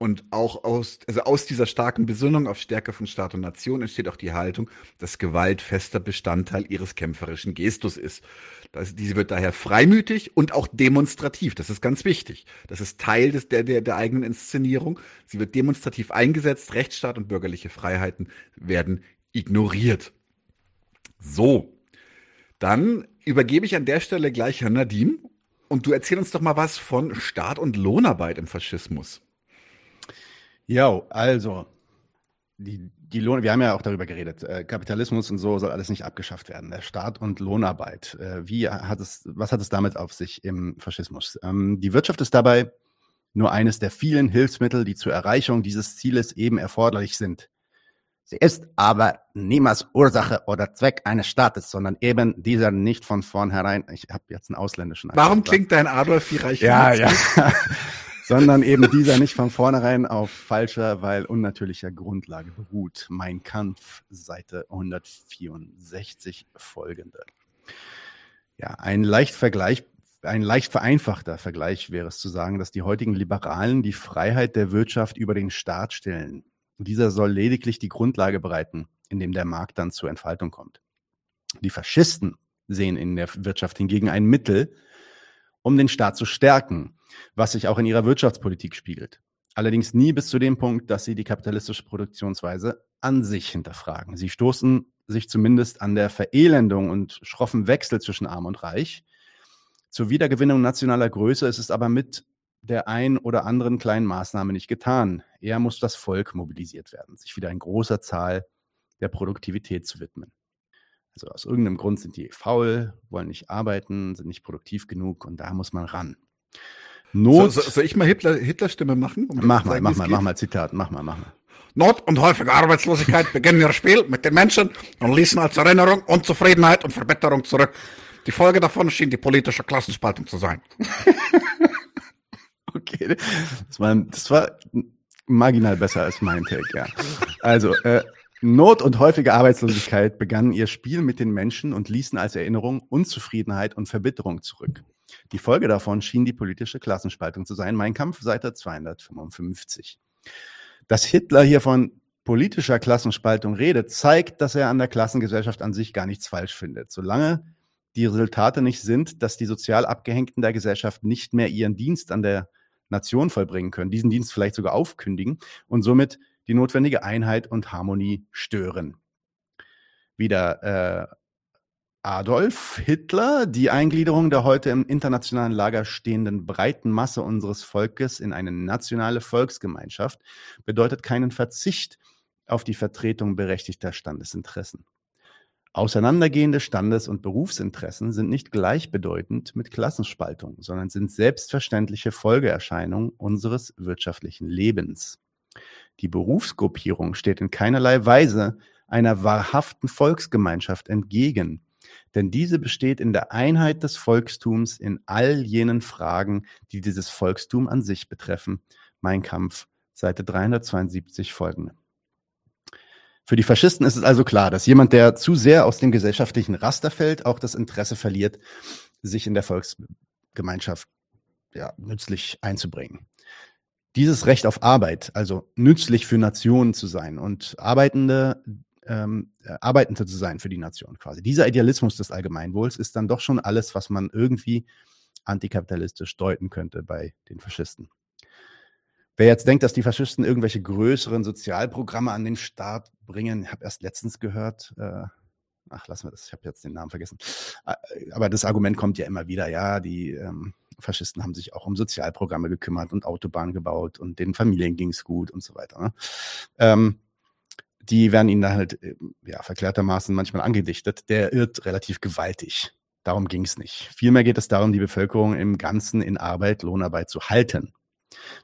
Speaker 3: Und auch aus, also aus dieser starken Besinnung auf Stärke von Staat und Nation entsteht auch die Haltung, dass Gewalt fester Bestandteil ihres kämpferischen Gestus ist. Das, diese wird daher freimütig und auch demonstrativ. Das ist ganz wichtig. Das ist Teil des, der, der, der eigenen Inszenierung. Sie wird demonstrativ eingesetzt. Rechtsstaat und bürgerliche Freiheiten werden ignoriert. So. Dann übergebe ich an der Stelle gleich Herrn Nadim und du erzähl uns doch mal was von Staat und Lohnarbeit im Faschismus.
Speaker 1: Jo, also, die, die Lohn, wir haben ja auch darüber geredet, äh, Kapitalismus und so soll alles nicht abgeschafft werden. Der Staat und Lohnarbeit. Äh, wie hat es, was hat es damit auf sich im Faschismus? Ähm, die Wirtschaft ist dabei nur eines der vielen Hilfsmittel, die zur Erreichung dieses Zieles eben erforderlich sind. Sie ist aber niemals Ursache oder Zweck eines Staates, sondern eben dieser nicht von vornherein. Ich habe jetzt einen ausländischen.
Speaker 3: Warum klingt dein Adolf wie Reich?
Speaker 1: ja, ja. Sondern eben dieser nicht von vornherein auf falscher, weil unnatürlicher Grundlage beruht. Mein Kampf, Seite 164 folgende. Ja, ein leicht Vergleich, ein leicht vereinfachter Vergleich wäre es zu sagen, dass die heutigen Liberalen die Freiheit der Wirtschaft über den Staat stellen. Dieser soll lediglich die Grundlage bereiten, indem der Markt dann zur Entfaltung kommt. Die Faschisten sehen in der Wirtschaft hingegen ein Mittel, um den Staat zu stärken, was sich auch in ihrer Wirtschaftspolitik spiegelt. Allerdings nie bis zu dem Punkt, dass sie die kapitalistische Produktionsweise an sich hinterfragen. Sie stoßen sich zumindest an der Verelendung und schroffen Wechsel zwischen Arm und Reich. Zur Wiedergewinnung nationaler Größe ist es aber mit der ein oder anderen kleinen Maßnahme nicht getan. Eher muss das Volk mobilisiert werden, sich wieder in großer Zahl der Produktivität zu widmen. Also aus irgendeinem Grund sind die faul, wollen nicht arbeiten, sind nicht produktiv genug und da muss man ran.
Speaker 3: Not. So, so, soll ich mal Hitler, Hitler-Stimme machen?
Speaker 1: Um mach mal, sagen, mach mal, geht? mach mal Zitat, mach mal, mach mal.
Speaker 3: Not und häufige Arbeitslosigkeit beginnen ihr Spiel mit den Menschen und ließen als Erinnerung Unzufriedenheit und Verbitterung zurück. Die Folge davon schien die politische Klassenspaltung zu sein.
Speaker 1: okay, das war, das war marginal besser als mein Take, ja. Also, äh, Not und häufige Arbeitslosigkeit begannen ihr Spiel mit den Menschen und ließen als Erinnerung Unzufriedenheit und Verbitterung zurück. Die Folge davon schien die politische Klassenspaltung zu sein. Mein Kampf, Seite 255. Dass Hitler hier von politischer Klassenspaltung redet, zeigt, dass er an der Klassengesellschaft an sich gar nichts falsch findet. Solange die Resultate nicht sind, dass die sozial Abgehängten der Gesellschaft nicht mehr ihren Dienst an der Nation vollbringen können, diesen Dienst vielleicht sogar aufkündigen und somit die notwendige Einheit und Harmonie stören. Wieder äh, Adolf Hitler, die Eingliederung der heute im internationalen Lager stehenden breiten Masse unseres Volkes in eine nationale Volksgemeinschaft bedeutet keinen Verzicht auf die Vertretung berechtigter Standesinteressen. Auseinandergehende Standes- und Berufsinteressen sind nicht gleichbedeutend mit Klassenspaltung, sondern sind selbstverständliche Folgeerscheinungen unseres wirtschaftlichen Lebens. Die Berufsgruppierung steht in keinerlei Weise einer wahrhaften Volksgemeinschaft entgegen, denn diese besteht in der Einheit des Volkstums in all jenen Fragen, die dieses Volkstum an sich betreffen. Mein Kampf, Seite 372 folgende. Für die Faschisten ist es also klar, dass jemand, der zu sehr aus dem gesellschaftlichen Raster fällt, auch das Interesse verliert, sich in der Volksgemeinschaft ja, nützlich einzubringen dieses Recht auf Arbeit, also nützlich für Nationen zu sein und Arbeitende, ähm, äh, Arbeitende zu sein für die Nation quasi. Dieser Idealismus des Allgemeinwohls ist dann doch schon alles, was man irgendwie antikapitalistisch deuten könnte bei den Faschisten. Wer jetzt denkt, dass die Faschisten irgendwelche größeren Sozialprogramme an den Start bringen, ich habe erst letztens gehört, äh, ach, lassen wir das, ich habe jetzt den Namen vergessen. Äh, aber das Argument kommt ja immer wieder, ja, die ähm, Faschisten haben sich auch um Sozialprogramme gekümmert und Autobahnen gebaut und den Familien ging es gut und so weiter. Ne? Ähm, die werden ihnen da halt äh, ja, verklärtermaßen manchmal angedichtet. Der irrt relativ gewaltig. Darum ging es nicht. Vielmehr geht es darum, die Bevölkerung im Ganzen in Arbeit, Lohnarbeit zu halten.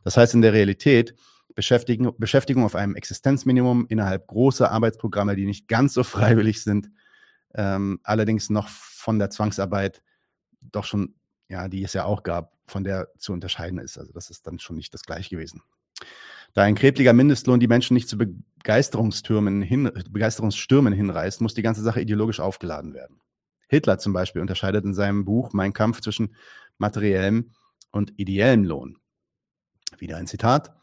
Speaker 1: Das heißt in der Realität, Beschäftigung, Beschäftigung auf einem Existenzminimum innerhalb großer Arbeitsprogramme, die nicht ganz so freiwillig sind, ähm, allerdings noch von der Zwangsarbeit doch schon ja, die es ja auch gab, von der zu unterscheiden ist. Also das ist dann schon nicht das gleiche gewesen. Da ein krebeliger Mindestlohn die Menschen nicht zu Begeisterungstürmen hin, Begeisterungsstürmen hinreißt, muss die ganze Sache ideologisch aufgeladen werden. Hitler zum Beispiel unterscheidet in seinem Buch Mein Kampf zwischen materiellem und ideellem Lohn. Wieder ein Zitat.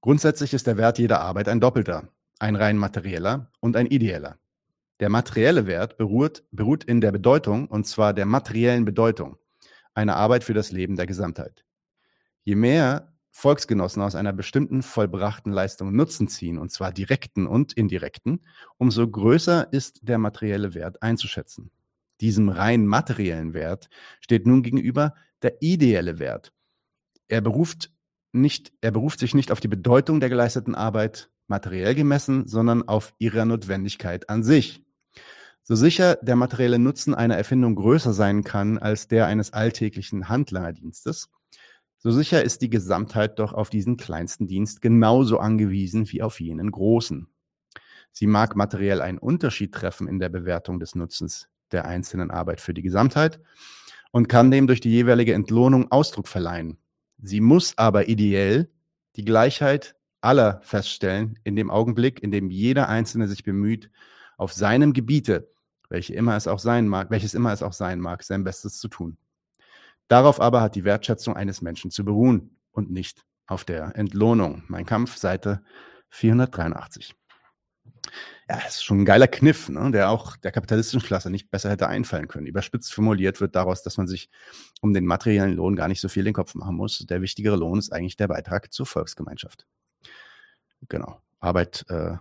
Speaker 1: Grundsätzlich ist der Wert jeder Arbeit ein doppelter, ein rein materieller und ein ideeller. Der materielle Wert beruht, beruht in der Bedeutung, und zwar der materiellen Bedeutung eine Arbeit für das Leben der Gesamtheit. Je mehr Volksgenossen aus einer bestimmten vollbrachten Leistung Nutzen ziehen, und zwar direkten und indirekten, umso größer ist der materielle Wert einzuschätzen. Diesem rein materiellen Wert steht nun gegenüber der ideelle Wert. Er beruft, nicht, er beruft sich nicht auf die Bedeutung der geleisteten Arbeit materiell gemessen, sondern auf ihre Notwendigkeit an sich. So sicher der materielle Nutzen einer Erfindung größer sein kann als der eines alltäglichen Handlangerdienstes, so sicher ist die Gesamtheit doch auf diesen kleinsten Dienst genauso angewiesen wie auf jenen großen. Sie mag materiell einen Unterschied treffen in der Bewertung des Nutzens der einzelnen Arbeit für die Gesamtheit und kann dem durch die jeweilige Entlohnung Ausdruck verleihen. Sie muss aber ideell die Gleichheit aller feststellen in dem Augenblick, in dem jeder Einzelne sich bemüht, auf seinem Gebiete welche immer es auch sein mag, welches immer es auch sein mag, sein Bestes zu tun. Darauf aber hat die Wertschätzung eines Menschen zu beruhen und nicht auf der Entlohnung. Mein Kampf, Seite 483. Ja, ist schon ein geiler Kniff, ne, der auch der kapitalistischen Klasse nicht besser hätte einfallen können. Überspitzt formuliert wird daraus, dass man sich um den materiellen Lohn gar nicht so viel den Kopf machen muss. Der wichtigere Lohn ist eigentlich der Beitrag zur Volksgemeinschaft. Genau. Arbeit, äh,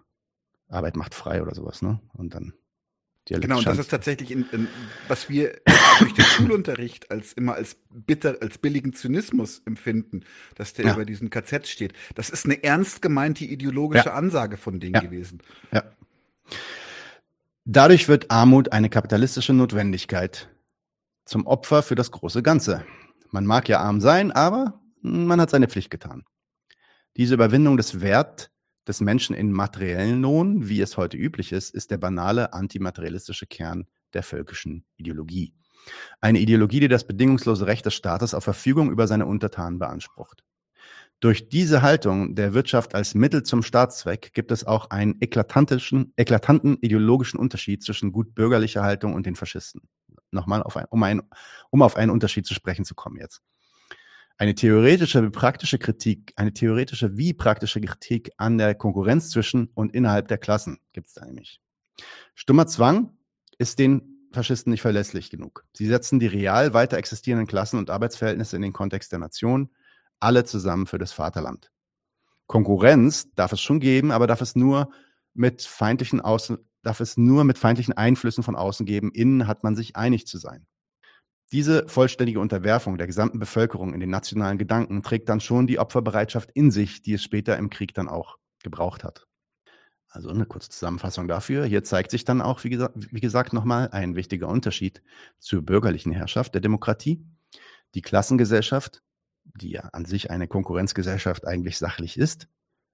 Speaker 1: Arbeit macht frei oder sowas, ne? Und dann
Speaker 3: Genau, und das ist tatsächlich, in, in, was wir durch den Schulunterricht als immer als bitter, als billigen Zynismus empfinden, dass der ja. über diesen KZ steht. Das ist eine ernst gemeinte ideologische ja. Ansage von denen
Speaker 1: ja.
Speaker 3: gewesen.
Speaker 1: Ja. Dadurch wird Armut eine kapitalistische Notwendigkeit zum Opfer für das große Ganze. Man mag ja arm sein, aber man hat seine Pflicht getan. Diese Überwindung des Wert des Menschen in materiellen Lohn, wie es heute üblich ist, ist der banale antimaterialistische Kern der völkischen Ideologie. Eine Ideologie, die das bedingungslose Recht des Staates auf Verfügung über seine Untertanen beansprucht. Durch diese Haltung der Wirtschaft als Mittel zum Staatszweck gibt es auch einen eklatantischen, eklatanten ideologischen Unterschied zwischen gut bürgerlicher Haltung und den Faschisten. Nochmal, auf ein, um, ein, um auf einen Unterschied zu sprechen zu kommen jetzt. Eine theoretische wie praktische Kritik, eine theoretische wie praktische Kritik an der Konkurrenz zwischen und innerhalb der Klassen gibt es da nämlich. Stummer Zwang ist den Faschisten nicht verlässlich genug. Sie setzen die real weiter existierenden Klassen und Arbeitsverhältnisse in den Kontext der Nation, alle zusammen für das Vaterland. Konkurrenz darf es schon geben, aber darf es nur mit feindlichen Außen, darf es nur mit feindlichen Einflüssen von außen geben. Innen hat man sich einig zu sein. Diese vollständige Unterwerfung der gesamten Bevölkerung in den nationalen Gedanken trägt dann schon die Opferbereitschaft in sich, die es später im Krieg dann auch gebraucht hat. Also eine kurze Zusammenfassung dafür. Hier zeigt sich dann auch, wie gesagt, wie gesagt nochmal ein wichtiger Unterschied zur bürgerlichen Herrschaft der Demokratie. Die Klassengesellschaft, die ja an sich eine Konkurrenzgesellschaft eigentlich sachlich ist,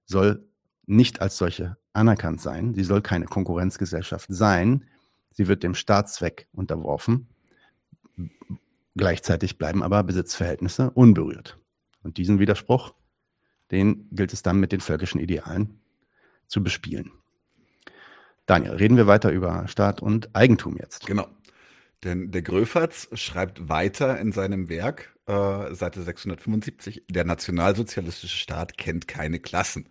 Speaker 1: soll nicht als solche anerkannt sein. Sie soll keine Konkurrenzgesellschaft sein. Sie wird dem Staatszweck unterworfen Gleichzeitig bleiben aber Besitzverhältnisse unberührt. Und diesen Widerspruch, den gilt es dann mit den völkischen Idealen zu bespielen. Daniel, reden wir weiter über Staat und Eigentum jetzt.
Speaker 3: Genau. Denn der Gröferz schreibt weiter in seinem Werk, äh, Seite 675, der nationalsozialistische Staat kennt keine Klassen.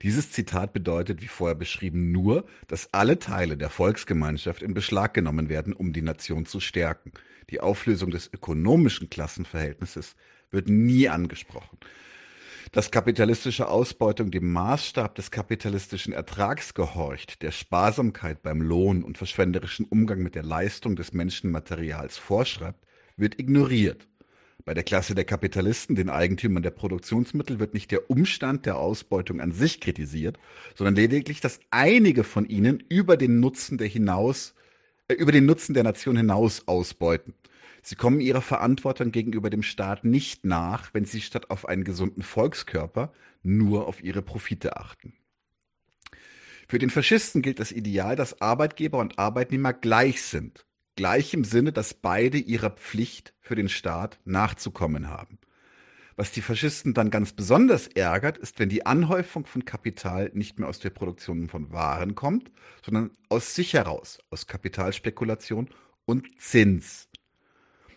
Speaker 3: Dieses Zitat bedeutet, wie vorher beschrieben, nur, dass alle Teile der Volksgemeinschaft in Beschlag genommen werden, um die Nation zu stärken. Die Auflösung des ökonomischen Klassenverhältnisses wird nie angesprochen. Dass kapitalistische Ausbeutung dem Maßstab des kapitalistischen Ertrags gehorcht, der Sparsamkeit beim Lohn und verschwenderischen Umgang mit der Leistung des Menschenmaterials vorschreibt, wird ignoriert. Bei der Klasse der Kapitalisten, den Eigentümern der Produktionsmittel, wird nicht der Umstand der Ausbeutung an sich kritisiert, sondern lediglich, dass einige von ihnen über den Nutzen der hinaus über den Nutzen der Nation hinaus ausbeuten. Sie kommen ihrer Verantwortung gegenüber dem Staat nicht nach, wenn sie statt auf einen gesunden Volkskörper nur auf ihre Profite achten. Für den Faschisten gilt das Ideal, dass Arbeitgeber und Arbeitnehmer gleich sind. Gleich im Sinne, dass beide ihrer Pflicht für den Staat nachzukommen haben. Was die Faschisten dann ganz besonders ärgert, ist, wenn die Anhäufung von Kapital nicht mehr aus der Produktion von Waren kommt, sondern aus sich heraus, aus Kapitalspekulation und Zins.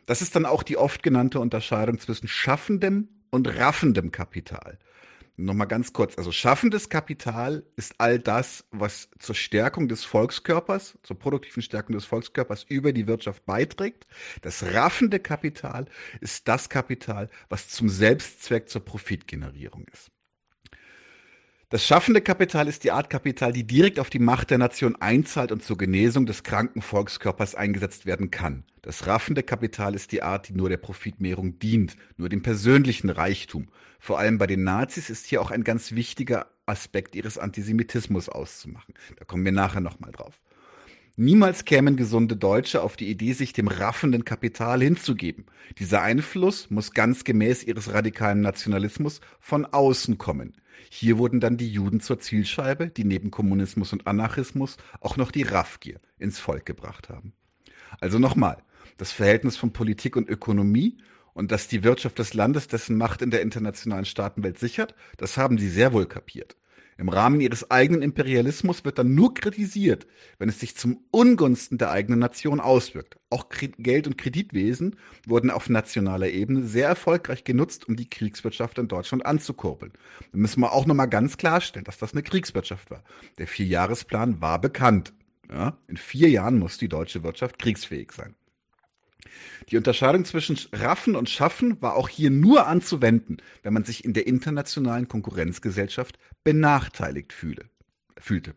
Speaker 3: Das ist dann auch die oft genannte Unterscheidung zwischen schaffendem und raffendem Kapital. Nochmal ganz kurz, also schaffendes Kapital ist all das, was zur Stärkung des Volkskörpers, zur produktiven Stärkung des Volkskörpers über die Wirtschaft beiträgt. Das raffende Kapital ist das Kapital, was zum Selbstzweck zur Profitgenerierung ist. Das schaffende Kapital ist die Art Kapital, die direkt auf die Macht der Nation einzahlt und zur Genesung des kranken Volkskörpers eingesetzt werden kann. Das raffende Kapital ist die Art, die nur der Profitmehrung dient, nur dem persönlichen Reichtum. Vor allem bei den Nazis ist hier auch ein ganz wichtiger Aspekt ihres Antisemitismus auszumachen. Da kommen wir nachher nochmal drauf. Niemals kämen gesunde Deutsche auf die Idee, sich dem raffenden Kapital hinzugeben. Dieser Einfluss muss ganz gemäß ihres radikalen Nationalismus von außen kommen. Hier wurden dann die Juden zur Zielscheibe, die neben Kommunismus und Anarchismus auch noch die Raffgier ins Volk gebracht haben. Also nochmal, das Verhältnis von Politik und Ökonomie und dass die Wirtschaft des Landes dessen Macht in der internationalen Staatenwelt sichert, das haben sie sehr wohl kapiert. Im Rahmen ihres eigenen Imperialismus wird dann nur kritisiert, wenn es sich zum Ungunsten der eigenen Nation auswirkt. Auch Geld- und Kreditwesen wurden auf nationaler Ebene sehr erfolgreich genutzt, um die Kriegswirtschaft in Deutschland anzukurbeln. Da müssen wir auch nochmal ganz klarstellen, dass das eine Kriegswirtschaft war. Der Vierjahresplan war bekannt. Ja, in vier Jahren muss die deutsche Wirtschaft kriegsfähig sein. Die Unterscheidung zwischen Raffen und Schaffen war auch hier nur anzuwenden, wenn man sich in der internationalen Konkurrenzgesellschaft benachteiligt fühle, fühlte.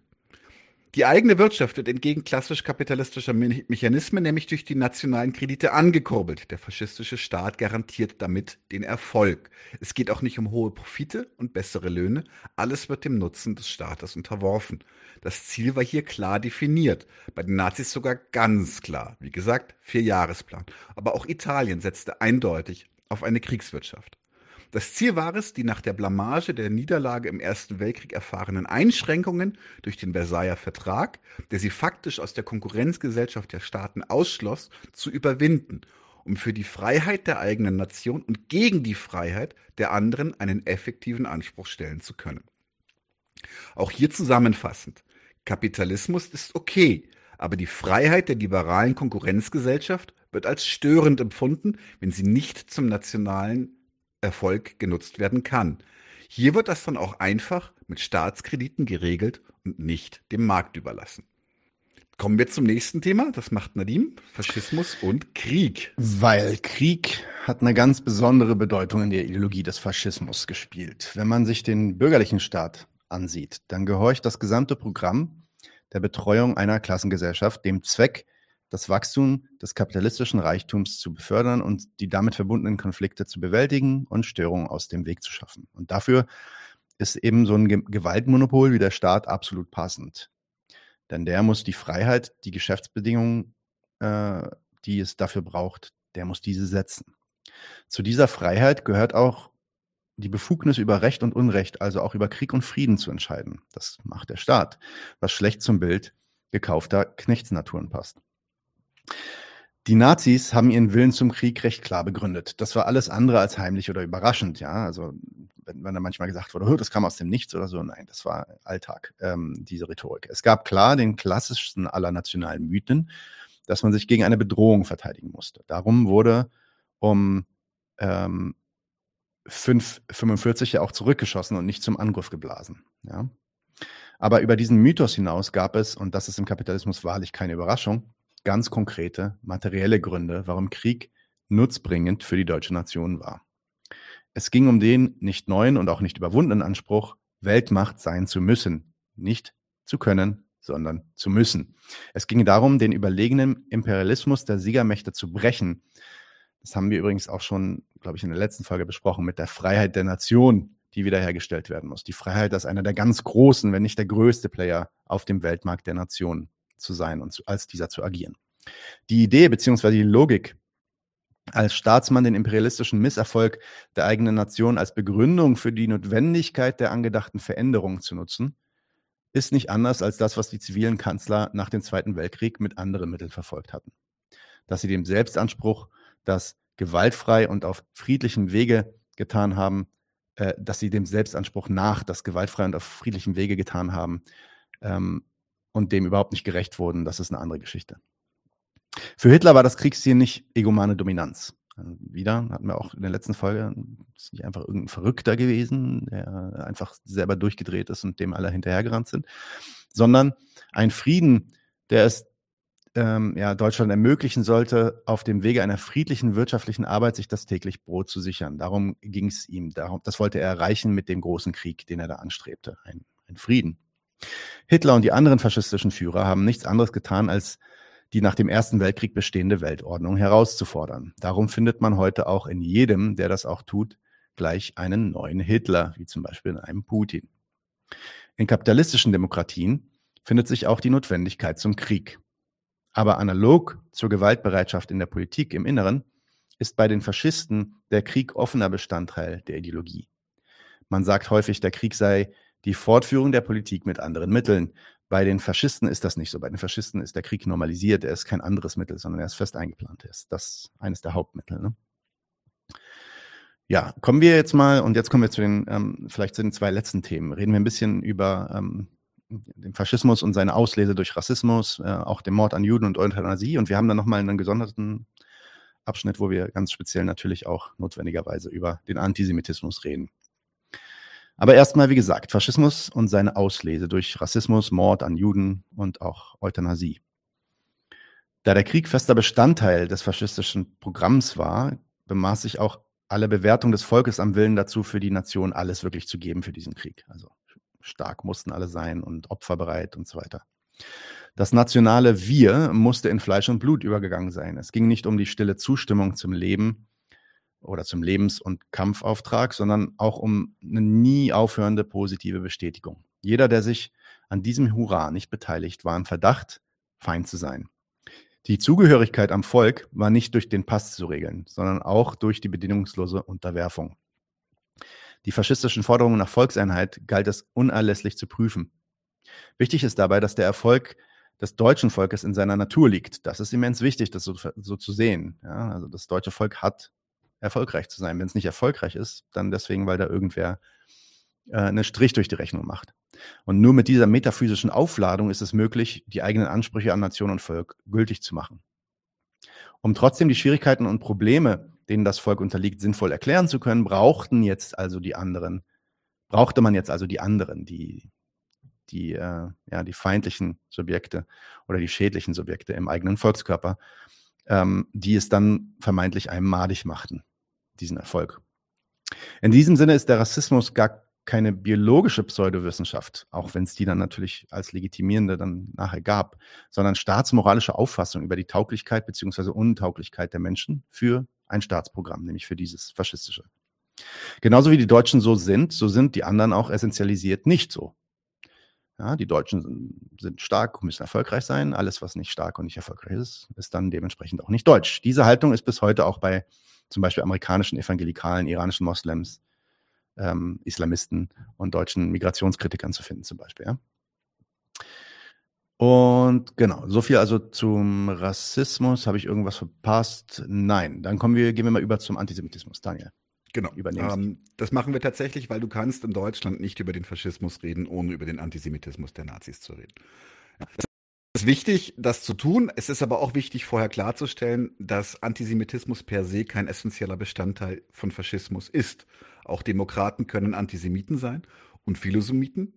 Speaker 3: Die eigene Wirtschaft wird entgegen klassisch kapitalistischer Mechanismen nämlich durch die nationalen Kredite angekurbelt. Der faschistische Staat garantiert damit den Erfolg. Es geht auch nicht um hohe Profite und bessere Löhne. Alles wird dem Nutzen des Staates unterworfen. Das Ziel war hier klar definiert. Bei den Nazis sogar ganz klar. Wie gesagt, Vierjahresplan. Aber auch Italien setzte eindeutig auf eine Kriegswirtschaft. Das Ziel war es, die nach der Blamage der Niederlage im Ersten Weltkrieg erfahrenen Einschränkungen durch den Versailler Vertrag, der sie faktisch aus der Konkurrenzgesellschaft der Staaten ausschloss, zu überwinden, um für die Freiheit der eigenen Nation und gegen die Freiheit der anderen einen effektiven Anspruch stellen zu können. Auch hier zusammenfassend. Kapitalismus ist okay, aber die Freiheit der liberalen Konkurrenzgesellschaft wird als störend empfunden, wenn sie nicht zum nationalen Erfolg genutzt werden kann. Hier wird das dann auch einfach mit Staatskrediten geregelt und nicht dem Markt überlassen. Kommen wir zum nächsten Thema. Das macht Nadim. Faschismus und Krieg.
Speaker 1: Weil Krieg hat eine ganz besondere Bedeutung in der Ideologie des Faschismus gespielt. Wenn man sich den bürgerlichen Staat ansieht, dann gehorcht das gesamte Programm der Betreuung einer Klassengesellschaft dem Zweck, das Wachstum des kapitalistischen Reichtums zu befördern und die damit verbundenen Konflikte zu bewältigen und Störungen aus dem Weg zu schaffen. Und dafür ist eben so ein Gewaltmonopol wie der Staat absolut passend. Denn der muss die Freiheit, die Geschäftsbedingungen, äh, die es dafür braucht, der muss diese setzen. Zu dieser Freiheit gehört auch die Befugnis über Recht und Unrecht, also auch über Krieg und Frieden zu entscheiden. Das macht der Staat, was schlecht zum Bild gekaufter Knechtsnaturen passt. Die Nazis haben ihren Willen zum Krieg recht klar begründet. Das war alles andere als heimlich oder überraschend, ja. Also, wenn, wenn da manchmal gesagt wurde, das kam aus dem Nichts oder so, nein, das war Alltag, ähm, diese Rhetorik. Es gab klar den klassischsten aller nationalen Mythen, dass man sich gegen eine Bedrohung verteidigen musste. Darum wurde um ähm, 545 ja auch zurückgeschossen und nicht zum Angriff geblasen, ja. Aber über diesen Mythos hinaus gab es, und das ist im Kapitalismus wahrlich keine Überraschung, ganz konkrete materielle Gründe, warum Krieg nutzbringend für die deutsche Nation war. Es ging um den nicht neuen und auch nicht überwundenen Anspruch, Weltmacht sein zu müssen, nicht zu können, sondern zu müssen. Es ging darum, den überlegenen Imperialismus der Siegermächte zu brechen. Das haben wir übrigens auch schon, glaube ich, in der letzten Folge besprochen, mit der Freiheit der Nation, die wiederhergestellt werden muss. Die Freiheit als einer der ganz großen, wenn nicht der größte Player auf dem Weltmarkt der Nationen zu sein und als dieser zu agieren. Die Idee bzw. die Logik, als Staatsmann den imperialistischen Misserfolg der eigenen Nation als Begründung für die Notwendigkeit der angedachten Veränderungen zu nutzen, ist nicht anders als das, was die zivilen Kanzler nach dem Zweiten Weltkrieg mit anderen Mitteln verfolgt hatten. Dass sie dem Selbstanspruch, das gewaltfrei und auf friedlichem Wege getan haben, äh, dass sie dem Selbstanspruch nach, das gewaltfrei und auf friedlichem Wege getan haben, ähm, und dem überhaupt nicht gerecht wurden, das ist eine andere Geschichte. Für Hitler war das Kriegsziel nicht egomane Dominanz. Also wieder hatten wir auch in der letzten Folge, ist nicht einfach irgendein Verrückter gewesen, der einfach selber durchgedreht ist und dem alle hinterhergerannt sind, sondern ein Frieden, der es ähm, ja, Deutschland ermöglichen sollte, auf dem Wege einer friedlichen wirtschaftlichen Arbeit sich das täglich Brot zu sichern. Darum ging es ihm. Darum, das wollte er erreichen mit dem großen Krieg, den er da anstrebte. Ein, ein Frieden. Hitler und die anderen faschistischen Führer haben nichts anderes getan, als die nach dem Ersten Weltkrieg bestehende Weltordnung herauszufordern. Darum findet man heute auch in jedem, der das auch tut, gleich einen neuen Hitler, wie zum Beispiel in einem Putin. In kapitalistischen Demokratien findet sich auch die Notwendigkeit zum Krieg. Aber analog zur Gewaltbereitschaft in der Politik im Inneren ist bei den Faschisten der Krieg offener Bestandteil der Ideologie. Man sagt häufig, der Krieg sei die Fortführung der Politik mit anderen Mitteln. Bei den Faschisten ist das nicht so. Bei den Faschisten ist der Krieg normalisiert. Er ist kein anderes Mittel, sondern er ist fest eingeplant. Er ist das eines der Hauptmittel. Ne? Ja, kommen wir jetzt mal, und jetzt kommen wir zu den, ähm, vielleicht zu den zwei letzten Themen. Reden wir ein bisschen über ähm, den Faschismus und seine Auslese durch Rassismus, äh, auch den Mord an Juden und Euthanasie. Und wir haben dann nochmal einen gesonderten Abschnitt, wo wir ganz speziell natürlich auch notwendigerweise über den Antisemitismus reden. Aber erstmal, wie gesagt, Faschismus und seine Auslese durch Rassismus, Mord an Juden und auch Euthanasie. Da der Krieg fester Bestandteil des faschistischen Programms war, bemaß sich auch alle Bewertung des Volkes am Willen dazu, für die Nation alles wirklich zu geben für diesen Krieg. Also stark mussten alle sein und opferbereit und so weiter. Das nationale Wir musste in Fleisch und Blut übergegangen sein. Es ging nicht um die stille Zustimmung zum Leben oder zum Lebens- und Kampfauftrag, sondern auch um eine nie aufhörende positive Bestätigung. Jeder, der sich an diesem Hurra nicht beteiligt, war im Verdacht, Feind zu sein. Die Zugehörigkeit am Volk war nicht durch den Pass zu regeln, sondern auch durch die bedingungslose Unterwerfung. Die faschistischen Forderungen nach Volkseinheit galt es unerlässlich zu prüfen. Wichtig ist dabei, dass der Erfolg des deutschen Volkes in seiner Natur liegt. Das ist immens wichtig, das so, so zu sehen. Ja, also das deutsche Volk hat erfolgreich zu sein. Wenn es nicht erfolgreich ist, dann deswegen, weil da irgendwer äh, einen Strich durch die Rechnung macht. Und nur mit dieser metaphysischen Aufladung ist es möglich, die eigenen Ansprüche an Nation und Volk gültig zu machen. Um trotzdem die Schwierigkeiten und Probleme, denen das Volk unterliegt, sinnvoll erklären zu können, brauchten jetzt also die anderen, brauchte man jetzt also die anderen, die, die, äh, ja, die feindlichen Subjekte oder die schädlichen Subjekte im eigenen Volkskörper, ähm, die es dann vermeintlich einem madig machten, diesen Erfolg. In diesem Sinne ist der Rassismus gar keine biologische Pseudowissenschaft, auch wenn es die dann natürlich als legitimierende dann nachher gab, sondern staatsmoralische Auffassung über die Tauglichkeit bzw. Untauglichkeit der Menschen für ein Staatsprogramm, nämlich für dieses faschistische. Genauso wie die Deutschen so sind, so sind die anderen auch essentialisiert nicht so. Ja, die Deutschen sind stark, müssen erfolgreich sein. Alles, was nicht stark und nicht erfolgreich ist, ist dann dementsprechend auch nicht deutsch. Diese Haltung ist bis heute auch bei zum Beispiel amerikanischen Evangelikalen, iranischen Moslems, ähm, Islamisten und deutschen Migrationskritikern zu finden, zum Beispiel. Ja? Und genau, so viel also zum Rassismus. Habe ich irgendwas verpasst? Nein. Dann kommen wir, gehen wir mal über zum Antisemitismus. Daniel.
Speaker 3: Genau. Ähm, das machen wir tatsächlich, weil du kannst in Deutschland nicht über den Faschismus reden, ohne über den Antisemitismus der Nazis zu reden. Ja. Es ist wichtig, das zu tun. Es ist aber auch wichtig, vorher klarzustellen, dass Antisemitismus per se kein essentieller Bestandteil von Faschismus ist. Auch Demokraten können Antisemiten sein und Philosomiten,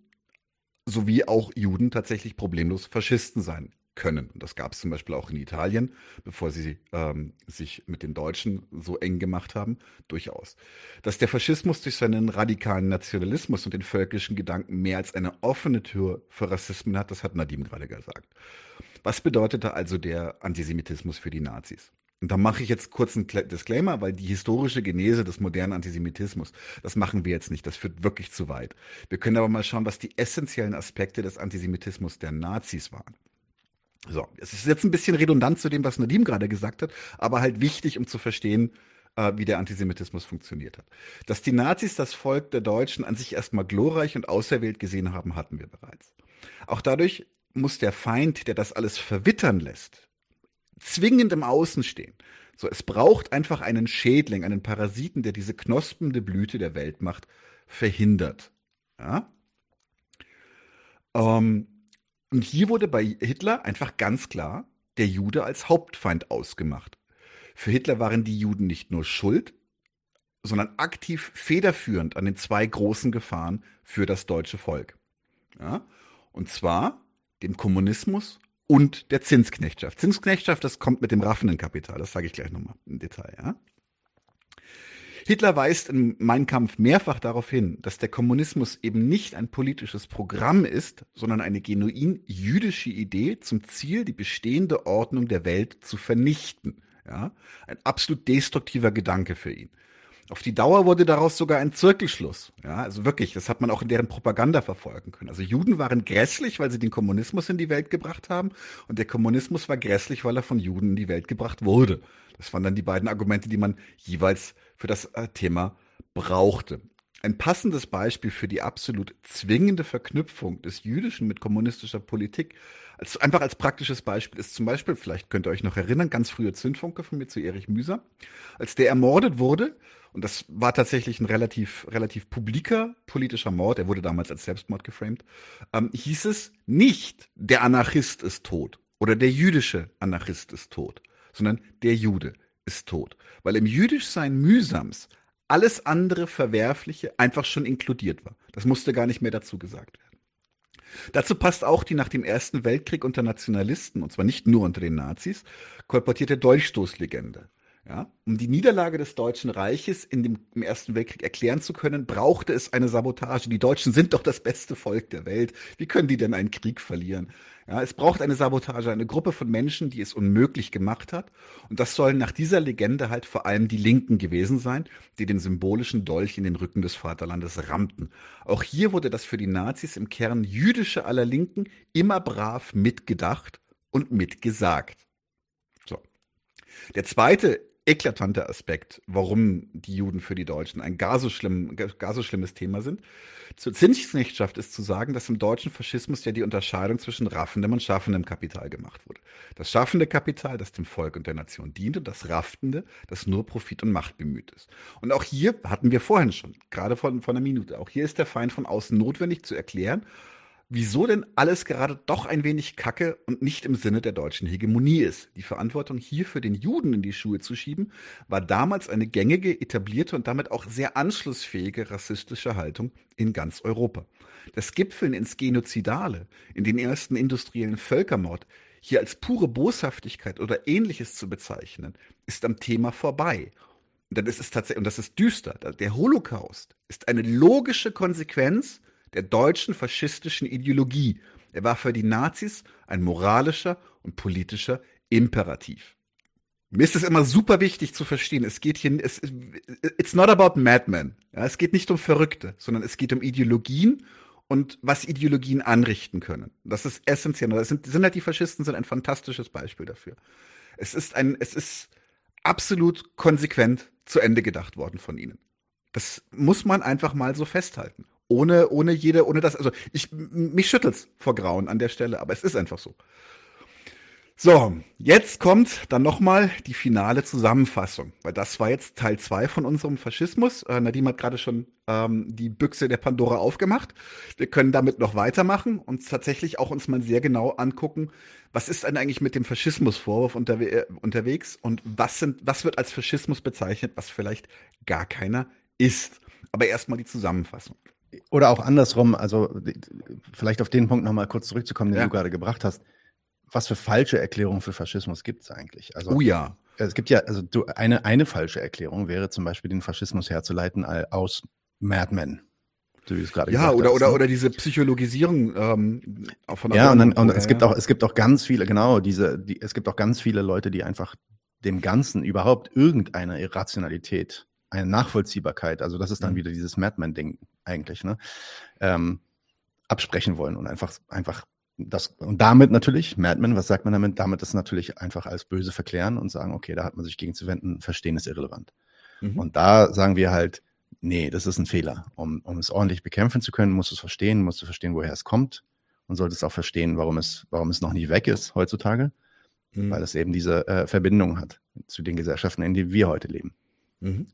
Speaker 3: sowie auch Juden tatsächlich problemlos Faschisten sein können. Das gab es zum Beispiel auch in Italien, bevor sie ähm, sich mit den Deutschen so eng gemacht haben, durchaus. Dass der Faschismus durch seinen radikalen Nationalismus und den völkischen Gedanken mehr als eine offene Tür für Rassismen hat, das hat Nadim gerade gesagt. Was bedeutete also der Antisemitismus für die Nazis? Und da mache ich jetzt kurz einen Disclaimer, weil die historische Genese des modernen Antisemitismus, das machen wir jetzt nicht, das führt wirklich zu weit. Wir können aber mal schauen, was die essentiellen Aspekte des Antisemitismus der Nazis waren. So, es ist jetzt ein bisschen redundant zu dem, was Nadim gerade gesagt hat, aber halt wichtig, um zu verstehen, äh, wie der Antisemitismus funktioniert hat. Dass die Nazis das Volk der Deutschen an sich erstmal glorreich und auserwählt gesehen haben, hatten wir bereits. Auch dadurch muss der Feind, der das alles verwittern lässt, zwingend im Außen stehen. So, es braucht einfach einen Schädling, einen Parasiten, der diese knospende Blüte der Weltmacht verhindert. Ja? Ähm, und hier wurde bei Hitler einfach ganz klar der Jude als Hauptfeind ausgemacht. Für Hitler waren die Juden nicht nur schuld, sondern aktiv federführend an den zwei großen Gefahren für das deutsche Volk. Ja? Und zwar dem Kommunismus und der Zinsknechtschaft. Zinsknechtschaft, das kommt mit dem raffenden Kapital, das sage ich gleich nochmal im Detail. Ja? Hitler weist in Mein Kampf mehrfach darauf hin, dass der Kommunismus eben nicht ein politisches Programm ist, sondern eine genuin jüdische Idee zum Ziel, die bestehende Ordnung der Welt zu vernichten. Ja? Ein absolut destruktiver Gedanke für ihn. Auf die Dauer wurde daraus sogar ein Zirkelschluss. Ja, also wirklich, das hat man auch in deren Propaganda verfolgen können. Also Juden waren grässlich, weil sie den Kommunismus in die Welt gebracht haben und der Kommunismus war grässlich, weil er von Juden in die Welt gebracht wurde. Das waren dann die beiden Argumente, die man jeweils für das äh, Thema brauchte. Ein passendes Beispiel für die absolut zwingende Verknüpfung des Jüdischen mit kommunistischer Politik, als, einfach als praktisches Beispiel, ist zum Beispiel, vielleicht könnt ihr euch noch erinnern, ganz frühe Zündfunke von mir zu Erich Müser, als der ermordet wurde, und das war tatsächlich ein relativ, relativ publiker politischer Mord, er wurde damals als Selbstmord geframed, ähm, hieß es nicht, der Anarchist ist tot oder der jüdische Anarchist ist tot, sondern der Jude ist tot. Weil im Jüdischsein Mühsams alles andere Verwerfliche einfach schon inkludiert war. Das musste gar nicht mehr dazu gesagt werden. Dazu passt auch die nach dem Ersten Weltkrieg unter Nationalisten, und zwar nicht nur unter den Nazis, kolportierte Dolchstoßlegende. Ja, um die Niederlage des Deutschen Reiches in dem, im Ersten Weltkrieg erklären zu können, brauchte es eine Sabotage. Die Deutschen sind doch das beste Volk der Welt. Wie können die denn einen Krieg verlieren? Ja, es braucht eine Sabotage, eine Gruppe von Menschen, die es unmöglich gemacht hat. Und das sollen nach dieser Legende halt vor allem die Linken gewesen sein, die den symbolischen Dolch in den Rücken des Vaterlandes rammten. Auch hier wurde das für die Nazis im Kern jüdische aller Linken immer brav mitgedacht und mitgesagt. So. Der zweite eklatanter Aspekt, warum die Juden für die Deutschen ein gar so, schlimm, gar so schlimmes Thema sind. Zur Zinsknechtschaft ist zu sagen, dass im deutschen Faschismus ja die Unterscheidung zwischen raffendem und schaffendem Kapital gemacht wurde. Das schaffende Kapital, das dem Volk und der Nation dient, und das raffende, das nur Profit und Macht bemüht ist. Und auch hier hatten wir vorhin schon, gerade von, von einer Minute, auch hier ist der Feind von außen notwendig zu erklären, wieso denn alles gerade doch ein wenig Kacke und nicht im Sinne der deutschen Hegemonie ist. Die Verantwortung hierfür den Juden in die Schuhe zu schieben, war damals eine gängige, etablierte und damit auch sehr anschlussfähige rassistische Haltung in ganz Europa. Das Gipfeln ins Genozidale, in den ersten industriellen Völkermord, hier als pure Boshaftigkeit oder ähnliches zu bezeichnen, ist am Thema vorbei. Und das ist tatsächlich, und das ist düster. Der Holocaust ist eine logische Konsequenz der deutschen faschistischen Ideologie. Er war für die Nazis ein moralischer und politischer Imperativ. Mir ist es immer super wichtig zu verstehen. Es geht hier, es, it's not about madmen. Ja, es geht nicht um Verrückte, sondern es geht um Ideologien und was Ideologien anrichten können. Das ist essentiell. Das sind, sind halt die Faschisten sind ein fantastisches Beispiel dafür. Es ist ein, es ist absolut konsequent zu Ende gedacht worden von ihnen. Das muss man einfach mal so festhalten ohne, ohne jede, ohne das, also ich, mich schüttelt's vor Grauen an der Stelle, aber es ist einfach so. So, jetzt kommt dann nochmal die finale Zusammenfassung, weil das war jetzt Teil zwei von unserem Faschismus. Äh, Nadim hat gerade schon ähm, die Büchse der Pandora aufgemacht. Wir können damit noch weitermachen und tatsächlich auch uns mal sehr genau angucken, was ist denn eigentlich mit dem Faschismusvorwurf unterwe äh, unterwegs und was sind, was wird als Faschismus bezeichnet, was vielleicht gar keiner ist. Aber erstmal die Zusammenfassung.
Speaker 1: Oder auch andersrum, also vielleicht auf den Punkt nochmal kurz zurückzukommen, den ja. du gerade gebracht hast. Was für falsche Erklärungen für Faschismus gibt es eigentlich?
Speaker 3: Also, oh ja.
Speaker 1: Es gibt ja, also du, eine, eine falsche Erklärung wäre zum Beispiel den Faschismus herzuleiten aus Mad Men.
Speaker 3: So wie es gerade ja, oder, hast, oder, ne? oder diese Psychologisierung ähm,
Speaker 1: von Ja, und, dann, und es gibt auch, es gibt auch ganz viele, genau, diese, die, es gibt auch ganz viele Leute, die einfach dem Ganzen überhaupt irgendeine Irrationalität eine Nachvollziehbarkeit, also das ist dann mhm. wieder dieses Madman-Ding eigentlich, ne? Ähm, absprechen wollen und einfach, einfach das, und damit natürlich, Madman, was sagt man damit? Damit das natürlich einfach als böse verklären und sagen, okay, da hat man sich gegen zu wenden, verstehen ist irrelevant. Mhm. Und da sagen wir halt, nee, das ist ein Fehler. Um, um es ordentlich bekämpfen zu können, musst du es verstehen, musst du verstehen, woher es kommt und solltest auch verstehen, warum es, warum es noch nie weg ist heutzutage, mhm. weil es eben diese äh, Verbindung hat zu den Gesellschaften, in denen wir heute leben.
Speaker 3: Mhm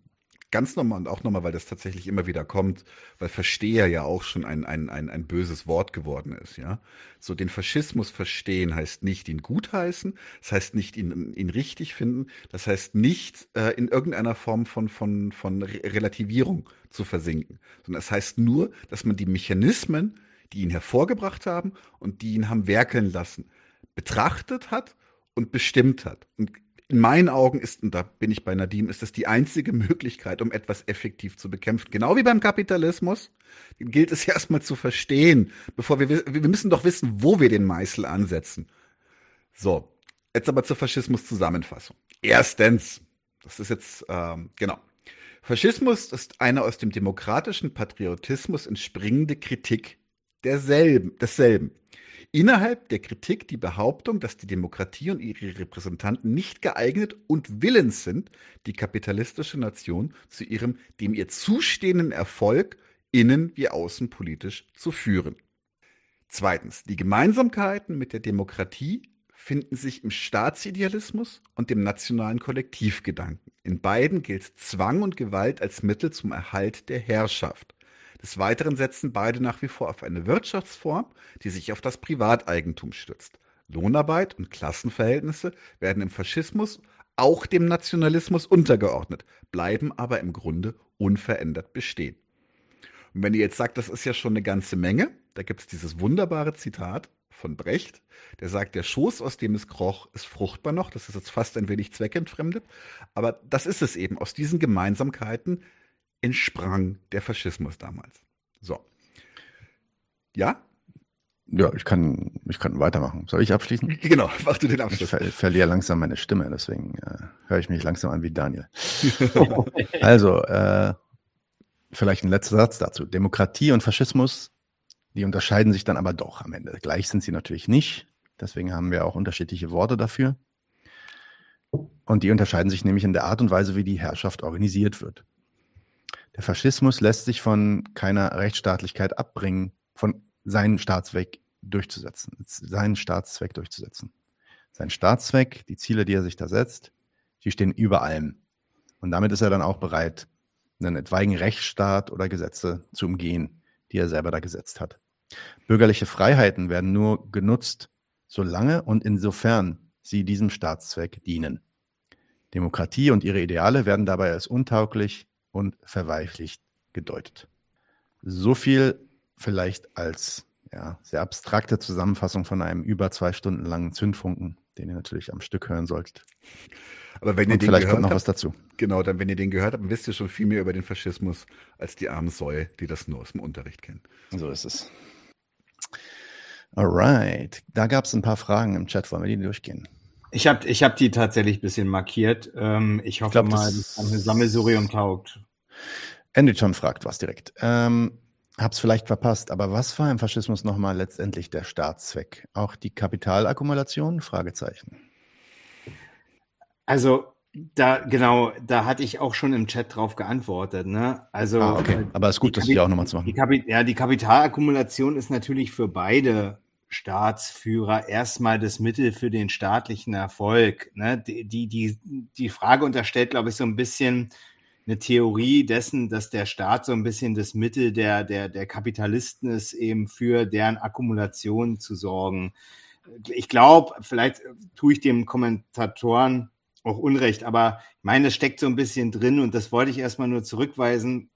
Speaker 3: ganz normal und auch nochmal, weil das tatsächlich immer wieder kommt, weil Versteher ja auch schon ein, ein, ein, ein böses Wort geworden ist, ja. So den Faschismus verstehen heißt nicht ihn gutheißen, das heißt nicht ihn, ihn richtig finden, das heißt nicht äh, in irgendeiner Form von, von, von Relativierung zu versinken, sondern es das heißt nur, dass man die Mechanismen, die ihn hervorgebracht haben und die ihn haben werkeln lassen, betrachtet hat und bestimmt hat. Und in meinen Augen ist, und da bin ich bei Nadim, ist das die einzige Möglichkeit, um etwas effektiv zu bekämpfen. Genau wie beim Kapitalismus gilt es erstmal zu verstehen, bevor wir, wir müssen doch wissen, wo wir den Meißel ansetzen. So, jetzt aber zur Faschismus-Zusammenfassung. Erstens, das ist jetzt, ähm, genau. Faschismus ist eine aus dem demokratischen Patriotismus entspringende Kritik derselben, desselben. Innerhalb der Kritik die Behauptung, dass die Demokratie und ihre Repräsentanten nicht geeignet und willens sind, die kapitalistische Nation zu ihrem dem ihr zustehenden Erfolg innen wie außenpolitisch zu führen. Zweitens, die Gemeinsamkeiten mit der Demokratie finden sich im Staatsidealismus und dem nationalen Kollektivgedanken. In beiden gilt Zwang und Gewalt als Mittel zum Erhalt der Herrschaft. Des Weiteren setzen beide nach wie vor auf eine Wirtschaftsform, die sich auf das Privateigentum stützt. Lohnarbeit und Klassenverhältnisse werden im Faschismus auch dem Nationalismus untergeordnet, bleiben aber im Grunde unverändert bestehen. Und wenn ihr jetzt sagt, das ist ja schon eine ganze Menge, da gibt es dieses wunderbare Zitat von Brecht. Der sagt, der Schoß, aus dem es kroch, ist fruchtbar noch. Das ist jetzt fast ein wenig zweckentfremdet. Aber das ist es eben. Aus diesen Gemeinsamkeiten entsprang der Faschismus damals. So. Ja?
Speaker 1: Ja, ich kann, ich kann weitermachen. Soll ich abschließen?
Speaker 3: Genau, mach du den Abschluss.
Speaker 1: Ich ver verliere langsam meine Stimme, deswegen äh, höre ich mich langsam an wie Daniel. also, äh, vielleicht ein letzter Satz dazu. Demokratie und Faschismus, die unterscheiden sich dann aber doch am Ende. Gleich sind sie natürlich nicht. Deswegen haben wir auch unterschiedliche Worte dafür. Und die unterscheiden sich nämlich in der Art und Weise, wie die Herrschaft organisiert wird. Der Faschismus lässt sich von keiner Rechtsstaatlichkeit abbringen, von seinen Staatszweck durchzusetzen, seinen Staatszweck durchzusetzen. Sein Staatszweck, die Ziele, die er sich da setzt, die stehen über allem. Und damit ist er dann auch bereit, einen etwaigen Rechtsstaat oder Gesetze zu umgehen, die er selber da gesetzt hat. Bürgerliche Freiheiten werden nur genutzt, solange und insofern sie diesem Staatszweck dienen. Demokratie und ihre Ideale werden dabei als untauglich und verweichlicht gedeutet. So viel vielleicht als ja, sehr abstrakte Zusammenfassung von einem über zwei Stunden langen Zündfunken, den ihr natürlich am Stück hören solltet.
Speaker 3: Aber wenn
Speaker 1: Und
Speaker 3: ihr den
Speaker 1: vielleicht
Speaker 3: gehört
Speaker 1: kommt noch
Speaker 3: habt,
Speaker 1: was dazu.
Speaker 3: Genau, dann wenn ihr den gehört habt, wisst ihr schon viel mehr über den Faschismus als die armen Säue, die das nur aus dem Unterricht kennen.
Speaker 1: So ist es. Alright, da gab es ein paar Fragen im Chat. Wollen wir die durchgehen?
Speaker 2: Ich habe ich hab die tatsächlich ein bisschen markiert. Ähm, ich hoffe
Speaker 1: glaub,
Speaker 2: mal,
Speaker 1: das-
Speaker 2: dass eine Sammelsurium taugt.
Speaker 1: Enditon fragt was direkt. Ähm, hab's vielleicht verpasst, aber was war im Faschismus nochmal letztendlich der Staatszweck? Auch die Kapitalakkumulation? Fragezeichen.
Speaker 2: Also da genau, da hatte ich auch schon im Chat drauf geantwortet. Ne? Also
Speaker 1: Ah, okay. Aber ist gut, das hier
Speaker 2: Kapi-
Speaker 1: auch nochmal zu machen.
Speaker 2: Die Kapi ja, die Kapitalakkumulation ist natürlich für beide Staatsführer erstmal das Mittel für den staatlichen Erfolg. Ne? Die, die, die, Frage unterstellt, glaube ich, so ein bisschen eine Theorie dessen, dass der Staat so ein bisschen das Mittel der, der, der Kapitalisten ist, eben für deren Akkumulation zu sorgen. Ich glaube, vielleicht tue ich dem Kommentatoren auch Unrecht, aber ich meine, es steckt so ein bisschen drin und das wollte ich erstmal nur zurückweisen.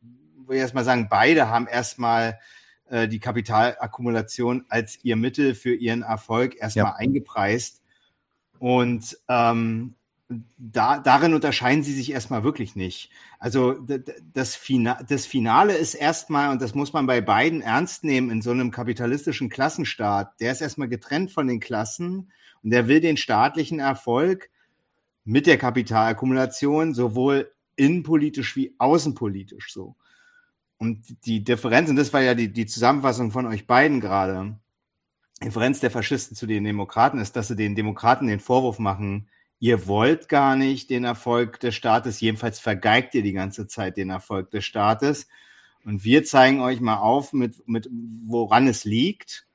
Speaker 2: Will ich erstmal sagen, beide haben erstmal äh, die Kapitalakkumulation als ihr Mittel für ihren Erfolg erstmal
Speaker 1: Ja.
Speaker 2: eingepreist. Und ähm, da, darin unterscheiden sie sich erstmal wirklich nicht. Also das, Fina das Finale ist erstmal, und das muss man bei beiden ernst nehmen, in so einem kapitalistischen Klassenstaat, der ist erstmal getrennt von den Klassen und der will den staatlichen Erfolg mit der Kapitalakkumulation sowohl innenpolitisch wie außenpolitisch so. Und die Differenz, und das war ja die, die Zusammenfassung von euch beiden gerade, Differenz der Faschisten zu den Demokraten ist, dass sie den Demokraten den Vorwurf machen, ihr wollt gar nicht den Erfolg des Staates, jedenfalls vergeigt ihr die ganze Zeit den Erfolg des Staates. Und wir zeigen euch mal auf, mit, mit woran es liegt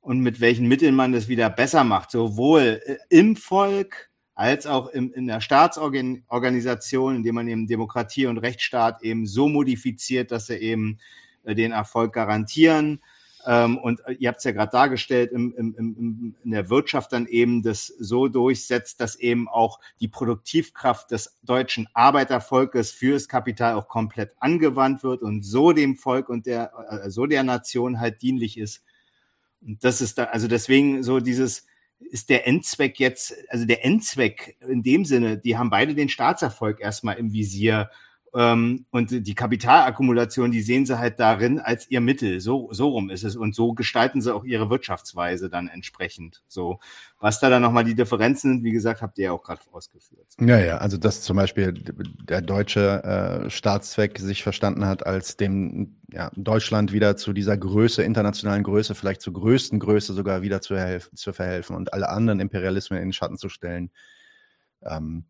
Speaker 2: und mit welchen Mitteln man das wieder besser macht, sowohl äh, im Volk als auch im, in der Staatsorganisation, indem man eben Demokratie und Rechtsstaat eben so modifiziert, dass sie eben äh, den Erfolg garantieren. Ähm, und äh, ihr habt es ja gerade dargestellt, im, im, im, in der Wirtschaft dann eben das so durchsetzt, dass eben auch die Produktivkraft des deutschen Arbeitervolkes fürs Kapital auch komplett angewandt wird und so dem Volk und der, äh, so der Nation halt dienlich ist. Und das ist da, also deswegen so dieses, ist der Endzweck jetzt, also der Endzweck in dem Sinne, die haben beide den Staatserfolg erstmal im Visier. Ähm, und die Kapitalakkumulation, die sehen sie halt darin als ihr Mittel. So, so rum ist es. Und so gestalten sie auch ihre Wirtschaftsweise dann entsprechend. So. Was da dann nochmal die Differenzen sind, wie gesagt, habt ihr ja auch gerade ausgeführt.
Speaker 1: Ja, ja, also dass zum Beispiel der deutsche äh, Staatszweck sich verstanden hat, als dem ja, Deutschland wieder zu dieser Größe, internationalen Größe, vielleicht zur größten Größe sogar wieder zu, zu verhelfen und alle anderen Imperialismen in den Schatten zu stellen. Ähm,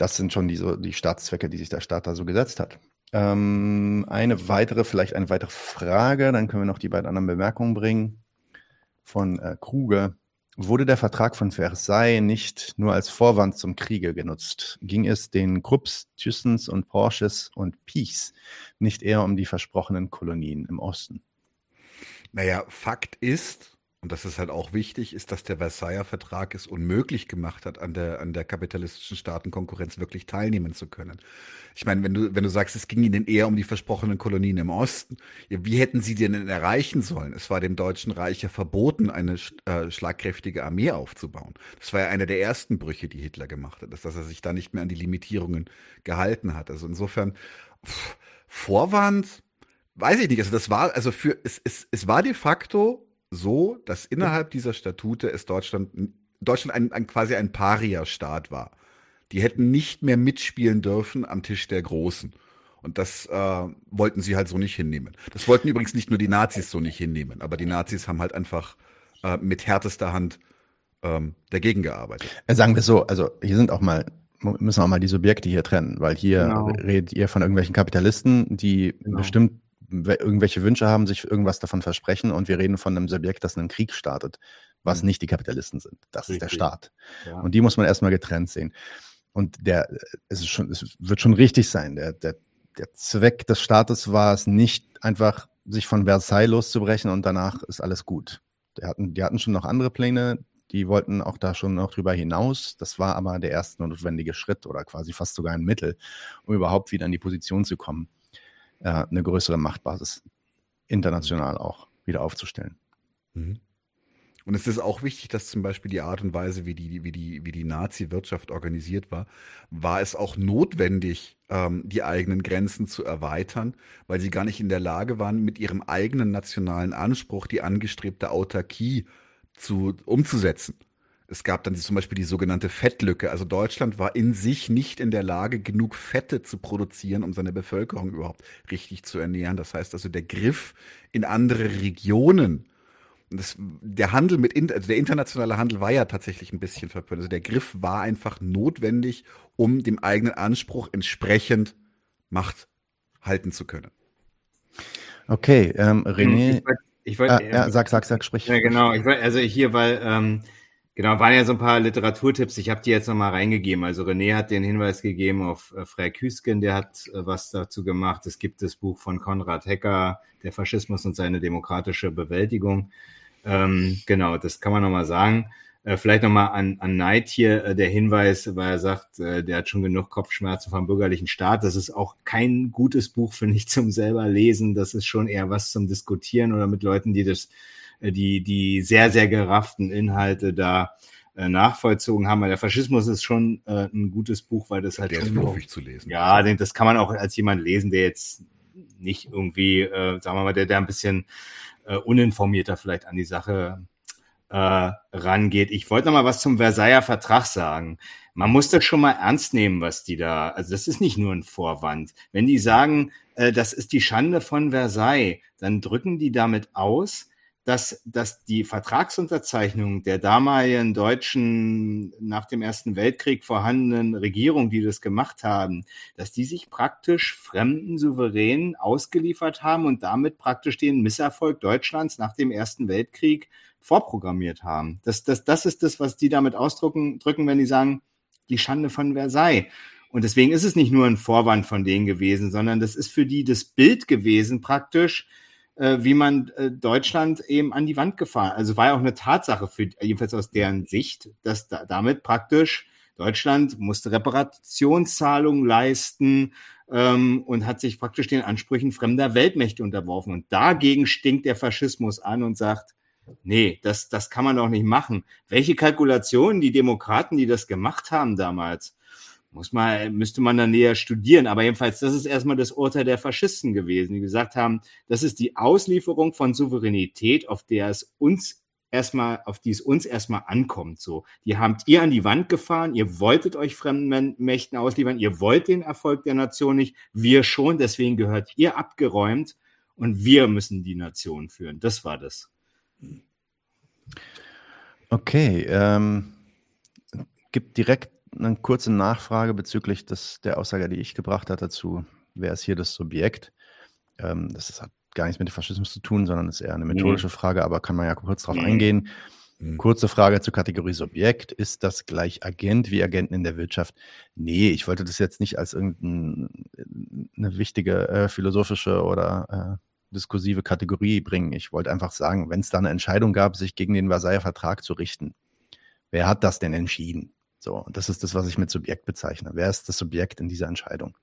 Speaker 1: das sind schon die, die Staatszwecke, die sich der Staat da so gesetzt hat. Ähm, eine weitere, vielleicht eine weitere Frage, dann können wir noch die beiden anderen Bemerkungen bringen. Von äh, Kruger. Wurde der Vertrag von Versailles nicht nur als Vorwand zum Kriege genutzt? Ging es den Krupps, Thyssens und Porsches und Piechs nicht eher um die versprochenen Kolonien im Osten?
Speaker 3: Naja, Fakt ist, und das ist halt auch wichtig, ist, dass der Versailler Vertrag es unmöglich gemacht hat, an der, an der kapitalistischen Staatenkonkurrenz wirklich teilnehmen zu können. Ich meine, wenn du, wenn du sagst, es ging ihnen eher um die versprochenen Kolonien im Osten, wie hätten sie denn erreichen sollen? Es war dem Deutschen Reich ja verboten, eine äh, schlagkräftige Armee aufzubauen. Das war ja einer der ersten Brüche, die Hitler gemacht hat, dass, dass er sich da nicht mehr an die Limitierungen gehalten hat. Also insofern, pff, Vorwand, weiß ich nicht. Also das war, also für, es, es, es war de facto so, dass innerhalb dieser Statute es Deutschland, Deutschland ein, ein quasi ein Paria-Staat war. Die hätten nicht mehr mitspielen dürfen am Tisch der Großen. Und das äh, wollten sie halt so nicht hinnehmen. Das wollten übrigens nicht nur die Nazis so nicht hinnehmen, aber die Nazis haben halt einfach äh, mit härtester Hand ähm, dagegen gearbeitet.
Speaker 1: Äh, sagen wir so, also hier sind auch mal, müssen auch mal die Subjekte hier trennen, weil hier genau. redet ihr von irgendwelchen Kapitalisten, die genau. bestimmt irgendwelche Wünsche haben, sich irgendwas davon versprechen und wir reden von einem Subjekt, das einen Krieg startet, was mhm. nicht die Kapitalisten sind. Das Richtig. ist der Staat. Ja. Und die muss man erstmal getrennt sehen. Und der, es, ist schon, es wird schon richtig sein. Der, der, der Zweck des Staates war es nicht einfach, sich von Versailles loszubrechen und danach ist alles gut. Die hatten, die hatten schon noch andere Pläne, die wollten auch da schon noch drüber hinaus. Das war aber der erste notwendige Schritt oder quasi fast sogar ein Mittel, um überhaupt wieder in die Position zu kommen äh, eine größere Machtbasis international auch wieder aufzustellen.
Speaker 3: Mhm. Und es ist auch wichtig, dass zum Beispiel die Art und Weise, wie die, wie die, wie die Nazi-Wirtschaft organisiert war, war es auch notwendig, ähm, die eigenen Grenzen zu erweitern, weil sie gar nicht in der Lage waren, mit ihrem eigenen nationalen Anspruch die angestrebte Autarkie zu, umzusetzen. Es gab dann zum Beispiel die sogenannte Fettlücke. Also Deutschland war in sich nicht in der Lage, genug Fette zu produzieren, um seine Bevölkerung überhaupt richtig zu ernähren. Das heißt also, der Griff in andere Regionen, das, der Handel mit, also der internationale Handel war ja tatsächlich ein bisschen verpönt. Also der Griff war einfach notwendig, um dem eigenen Anspruch entsprechend Macht halten zu können.
Speaker 1: Okay, ähm, René. Ich
Speaker 2: wollte, ich wollt, ah, ja, sag, sag, sag, sprich. Ja, genau. Ich wollt, also hier, weil ähm, Genau, waren ja so ein paar Literaturtipps. Ich habe die jetzt nochmal reingegeben. Also René hat den Hinweis gegeben auf äh, Frey Hüsken, der hat äh, was dazu gemacht. Es gibt das Buch von Konrad Hecker, Der Faschismus und seine demokratische Bewältigung. Ähm, genau, das kann man nochmal sagen. Äh, vielleicht nochmal an, an Neid hier äh, der Hinweis, weil er sagt, äh, der hat schon genug Kopfschmerzen vom bürgerlichen Staat. Das ist auch kein gutes Buch, finde ich, zum selber lesen. Das ist schon eher was zum Diskutieren oder mit Leuten, die das die, die sehr, sehr gerafften Inhalte da äh, nachvollzogen haben. Weil der Faschismus ist schon äh, ein gutes Buch, weil das halt
Speaker 3: der ist fluffig zu lesen.
Speaker 2: Ja, den, das kann man auch als jemand lesen, der jetzt nicht irgendwie, äh, sagen wir mal, der, der ein bisschen äh, uninformierter vielleicht an die Sache äh, rangeht. Ich wollte noch mal was zum Versailler Vertrag sagen. Man muss das schon mal ernst nehmen, was die da, also das ist nicht nur ein Vorwand. Wenn die sagen, äh, das ist die Schande von Versailles, dann drücken die damit aus, dass, dass die Vertragsunterzeichnung der damaligen deutschen nach dem Ersten Weltkrieg vorhandenen Regierung, die das gemacht haben, dass die sich praktisch fremden Souveränen ausgeliefert haben und damit praktisch den Misserfolg Deutschlands nach dem Ersten Weltkrieg vorprogrammiert haben. Das, das, das ist das, was die damit ausdrücken, drücken, wenn die sagen, die Schande von Versailles. Und deswegen ist es nicht nur ein Vorwand von denen gewesen, sondern das ist für die das Bild gewesen, praktisch, äh, wie man äh, Deutschland eben an die Wand gefahren. Also war ja auch eine Tatsache für jedenfalls aus deren Sicht, dass da, damit praktisch Deutschland musste Reparationszahlungen leisten ähm, und hat sich praktisch den Ansprüchen fremder Weltmächte unterworfen. Und dagegen stinkt der Faschismus an und sagt, nee, das, das kann man doch nicht machen. Welche Kalkulationen die Demokraten, die das gemacht haben damals, muss man, müsste man dann näher studieren. Aber jedenfalls, das ist erstmal das Urteil der Faschisten gewesen, die gesagt haben, das ist die Auslieferung von Souveränität, auf der es uns erstmal, auf die es uns erstmal ankommt. So, die habt ihr an die Wand gefahren, ihr wolltet euch fremden Mächten ausliefern, ihr wollt den Erfolg der Nation nicht, wir schon, deswegen gehört ihr abgeräumt und wir müssen die Nation führen. Das war das.
Speaker 1: Okay, ähm, gibt direkt eine kurze Nachfrage bezüglich des, der Aussage, die ich gebracht habe dazu. Wer ist hier das Subjekt? Ähm, das hat gar nichts mit dem Faschismus zu tun, sondern ist eher eine methodische mhm. Frage, aber kann man ja kurz darauf mhm. eingehen. Mhm. Kurze Frage zur Kategorie Subjekt. Ist das gleich Agent wie Agenten in der Wirtschaft? Nee, ich wollte das jetzt nicht als irgendeine wichtige äh, philosophische oder diskursive Kategorie bringen. Ich wollte einfach sagen, wenn es da eine Entscheidung gab, sich gegen den Versailler Vertrag zu richten, wer hat das denn entschieden? So, und das ist das, was ich mit Subjekt bezeichne. Wer ist das Subjekt in dieser Entscheidung?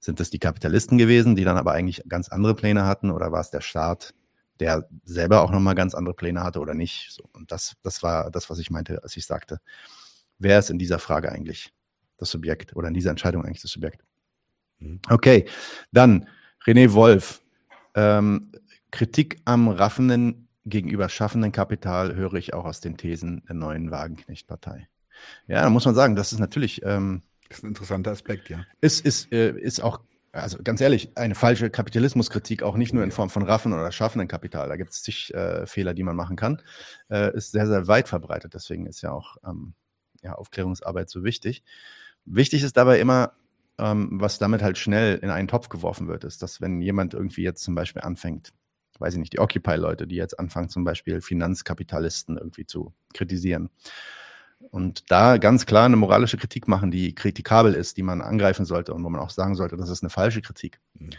Speaker 1: Sind das die Kapitalisten gewesen, die dann aber eigentlich ganz andere Pläne hatten, oder war es der Staat, der selber auch nochmal ganz andere Pläne hatte oder nicht? So, und das, das war das, was ich meinte, als ich sagte, wer ist in dieser Frage eigentlich das Subjekt oder in dieser Entscheidung eigentlich das Subjekt? Mhm. Okay, dann René Wolf. Ähm, Kritik am raffenden gegenüber schaffenden Kapital höre ich auch aus den Thesen der neuen Wagenknecht-Partei. Ja, da muss man sagen, das ist natürlich. Ähm,
Speaker 3: das ist ein interessanter Aspekt, ja.
Speaker 1: Ist, ist, äh, ist auch, also ganz ehrlich, eine falsche Kapitalismuskritik, auch nicht nur in Form von Raffen oder schaffenden Kapital. Da gibt es zig äh, Fehler, die man machen kann. Äh, ist sehr, sehr weit verbreitet. Deswegen ist ja auch ähm, ja, Aufklärungsarbeit so wichtig. Wichtig ist dabei immer, ähm, was damit halt schnell in einen Topf geworfen wird, ist, dass wenn jemand irgendwie jetzt zum Beispiel anfängt, weiß ich nicht, die Occupy-Leute, die jetzt anfangen, zum Beispiel Finanzkapitalisten irgendwie zu kritisieren. Und da ganz klar eine moralische Kritik machen, die kritikabel ist, die man angreifen sollte und wo man auch sagen sollte, das ist eine falsche Kritik. Mhm.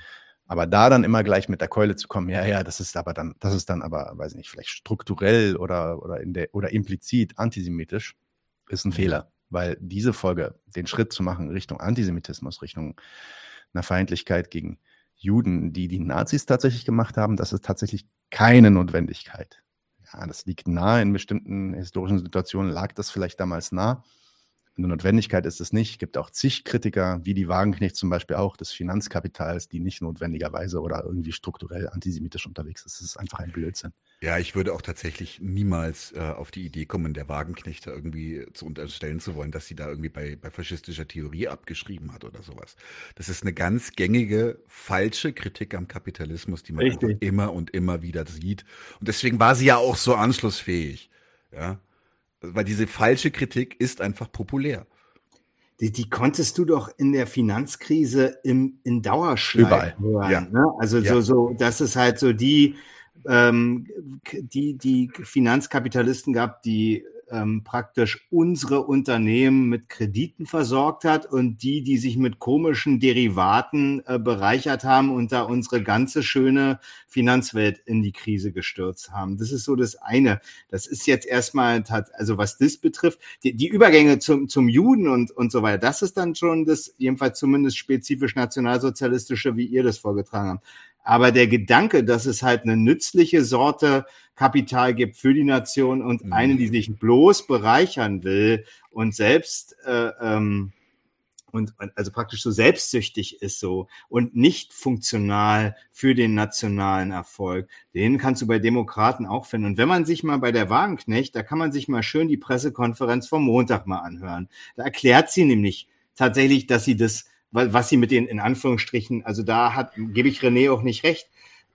Speaker 1: Aber da dann immer gleich mit der Keule zu kommen, ja, ja, das ist aber dann, das ist dann aber, weiß ich nicht, vielleicht strukturell oder, oder in der, oder implizit antisemitisch, ist ein mhm. Fehler weil diese Folge, den Schritt zu machen Richtung Antisemitismus, Richtung einer Feindlichkeit gegen Juden, die die Nazis tatsächlich gemacht haben, das ist tatsächlich keine Notwendigkeit. Ja, das liegt nahe in bestimmten historischen Situationen, lag das vielleicht damals nah. Eine Notwendigkeit ist es nicht. Es gibt auch zig Kritiker, wie die Wagenknecht zum Beispiel auch, des Finanzkapitals, die nicht notwendigerweise oder irgendwie strukturell antisemitisch unterwegs ist. Das ist einfach ein Blödsinn.
Speaker 3: Ja, ich würde auch tatsächlich niemals äh, auf die Idee kommen, der Wagenknechte irgendwie zu unterstellen zu wollen, dass sie da irgendwie bei, bei faschistischer Theorie abgeschrieben hat oder sowas. Das ist eine ganz gängige, falsche Kritik am Kapitalismus, die man immer und immer wieder sieht. Und deswegen war sie ja auch so anschlussfähig. Ja, weil diese falsche Kritik ist einfach populär.
Speaker 2: Die, die konntest du doch in der Finanzkrise im, in Dauerschleife hören. Ja. Ne? Also ja. so, so, das ist halt so die, ähm, die, die Finanzkapitalisten gab, die ähm, praktisch unsere Unternehmen mit Krediten versorgt hat und die, die sich mit komischen Derivaten äh, bereichert haben und da unsere ganze schöne Finanzwelt in die Krise gestürzt haben. Das ist so das eine. Das ist jetzt erstmal, also was das betrifft, die, die Übergänge zum, zum Juden und, und so weiter, das ist dann schon das, jedenfalls zumindest spezifisch nationalsozialistische, wie ihr das vorgetragen habt. Aber der Gedanke, dass es halt eine nützliche Sorte Kapital gibt für die Nation und mhm. eine, die sich bloß bereichern will und selbst äh, ähm, und also praktisch so selbstsüchtig ist so und nicht funktional für den nationalen Erfolg. Den kannst du bei Demokraten auch finden. Und wenn man sich mal bei der Wagenknecht, da kann man sich mal schön die Pressekonferenz vom Montag mal anhören. Da erklärt sie nämlich tatsächlich, dass sie das was sie mit den, in Anführungsstrichen, also da hat, gebe ich René auch nicht recht,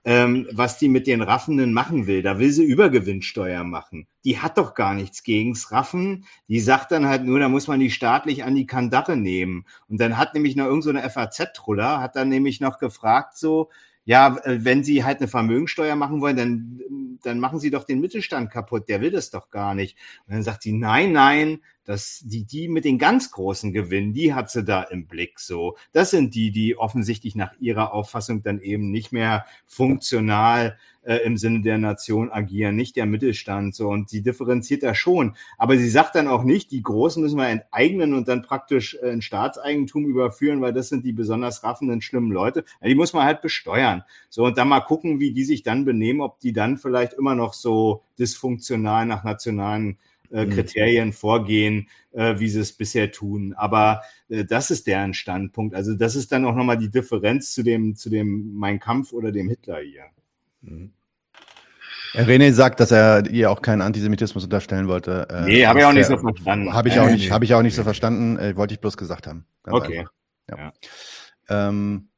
Speaker 2: ähm, was die mit den Raffenden machen will. Da will sie Übergewinnsteuer machen. Die hat doch gar nichts gegens Raffen. Die sagt dann halt nur, da muss man die staatlich an die Kandare nehmen. Und dann hat nämlich noch irgendeine so FAZ-Truller, hat dann nämlich noch gefragt so, ja, äh, wenn Sie halt eine Vermögensteuer machen wollen, dann, dann machen Sie doch den Mittelstand kaputt. Der will das doch gar nicht. Und dann sagt sie, nein, nein, dass die, die mit den ganz großen Gewinnen, die hat sie da im Blick so. Das sind die, die offensichtlich nach ihrer Auffassung dann eben nicht mehr funktional äh, im Sinne der Nation agieren, nicht der Mittelstand so. Und sie differenziert da schon. Aber sie sagt dann auch nicht, die Großen müssen wir enteignen und dann praktisch äh, in Staatseigentum überführen, weil das sind die besonders raffenden, schlimmen Leute. Ja, die muss man halt besteuern. So, und dann mal gucken, wie die sich dann benehmen, ob die dann vielleicht immer noch so dysfunktional nach nationalen äh, mhm. Kriterien vorgehen, äh, wie sie es bisher tun. Aber äh, das ist deren Standpunkt. Also das ist dann auch nochmal die Differenz zu dem, zu dem Mein Kampf oder dem Hitler hier. Mhm.
Speaker 1: René sagt, dass er ihr auch keinen Antisemitismus unterstellen wollte.
Speaker 2: Äh, nee, habe ich auch nicht so verstanden.
Speaker 1: Habe ich auch nicht, habe ich auch nicht so verstanden. Äh, wollte ich bloß gesagt haben.
Speaker 2: Ganz okay.
Speaker 1: Ja. ja. Ähm,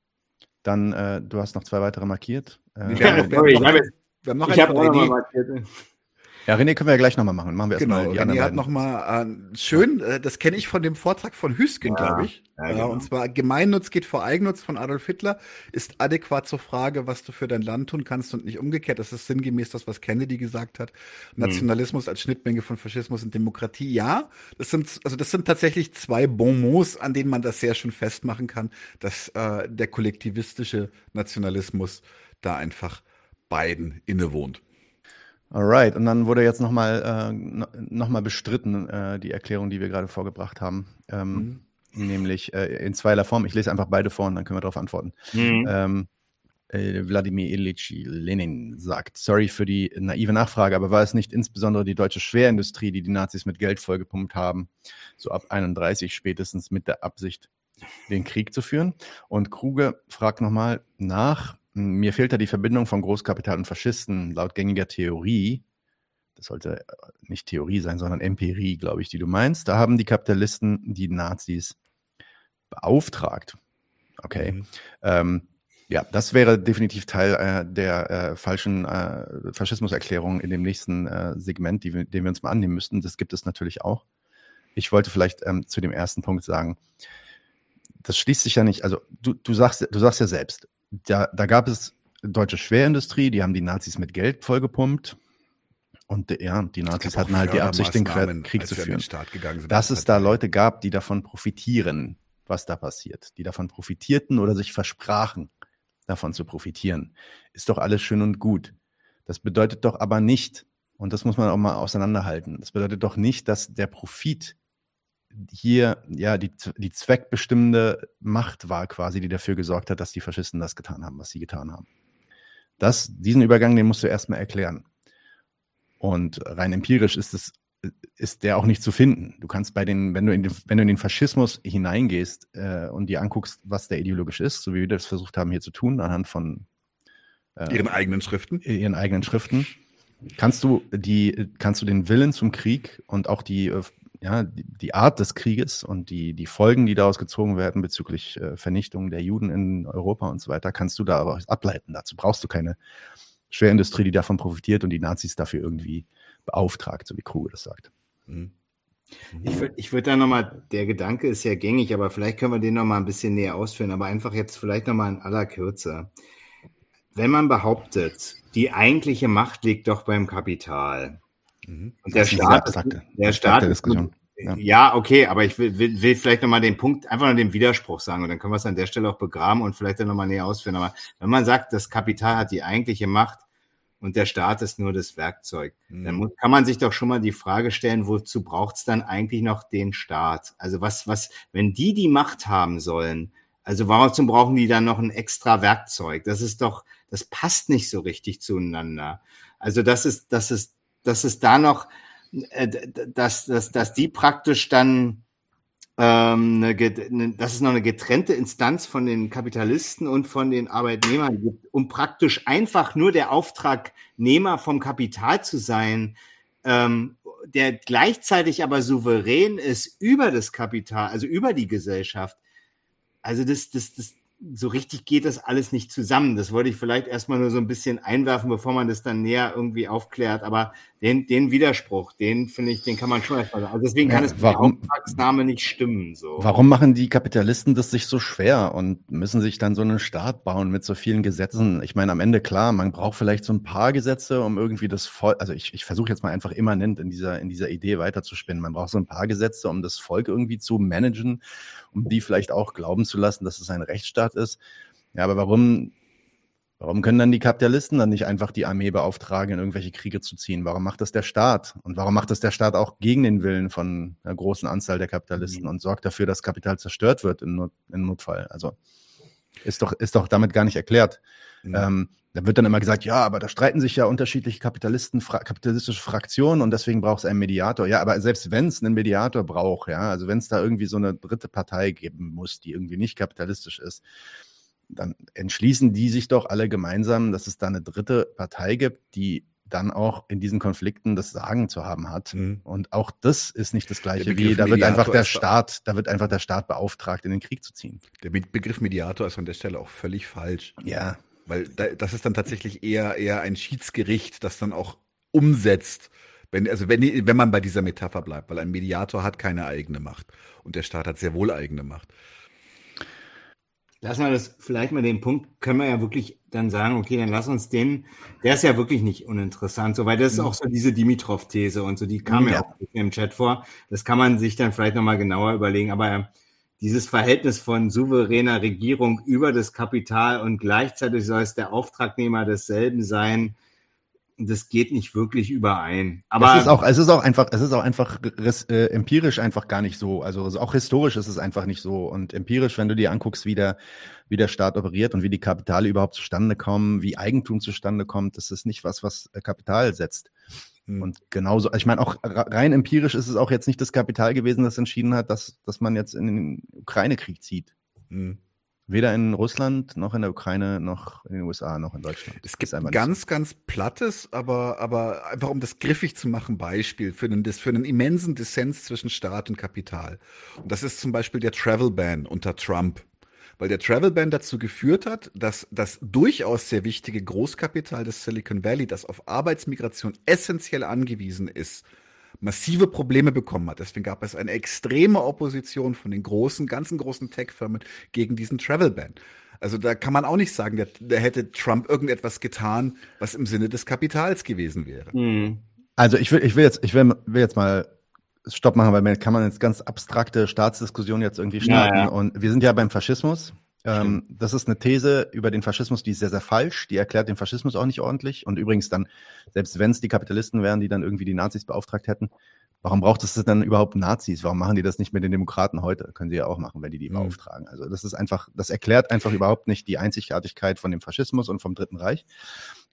Speaker 1: dann, äh, du hast noch zwei weitere markiert.
Speaker 2: Äh, ja, sorry, ich habe noch, ich hab noch
Speaker 1: markiert. Ja, René können wir ja gleich nochmal machen. Machen wir
Speaker 3: genau, erstmal die René hat nochmal äh, schön, äh, das kenne ich von dem Vortrag von Hüsken, ja, glaube ich. Ja, genau. äh, und zwar Gemeinnutz geht vor Eigennutz von Adolf Hitler ist adäquat zur Frage, was du für dein Land tun kannst und nicht umgekehrt. Das ist sinngemäß das, was Kennedy gesagt hat. Mhm. Nationalismus als Schnittmenge von Faschismus und Demokratie. Ja, das sind also das sind tatsächlich zwei Bonmots, an denen man das sehr schön festmachen kann, dass äh, der kollektivistische Nationalismus da einfach Biden innewohnt.
Speaker 1: Alright, und dann wurde jetzt nochmal äh, noch bestritten, äh, die Erklärung, die wir gerade vorgebracht haben. Ähm, mhm. Nämlich äh, in zweierlei Form. Ich lese einfach beide vor und dann können wir darauf antworten. Mhm. Ähm, äh, Wladimir Ilyich Lenin sagt, sorry für die naive Nachfrage, aber war es nicht insbesondere die deutsche Schwerindustrie, die die Nazis mit Geld vollgepumpt haben, so ab 31 spätestens mit der Absicht, den Krieg zu führen? Und Kruge fragt nochmal nach, mir fehlt da die Verbindung von Großkapital und Faschisten laut gängiger Theorie. Das sollte äh, nicht Theorie sein, sondern Empirie, glaube ich, die du meinst. Da haben die Kapitalisten die Nazis beauftragt. Okay. Mhm. Ähm, ja, das wäre definitiv Teil äh, der äh, falschen äh, Faschismuserklärung in dem nächsten äh, Segment, die wir, den wir uns mal annehmen müssten. Das gibt es natürlich auch. Ich wollte vielleicht ähm, zu dem ersten Punkt sagen, das schließt sich ja nicht, also du, du, sagst, du sagst ja selbst, da, da gab es deutsche Schwerindustrie, die haben die Nazis mit Geld vollgepumpt. Und ja, die Nazis hatten halt die Absicht, den Krieg zu führen. Sind, Dass es da Leute gab, die davon profitieren, was da passiert, die davon profitierten oder sich versprachen, davon zu profitieren, ist doch alles schön und gut. Das bedeutet doch aber nicht, und das muss man auch mal auseinanderhalten, das bedeutet doch nicht, dass der Profit hier ja die, die zweckbestimmende Macht war quasi, die dafür gesorgt hat, dass die Faschisten das getan haben, was sie getan haben. Das, diesen Übergang, den musst du erstmal erklären. Und rein empirisch ist es, ist der auch nicht zu finden. Du kannst bei den, wenn du in den, wenn du in den Faschismus hineingehst äh, und dir anguckst, was der ideologisch ist, so wie wir das versucht haben hier zu tun, anhand von
Speaker 3: äh, ihren eigenen Schriften,
Speaker 1: ihren eigenen Schriften, kannst du die, kannst du den Willen zum Krieg und auch die äh, ja, die, Art des Krieges und die, die Folgen, die daraus gezogen werden bezüglich äh, Vernichtung der Juden in Europa und so weiter, kannst du da aber ableiten. Dazu brauchst du keine Schwerindustrie, die davon profitiert und die Nazis dafür irgendwie beauftragt, so wie Kruge das sagt. Mhm.
Speaker 2: Ich würde ich würd da nochmal, der Gedanke ist ja gängig, aber vielleicht können wir den nochmal ein bisschen näher ausführen, aber einfach jetzt vielleicht nochmal in aller Kürze. Wenn man behauptet, die eigentliche Macht liegt doch beim Kapital, Mhm. Und der Staat, abstrakte, der Staat, Diskussion. Ja. ja. okay, aber ich will, will, will vielleicht nochmal den Punkt, einfach nur den Widerspruch sagen und dann können wir es an der Stelle auch begraben und vielleicht dann nochmal näher ausführen. Aber wenn man sagt, das Kapital hat die eigentliche Macht und der Staat ist nur das Werkzeug, mhm. dann muss, kann man sich doch schon mal die Frage stellen, wozu braucht es dann eigentlich noch den Staat? Also was, was, wenn die die Macht haben sollen, also warum brauchen die dann noch ein extra Werkzeug? Das ist doch, das passt nicht so richtig zueinander. Also das ist, das ist dass es da noch, äh, dass, dass, dass die praktisch dann, ähm, eine, dass es noch eine getrennte Instanz von den Kapitalisten und von den Arbeitnehmern gibt, um praktisch einfach nur der Auftragnehmer vom Kapital zu sein, ähm, der gleichzeitig aber souverän ist über das Kapital, also über die Gesellschaft. Also das, das, das, so richtig geht das alles nicht zusammen. Das wollte ich vielleicht erstmal nur so ein bisschen einwerfen, bevor man das dann näher irgendwie aufklärt. Aber den, den Widerspruch, den finde ich, den kann man schon erstmal sagen. Also deswegen kann ja, es warum, der Auftragsname nicht stimmen. So.
Speaker 1: Warum machen die Kapitalisten das sich so schwer und müssen sich dann so einen Staat bauen mit so vielen Gesetzen? Ich meine, am Ende klar, man braucht vielleicht so ein paar Gesetze, um irgendwie das Volk, also ich, ich versuche jetzt mal einfach immanent in dieser, in dieser Idee weiterzuspinnen. Man braucht so ein paar Gesetze, um das Volk irgendwie zu managen, um die vielleicht auch glauben zu lassen, dass es ein Rechtsstaat Rechtsstaat ist. Ja, aber warum, warum können dann die Kapitalisten dann nicht einfach die Armee beauftragen, in irgendwelche Kriege zu ziehen? Warum macht das der Staat? Und warum macht das der Staat auch gegen den Willen von einer großen Anzahl der Kapitalisten mhm. und sorgt dafür, dass Kapital zerstört wird im, Not, im Notfall? Also ist doch, ist doch damit gar nicht erklärt. Mhm. Ähm, da wird dann immer gesagt, ja, aber da streiten sich ja unterschiedliche Kapitalisten, fra kapitalistische Fraktionen und deswegen braucht es einen Mediator. Ja, aber selbst wenn es einen Mediator braucht, ja, also wenn es da irgendwie so eine dritte Partei geben muss, die irgendwie nicht kapitalistisch ist, dann entschließen die sich doch alle gemeinsam, dass es da eine dritte Partei gibt, die dann auch in diesen Konflikten das Sagen zu haben hat. Mhm. Und auch das ist nicht das Gleiche wie, da wird einfach der Staat, da wird einfach der Staat beauftragt, in den Krieg zu ziehen.
Speaker 3: Der Begriff Mediator ist an der Stelle auch völlig falsch.
Speaker 1: Ja.
Speaker 3: Weil das ist dann tatsächlich eher, eher ein Schiedsgericht, das dann auch umsetzt. Wenn, also wenn, wenn man bei dieser Metapher bleibt, weil ein Mediator hat keine eigene Macht und der Staat hat sehr wohl eigene Macht.
Speaker 2: Lassen wir das vielleicht mal den Punkt, können wir ja wirklich dann sagen, okay, dann lass uns den, der ist ja wirklich nicht uninteressant, so, weil das ist mhm. auch so diese Dimitrov-These und so, die kam ja, ja auch im Chat vor. Das kann man sich dann vielleicht nochmal genauer überlegen, aber dieses Verhältnis von souveräner Regierung über das Kapital und gleichzeitig soll es der Auftragnehmer desselben sein, das geht nicht wirklich überein. Aber
Speaker 1: es ist auch, es ist auch einfach, es ist auch einfach äh, empirisch einfach gar nicht so. Also auch historisch ist es einfach nicht so. Und empirisch, wenn du dir anguckst, wie der, wie der Staat operiert und wie die Kapitale überhaupt zustande kommen, wie Eigentum zustande kommt, das ist nicht was, was äh, Kapital setzt. Hm. Und genauso, ich meine, auch rein empirisch ist es auch jetzt nicht das Kapital gewesen, das entschieden hat, dass, dass man jetzt in den Ukraine-Krieg zieht. Hm. Weder in Russland, noch in der Ukraine, noch in den USA, noch in Deutschland.
Speaker 3: Es gibt ein ganz, so. ganz plattes, aber, aber einfach um das griffig zu machen, Beispiel für einen, für einen immensen Dissens zwischen Staat und Kapital. Und das ist zum Beispiel der Travel Ban unter Trump. Weil der Travel Ban dazu geführt hat, dass das durchaus sehr wichtige Großkapital des Silicon Valley, das auf Arbeitsmigration essentiell angewiesen ist, massive Probleme bekommen hat. Deswegen gab es eine extreme Opposition von den großen, ganzen großen Tech-Firmen gegen diesen Travel-Ban. Also da kann man auch nicht sagen, der, der, hätte Trump irgendetwas getan, was im Sinne des Kapitals gewesen wäre.
Speaker 1: Mhm. Also ich will, ich will jetzt, ich will, will jetzt mal Stopp machen, weil man kann man jetzt ganz abstrakte Staatsdiskussionen jetzt irgendwie starten. Ja, ja. Und wir sind ja beim Faschismus. Ähm, das ist eine These über den Faschismus, die ist sehr, sehr falsch. Die erklärt den Faschismus auch nicht ordentlich. Und übrigens dann, selbst wenn es die Kapitalisten wären, die dann irgendwie die Nazis beauftragt hätten, warum braucht es dann überhaupt Nazis? Warum machen die das nicht mit den Demokraten heute? Können sie ja auch machen, wenn die die mhm. beauftragen. Also das ist einfach, das erklärt einfach überhaupt nicht die Einzigartigkeit von dem Faschismus und vom Dritten Reich.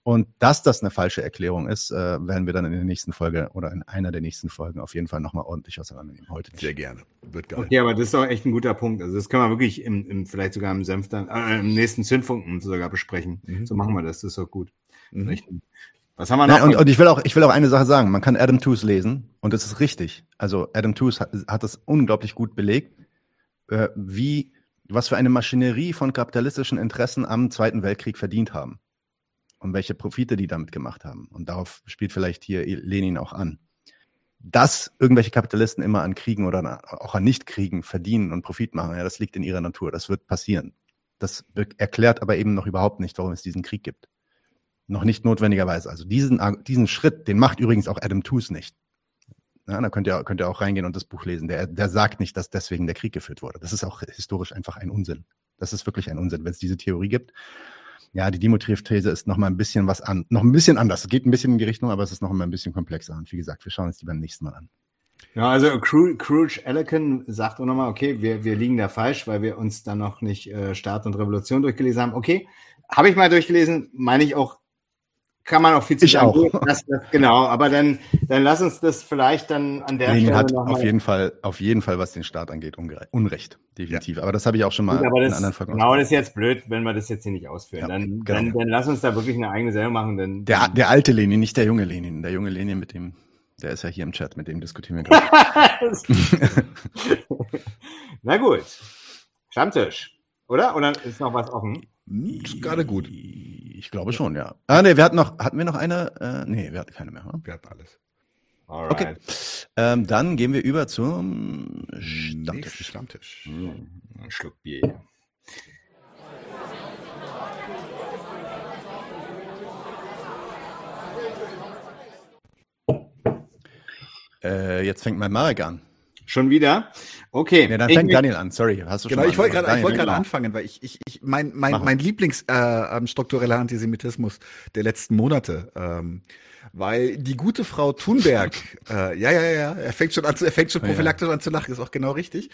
Speaker 1: Und dass das eine falsche Erklärung ist, äh, werden wir dann in der nächsten Folge oder in einer der nächsten Folgen auf jeden Fall nochmal ordentlich auseinandernehmen. Heute
Speaker 3: nicht. Sehr gerne.
Speaker 2: Wird geil. Okay, aber das ist auch echt ein guter Punkt. Also das können wir wirklich im, im vielleicht sogar im Senf dann, äh, im nächsten Zündfunken sogar besprechen. Mhm. So machen wir das. Das ist doch gut. Mhm.
Speaker 1: Was haben wir noch? Ja, und, und, ich will auch, ich will auch eine Sache sagen. Man kann Adam Tooze lesen und das ist richtig. Also Adam Tooze hat, hat das unglaublich gut belegt, äh, wie, was für eine Maschinerie von kapitalistischen Interessen am Zweiten Weltkrieg verdient haben und welche Profite die damit gemacht haben. Und darauf spielt vielleicht hier Lenin auch an. Dass irgendwelche Kapitalisten immer an Kriegen oder auch an Nichtkriegen verdienen und Profit machen, ja, das liegt in ihrer Natur. Das wird passieren. Das erklärt aber eben noch überhaupt nicht, warum es diesen Krieg gibt. Noch nicht notwendigerweise. Also diesen, diesen Schritt, den macht übrigens auch Adam Tooze nicht. Ja, da könnt ihr, könnt ihr auch reingehen und das Buch lesen. Der, der sagt nicht, dass deswegen der Krieg geführt wurde. Das ist auch historisch einfach ein Unsinn. Das ist wirklich ein Unsinn. Wenn es diese Theorie gibt, ja, die Dimitriev-These ist noch mal ein bisschen was an, noch ein bisschen anders. Es geht ein bisschen in die Richtung, aber es ist noch mal ein bisschen komplexer. Und wie gesagt, wir schauen uns die beim nächsten Mal an.
Speaker 2: Ja, also Crouch Ellican sagt auch nochmal, okay, wir, wir liegen da falsch, weil wir uns dann noch nicht äh, Staat und Revolution durchgelesen haben. Okay, habe ich mal durchgelesen, meine ich auch kann man auch viel zu
Speaker 1: ich auch.
Speaker 2: Das, das, genau, aber dann, dann lass uns das vielleicht dann an der
Speaker 1: Lenin Stelle hat auf jeden Fall, auf jeden Fall, was den Staat angeht, Unrecht, definitiv. Ja. Aber das habe ich auch schon mal
Speaker 2: Gut, in anderen Folgen. Genau, das ist jetzt blöd, wenn wir das jetzt hier nicht ausführen. Ja, dann, genau. dann, dann lass uns da wirklich eine eigene Sendung machen. Denn,
Speaker 1: der, der alte Lenin, nicht der junge Lenin. Der junge Lenin mit dem, der ist ja hier im Chat, mit dem diskutieren wir gerade.
Speaker 2: Na gut. Stammtisch. Oder? Oder ist noch was offen?
Speaker 3: Hm, gerade gut.
Speaker 1: Ich glaube schon, ja. Ah, nee, wir hatten noch, hatten wir noch eine? Äh, nee, wir hatten keine mehr. Hm?
Speaker 3: Wir hatten alles.
Speaker 1: Alright. Okay. Ähm, dann gehen wir über zum Stammtisch.
Speaker 3: Stammtisch.
Speaker 2: Hm, ein Schluck Bier.
Speaker 1: Äh, jetzt fängt mein Marek an.
Speaker 2: Schon wieder? Okay.
Speaker 1: Ja, dann fängt Daniel an. Sorry, hast du
Speaker 3: genau,
Speaker 1: schon
Speaker 3: ich wollte gerade wollt gerade anfangen, weil ich, ich, ich mein, mein, mein Lieblingsstruktureller äh, Antisemitismus der letzten Monate, ähm, weil die gute Frau Thunberg, äh, ja, ja, ja, er fängt schon an, zu, er fängt schon prophylaktisch an zu lachen, ist auch genau richtig.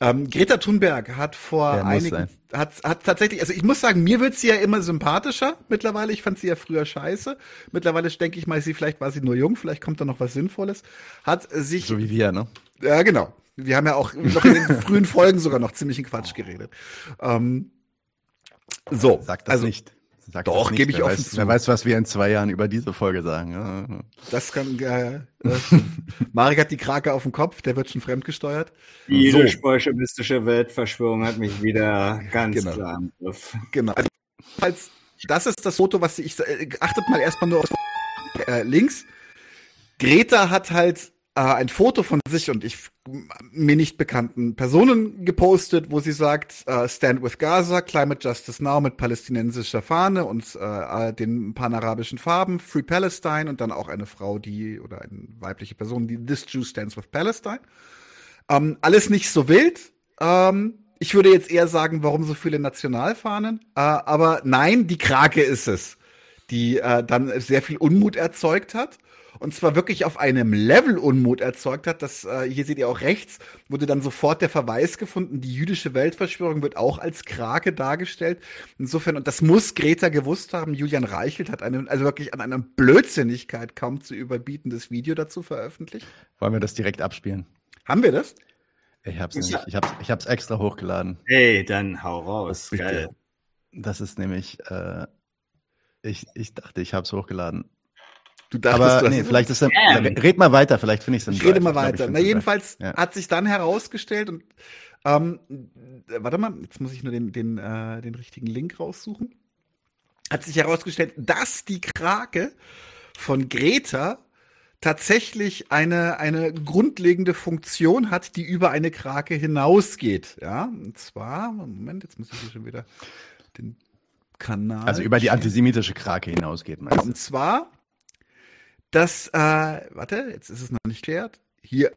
Speaker 3: Ähm, Greta Thunberg hat vor Der einigen, hat, hat tatsächlich, also ich muss sagen, mir wird sie ja immer sympathischer mittlerweile. Ich fand sie ja früher scheiße. Mittlerweile denke ich mal, sie vielleicht war sie nur jung, vielleicht kommt da noch was Sinnvolles. Hat sich
Speaker 1: so wie wir, ne?
Speaker 3: Ja, genau. Wir haben ja auch noch in den frühen Folgen sogar noch ziemlichen Quatsch geredet. Ähm, so,
Speaker 1: sag das also, nicht.
Speaker 3: Sag doch, gebe ich wer offen
Speaker 1: weiß, zu. Wer weiß, was wir in zwei Jahren über diese Folge sagen. Ja.
Speaker 3: Das kann. Äh, Marek hat die Krake auf dem Kopf, der wird schon fremdgesteuert.
Speaker 2: Diese so. bolschewistische Weltverschwörung hat mich wieder ganz
Speaker 3: genau.
Speaker 2: klar im Griff.
Speaker 3: Genau. Also, das ist das Foto, was ich. Äh, achtet mal erstmal nur auf äh, links. Greta hat halt äh, ein Foto von sich und ich mir nicht bekannten Personen gepostet, wo sie sagt, uh, Stand with Gaza, Climate Justice Now mit palästinensischer Fahne und uh, den panarabischen Farben, Free Palestine und dann auch eine Frau, die oder eine weibliche Person, die This Jew Stands with Palestine. Ähm, alles nicht so wild, Ähm, ich würde jetzt eher sagen, warum so viele Nationalfahnen? Äh, aber nein, die Krake ist es, die äh, dann sehr viel Unmut erzeugt hat. Und zwar wirklich auf einem Level Unmut erzeugt hat. Das, äh, hier seht ihr auch rechts, wurde dann sofort der Verweis gefunden, die jüdische Weltverschwörung wird auch als Krake dargestellt. Insofern, und das muss Greta gewusst haben, Julian Reichelt hat eine, also wirklich an einer Blödsinnigkeit kaum zu überbietendes Video dazu veröffentlicht.
Speaker 1: Wollen wir das direkt abspielen?
Speaker 3: Haben wir das?
Speaker 1: Ich hab's nicht. Ich hab's, ich hab's extra hochgeladen.
Speaker 2: Hey, dann hau raus. Geil.
Speaker 1: Das ist nämlich, äh, ich, ich dachte, ich hab's hochgeladen.
Speaker 3: Du dachtest,
Speaker 1: Aber
Speaker 3: du
Speaker 1: nee, vielleicht ist dann, red mal weiter, vielleicht finde ich es
Speaker 3: Ich rede mal weiter. Na, jedenfalls
Speaker 1: Ja.
Speaker 3: hat sich dann herausgestellt und ähm, äh, warte mal, jetzt muss ich nur den, den, äh, den richtigen Link raussuchen. Hat sich herausgestellt, dass die Krake von Greta tatsächlich eine, eine grundlegende Funktion hat, die über eine Krake hinausgeht. Ja, und zwar, Moment, jetzt muss ich hier schon wieder den Kanal.
Speaker 1: Also über die antisemitische Krake hinausgeht, meinst du?
Speaker 3: Und zwar, dass, äh, warte, jetzt ist es noch nicht klärt. Hier.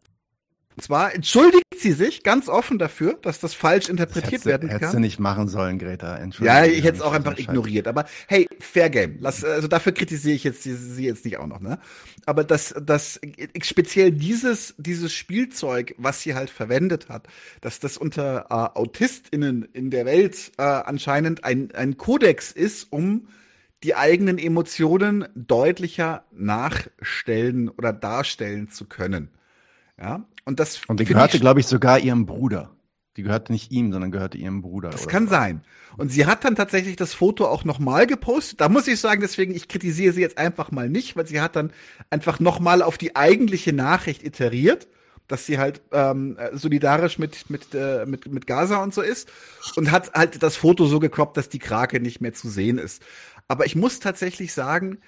Speaker 3: Und zwar entschuldigt sie sich ganz offen dafür, dass das falsch interpretiert
Speaker 1: du-
Speaker 3: werden
Speaker 1: Hättest du
Speaker 3: kann.
Speaker 1: nicht machen sollen, Greta. Entschuldigung.
Speaker 3: Ja, ich hätte es auch
Speaker 1: Das
Speaker 3: einfach ignoriert. Aber hey, Fair Game. Lass, also dafür kritisiere ich jetzt sie, jetzt nicht auch noch, ne? Aber das, das speziell dieses, dieses Spielzeug, was sie halt verwendet hat, dass das unter äh, AutistInnen in der Welt äh, anscheinend ein, ein Kodex ist, um die eigenen Emotionen deutlicher nachstellen oder darstellen zu können. Ja, und das
Speaker 1: Und die gehörte, glaube ich, sogar ihrem Bruder. Die gehörte nicht ihm, sondern gehörte ihrem Bruder.
Speaker 3: Das kann
Speaker 1: so.
Speaker 3: sein. Und sie hat dann tatsächlich das Foto auch nochmal gepostet. Da muss ich sagen, deswegen, ich kritisiere sie jetzt einfach mal nicht, weil sie hat dann einfach nochmal auf die eigentliche Nachricht iteriert, dass sie halt ähm, solidarisch mit, mit, äh, mit, mit Gaza und so ist und hat halt das Foto so gekroppt, dass die Krake nicht mehr zu sehen ist. Aber ich muss tatsächlich sagen,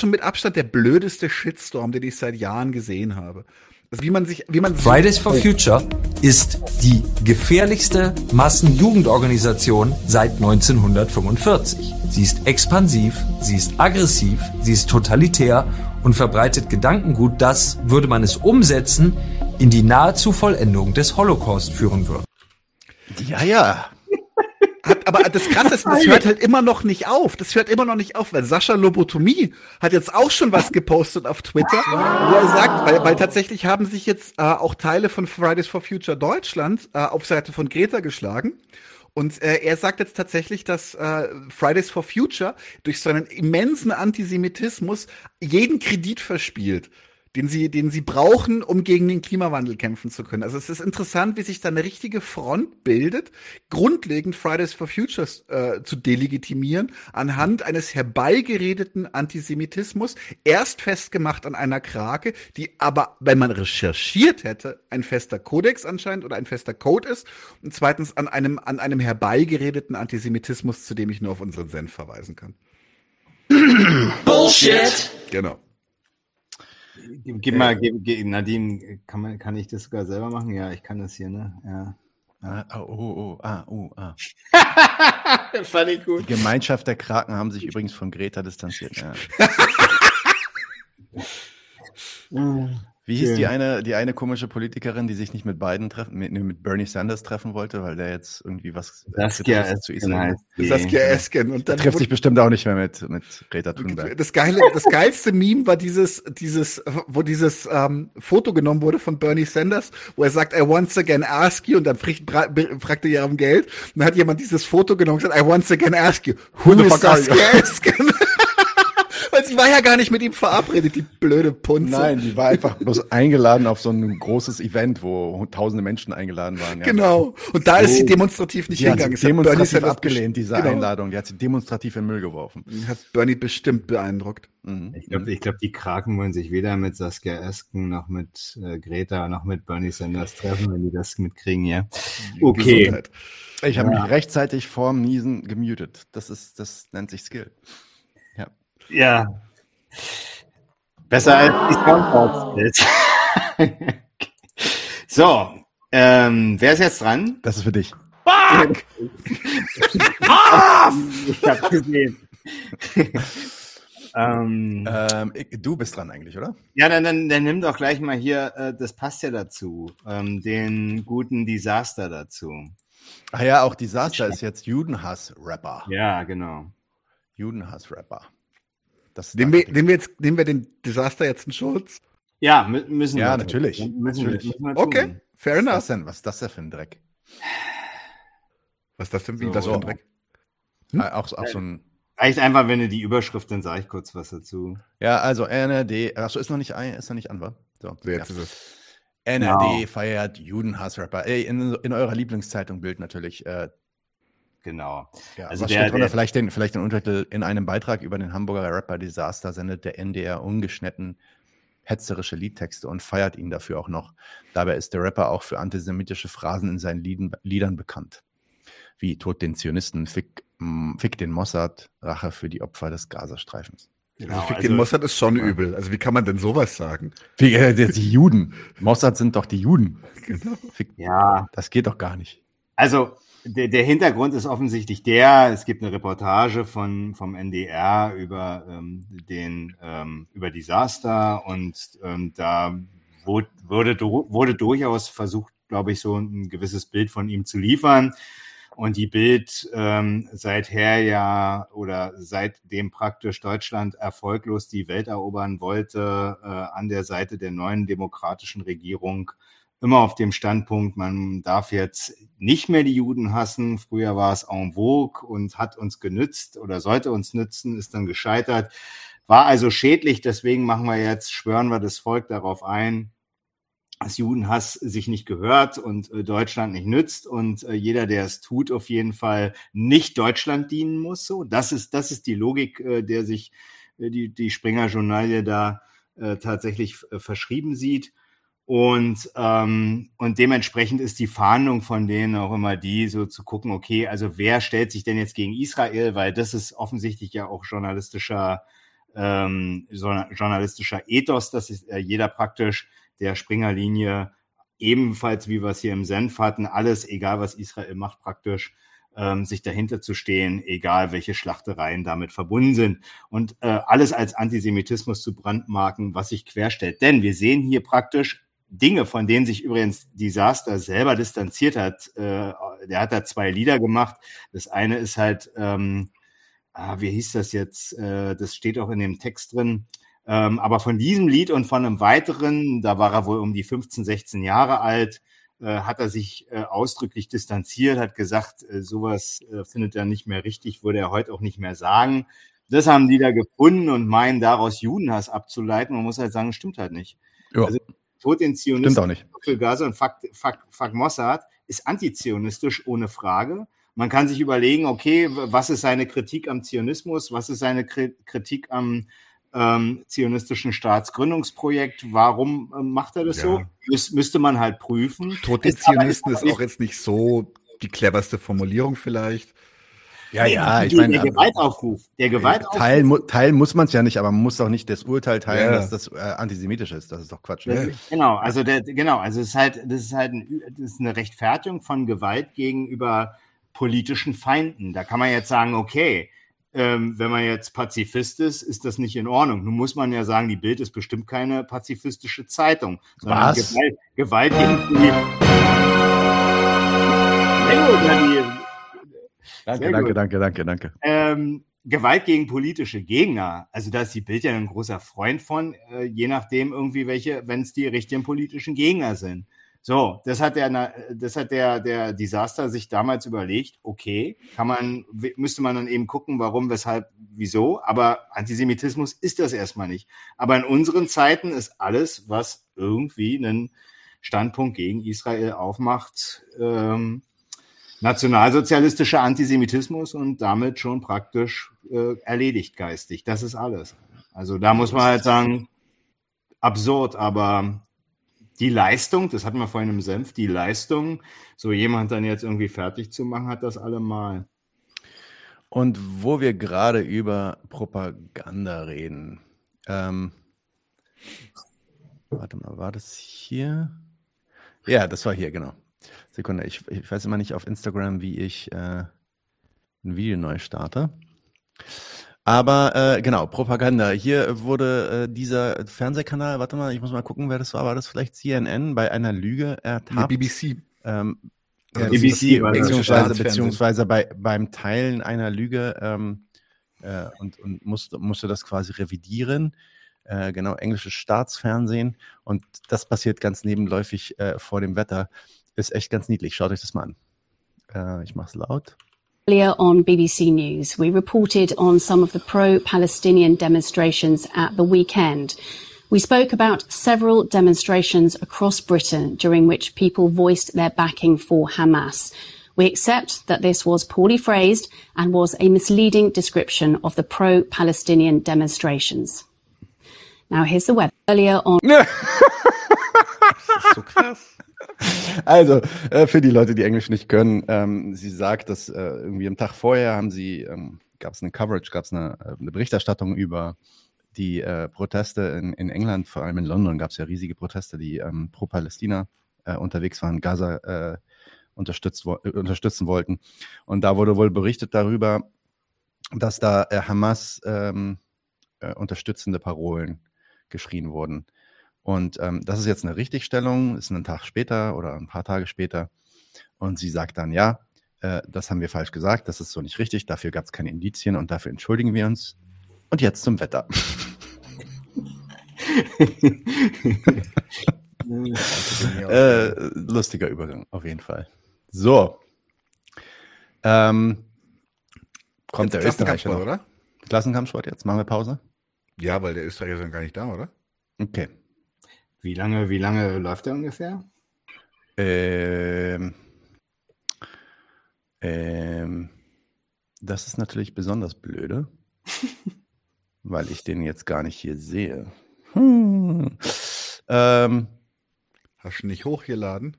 Speaker 3: schon mit Abstand der blödeste Shitstorm, den ich seit Jahren gesehen habe. Also wie man sich, wie man
Speaker 18: Fridays for Future ist die gefährlichste Massenjugendorganisation seit 1945. Sie ist expansiv, sie ist aggressiv, sie ist totalitär und verbreitet Gedankengut, das, würde man es umsetzen, in die nahezu Vollendung des Holocaust führen würde.
Speaker 1: Ja, ja.
Speaker 3: Hat, aber das Krasse ist, das hört halt immer noch nicht auf. Das hört immer noch nicht auf, weil Sascha Lobotomie hat jetzt auch schon was gepostet auf Twitter, wo er sagt, weil, weil tatsächlich haben sich jetzt äh, auch Teile von Fridays for Future Deutschland äh, auf Seite von Greta geschlagen. Und äh, er sagt jetzt tatsächlich, dass äh, Fridays for Future durch seinen immensen Antisemitismus jeden Kredit verspielt, den sie, den sie brauchen, um gegen den Klimawandel kämpfen zu können. Also es ist interessant, wie sich da eine richtige Front bildet, grundlegend Fridays for Futures äh, zu delegitimieren, anhand eines herbeigeredeten Antisemitismus, erst festgemacht an einer Krake, die aber, wenn man recherchiert hätte, ein fester Kodex anscheinend oder ein fester Code ist, und zweitens an einem, an einem herbeigeredeten Antisemitismus, zu dem ich nur auf unseren Senf verweisen kann.
Speaker 2: Bullshit!
Speaker 3: Genau.
Speaker 2: Gib, gib mal, gib, gib, Nadine, kann, man, kann ich das sogar selber machen? Ja, ich kann das hier, ne? Ja.
Speaker 1: Ah, oh, oh, oh, ah, oh, ah.
Speaker 2: Fand ich gut.
Speaker 1: Die Gemeinschaft der Kraken haben sich übrigens von Greta distanziert. Ja. Wie hieß die
Speaker 2: Schön.
Speaker 1: eine, die eine komische Politikerin, die sich nicht mit Biden treffen, mit, mit Bernie Sanders treffen wollte, weil der jetzt irgendwie was
Speaker 2: Saskia
Speaker 1: Kritisches zu
Speaker 2: Esken
Speaker 1: Israel
Speaker 2: heißt die.
Speaker 3: Saskia Esken. Und
Speaker 1: Der
Speaker 3: dann
Speaker 1: trifft sich bestimmt auch nicht mehr mit, mit Greta Thunberg.
Speaker 3: Das geile, das geilste Meme war dieses, dieses, wo dieses ähm, Foto genommen wurde von Bernie Sanders, wo er sagt, I once again ask you, und dann fragt, er ja um Geld, und dann hat jemand dieses Foto genommen und gesagt, I once again ask you, who,
Speaker 1: Who the
Speaker 3: is? Saskia Esken? Sie war ja gar nicht mit ihm verabredet, die blöde Punze.
Speaker 1: Nein, die war einfach bloß eingeladen auf so ein großes Event, wo tausende Menschen eingeladen waren. Ja.
Speaker 3: Genau. Und da ist sie demonstrativ nicht
Speaker 1: die hat
Speaker 3: hingegangen.
Speaker 1: sie
Speaker 3: hat Bernie
Speaker 1: demonstrativ
Speaker 3: Sanders
Speaker 1: abgelehnt, diese
Speaker 3: genau.
Speaker 1: Einladung. Die hat sie demonstrativ in den Müll geworfen.
Speaker 3: Hat Bernie bestimmt beeindruckt.
Speaker 2: Ich glaube, ich glaub, die Kraken wollen sich weder mit Saskia Esken noch mit äh, Greta noch mit Bernie Sanders treffen, wenn die das mitkriegen, ja. Okay.
Speaker 3: Gesundheit.
Speaker 1: Ich habe
Speaker 2: Ja.
Speaker 1: mich rechtzeitig vorm Niesen gemutet. Das ist, das nennt sich Skill. Ja.
Speaker 2: Besser als die Soundbox. so, ähm, wer ist jetzt dran?
Speaker 1: Das ist für dich.
Speaker 2: Fuck! Ich hab gesehen.
Speaker 1: Ähm, ähm, du bist dran eigentlich, oder?
Speaker 2: Ja, dann, dann, dann nimm doch gleich mal hier, äh, das passt ja dazu, ähm, den guten Desaster dazu.
Speaker 1: Ach ja, auch Desaster ist jetzt Judenhass-Rapper.
Speaker 2: Ja, genau.
Speaker 1: Judenhass-Rapper.
Speaker 3: Nehmen wir, nehmen, wir jetzt, nehmen wir den Desaster jetzt in Schutz?
Speaker 2: Ja, müssen
Speaker 1: ja,
Speaker 2: wir.
Speaker 1: Natürlich.
Speaker 2: Müssen
Speaker 1: natürlich.
Speaker 2: Wir, müssen
Speaker 3: okay, fair enough.
Speaker 1: Was, denn? Was ist das denn für ein Dreck?
Speaker 3: Was ist das denn? Wie
Speaker 1: so,
Speaker 3: das für ein Dreck?
Speaker 1: Hm? Auch, auch so ein
Speaker 2: Reicht einfach, wenn du die Überschrift, dann sage ich kurz was dazu.
Speaker 1: Ja, also NRD, achso, ist noch nicht ein, ist noch nicht an, wa? So,
Speaker 3: jetzt
Speaker 1: ja.
Speaker 3: ist es.
Speaker 1: NRD genau. feiert Judenhassrapper. Ey, in, in eurer Lieblingszeitung Bild natürlich. Äh,
Speaker 2: genau.
Speaker 1: Ja, also was der, steht drunter? Der, vielleicht, den, vielleicht den Untertitel in einem Beitrag über den Hamburger Rapper Disaster sendet der NDR ungeschnitten hetzerische Liedtexte und feiert ihn dafür auch noch. Dabei ist der Rapper auch für antisemitische Phrasen in seinen Lieden, Liedern bekannt. Wie Tod den Zionisten, Fick, Fick den Mossad, Rache für die Opfer des Gazastreifens.
Speaker 3: Genau, also Fick also, den Mossad ist schon übel. Also wie kann man denn sowas sagen?
Speaker 1: Wie, äh, die Juden. Mossad sind doch die Juden.
Speaker 3: Genau.
Speaker 1: Fick,
Speaker 2: ja.
Speaker 1: Das geht doch gar nicht.
Speaker 2: Also der, der Hintergrund ist offensichtlich der, es gibt eine Reportage von, vom NDR über ähm, den ähm, über Desaster und ähm, da wurde, wurde durchaus versucht, glaube ich, so ein gewisses Bild von ihm zu liefern. Und die Bild ähm, seither ja oder seitdem praktisch Deutschland erfolglos die Welt erobern wollte, äh, an der Seite der neuen demokratischen Regierung, immer auf dem Standpunkt, man darf jetzt nicht mehr die Juden hassen. Früher war es en vogue und hat uns genützt oder sollte uns nützen, ist dann gescheitert. War also schädlich, deswegen machen wir jetzt, schwören wir das Volk darauf ein, dass Judenhass sich nicht gehört und äh, Deutschland nicht nützt und äh, jeder, der es tut, auf jeden Fall nicht Deutschland dienen muss. So, das ist das ist die Logik, äh, der sich die die Springer Journalie da tatsächlich verschrieben sieht. Und, ähm, und dementsprechend ist die Fahndung von denen auch immer die, so zu gucken, okay, also wer stellt sich denn jetzt gegen Israel, weil das ist offensichtlich ja auch journalistischer, ähm, journalistischer Ethos, dass ist, äh, jeder praktisch der Springerlinie ebenfalls, wie wir es hier im Senf hatten, alles, egal was Israel macht, praktisch ähm, sich dahinter zu stehen, egal welche Schlachtereien damit verbunden sind. Und äh, alles als Antisemitismus zu brandmarken, was sich querstellt. Denn wir sehen hier praktisch Dinge, von denen sich übrigens Disaster selber distanziert hat. Äh, der hat da zwei Lieder gemacht. Das eine ist halt, ähm, ah, wie hieß das jetzt? Äh, das steht auch in dem Text drin. Ähm, aber von diesem Lied und von einem weiteren, da war er wohl um die 15, 16 Jahre alt, äh, hat er sich äh, ausdrücklich distanziert, hat gesagt, äh, sowas äh, findet er nicht mehr richtig, würde er heute auch nicht mehr sagen. Das haben die da gefunden und meinen daraus Judenhass abzuleiten. Man muss halt sagen, stimmt halt nicht.
Speaker 1: Ja. Also
Speaker 2: Tod den Zionisten
Speaker 1: Stimmt auch nicht.
Speaker 2: für Gaza und Fuck, Fuck, Fuck Mossad ist antizionistisch ohne Frage. Man kann sich überlegen, okay, was ist seine Kritik am Zionismus, was ist seine Kritik am ähm, zionistischen Staatsgründungsprojekt. Warum äh, macht er das ja. so? Müs müsste man halt prüfen.
Speaker 3: Tod der Zionisten ist auch jetzt nicht so die cleverste Formulierung vielleicht.
Speaker 1: Ja, ja, ich meine.
Speaker 2: Der Gewaltaufruf. Der Gewaltaufruf.
Speaker 1: Teil, teilen muss man es ja nicht, aber man muss doch nicht das Urteil teilen, ja. dass das äh, antisemitisch ist. Das ist doch Quatsch.
Speaker 2: Ne? Genau, also der, genau, also es ist halt, das ist halt ein, das ist eine Rechtfertigung von Gewalt gegenüber politischen Feinden. Da kann man jetzt sagen, okay, ähm, wenn man jetzt Pazifist ist, ist das nicht in Ordnung. Nun muss man ja sagen, die Bild ist bestimmt keine pazifistische Zeitung, sondern
Speaker 1: Was?
Speaker 2: Gewalt, Gewalt gegen die.
Speaker 1: Danke, danke, danke, danke, danke.
Speaker 2: Ähm, Gewalt gegen politische Gegner, also da ist die Bild ja ein großer Freund von, äh, je nachdem irgendwie welche, wenn es die richtigen politischen Gegner sind. So, das hat der, das hat der, der Desaster sich damals überlegt. Okay, kann man, müsste man dann eben gucken, warum, weshalb, wieso. Aber Antisemitismus ist das erstmal nicht. Aber in unseren Zeiten ist alles, was irgendwie einen Standpunkt gegen Israel aufmacht, ähm, nationalsozialistischer Antisemitismus und damit schon praktisch äh, erledigt geistig. Das ist alles. Also da muss man halt sagen, absurd, aber die Leistung, das hatten wir vorhin im Senf, die Leistung, so jemand dann jetzt irgendwie fertig zu machen, hat das allemal.
Speaker 1: Und wo wir gerade über Propaganda reden, ähm, warte mal, war das hier? Ja, das war hier, genau. Sekunde, ich, ich weiß immer nicht auf Instagram, wie ich äh, ein Video neu starte. Aber äh, genau, Propaganda. Hier wurde äh, dieser Fernsehkanal, warte mal, ich muss mal gucken, wer das war. War das vielleicht CNN bei einer Lüge ertappt?
Speaker 3: Nee, BBC.
Speaker 1: Ähm,
Speaker 3: Ja, BBC
Speaker 1: beziehungsweise, beziehungsweise bei, beim Teilen einer Lüge ähm, äh, und, und musste, musste das quasi revidieren. Äh, genau, englisches Staatsfernsehen. Und das passiert ganz nebenläufig äh, vor dem Wetter. Ist echt ganz niedlich. Schaut euch das mal an. Äh, ich mach's laut.
Speaker 19: Earlier on BBC News, we reported on some of the pro-Palestinian demonstrations at the weekend. We spoke about several demonstrations across Britain during which people voiced their backing for Hamas. We accept that this was poorly phrased and was a misleading description of the pro-Palestinian demonstrations. Now here's the web. Earlier on.
Speaker 3: so krass.
Speaker 1: Also, äh, für die Leute, die Englisch nicht können, ähm, sie sagt, dass äh, irgendwie am Tag vorher haben sie, ähm, gab es eine Coverage, gab es eine, äh, eine Berichterstattung über die äh, Proteste in, in England, vor allem in London gab es ja riesige Proteste, die ähm, pro Palästina äh, unterwegs waren, Gaza äh, unterstützt, wo, unterstützen wollten. Und da wurde wohl berichtet darüber, dass da Hamas ähm, äh, unterstützende Parolen geschrien wurden. Und ähm, das ist jetzt eine Richtigstellung, ist einen Tag später oder ein paar Tage später. Und sie sagt dann, ja, äh, das haben wir falsch gesagt, das ist so nicht richtig, dafür gab es keine Indizien und dafür entschuldigen wir uns. Und jetzt zum Wetter. äh, lustiger Übergang, auf jeden Fall. So. Ähm, kommt
Speaker 3: Jetzt
Speaker 1: der Österreicher
Speaker 3: Klassenkampfsport,
Speaker 1: noch.
Speaker 3: oder?
Speaker 1: Klassenkampfsport jetzt? Machen wir Pause?
Speaker 3: Ja, weil der Österreicher ist dann gar nicht da, oder?
Speaker 1: Okay.
Speaker 2: Wie lange, wie lange läuft der ungefähr?
Speaker 1: Ähm, ähm, das ist natürlich besonders blöde, weil ich den jetzt gar nicht hier sehe. Hm. Ähm,
Speaker 3: Hast du nicht hochgeladen?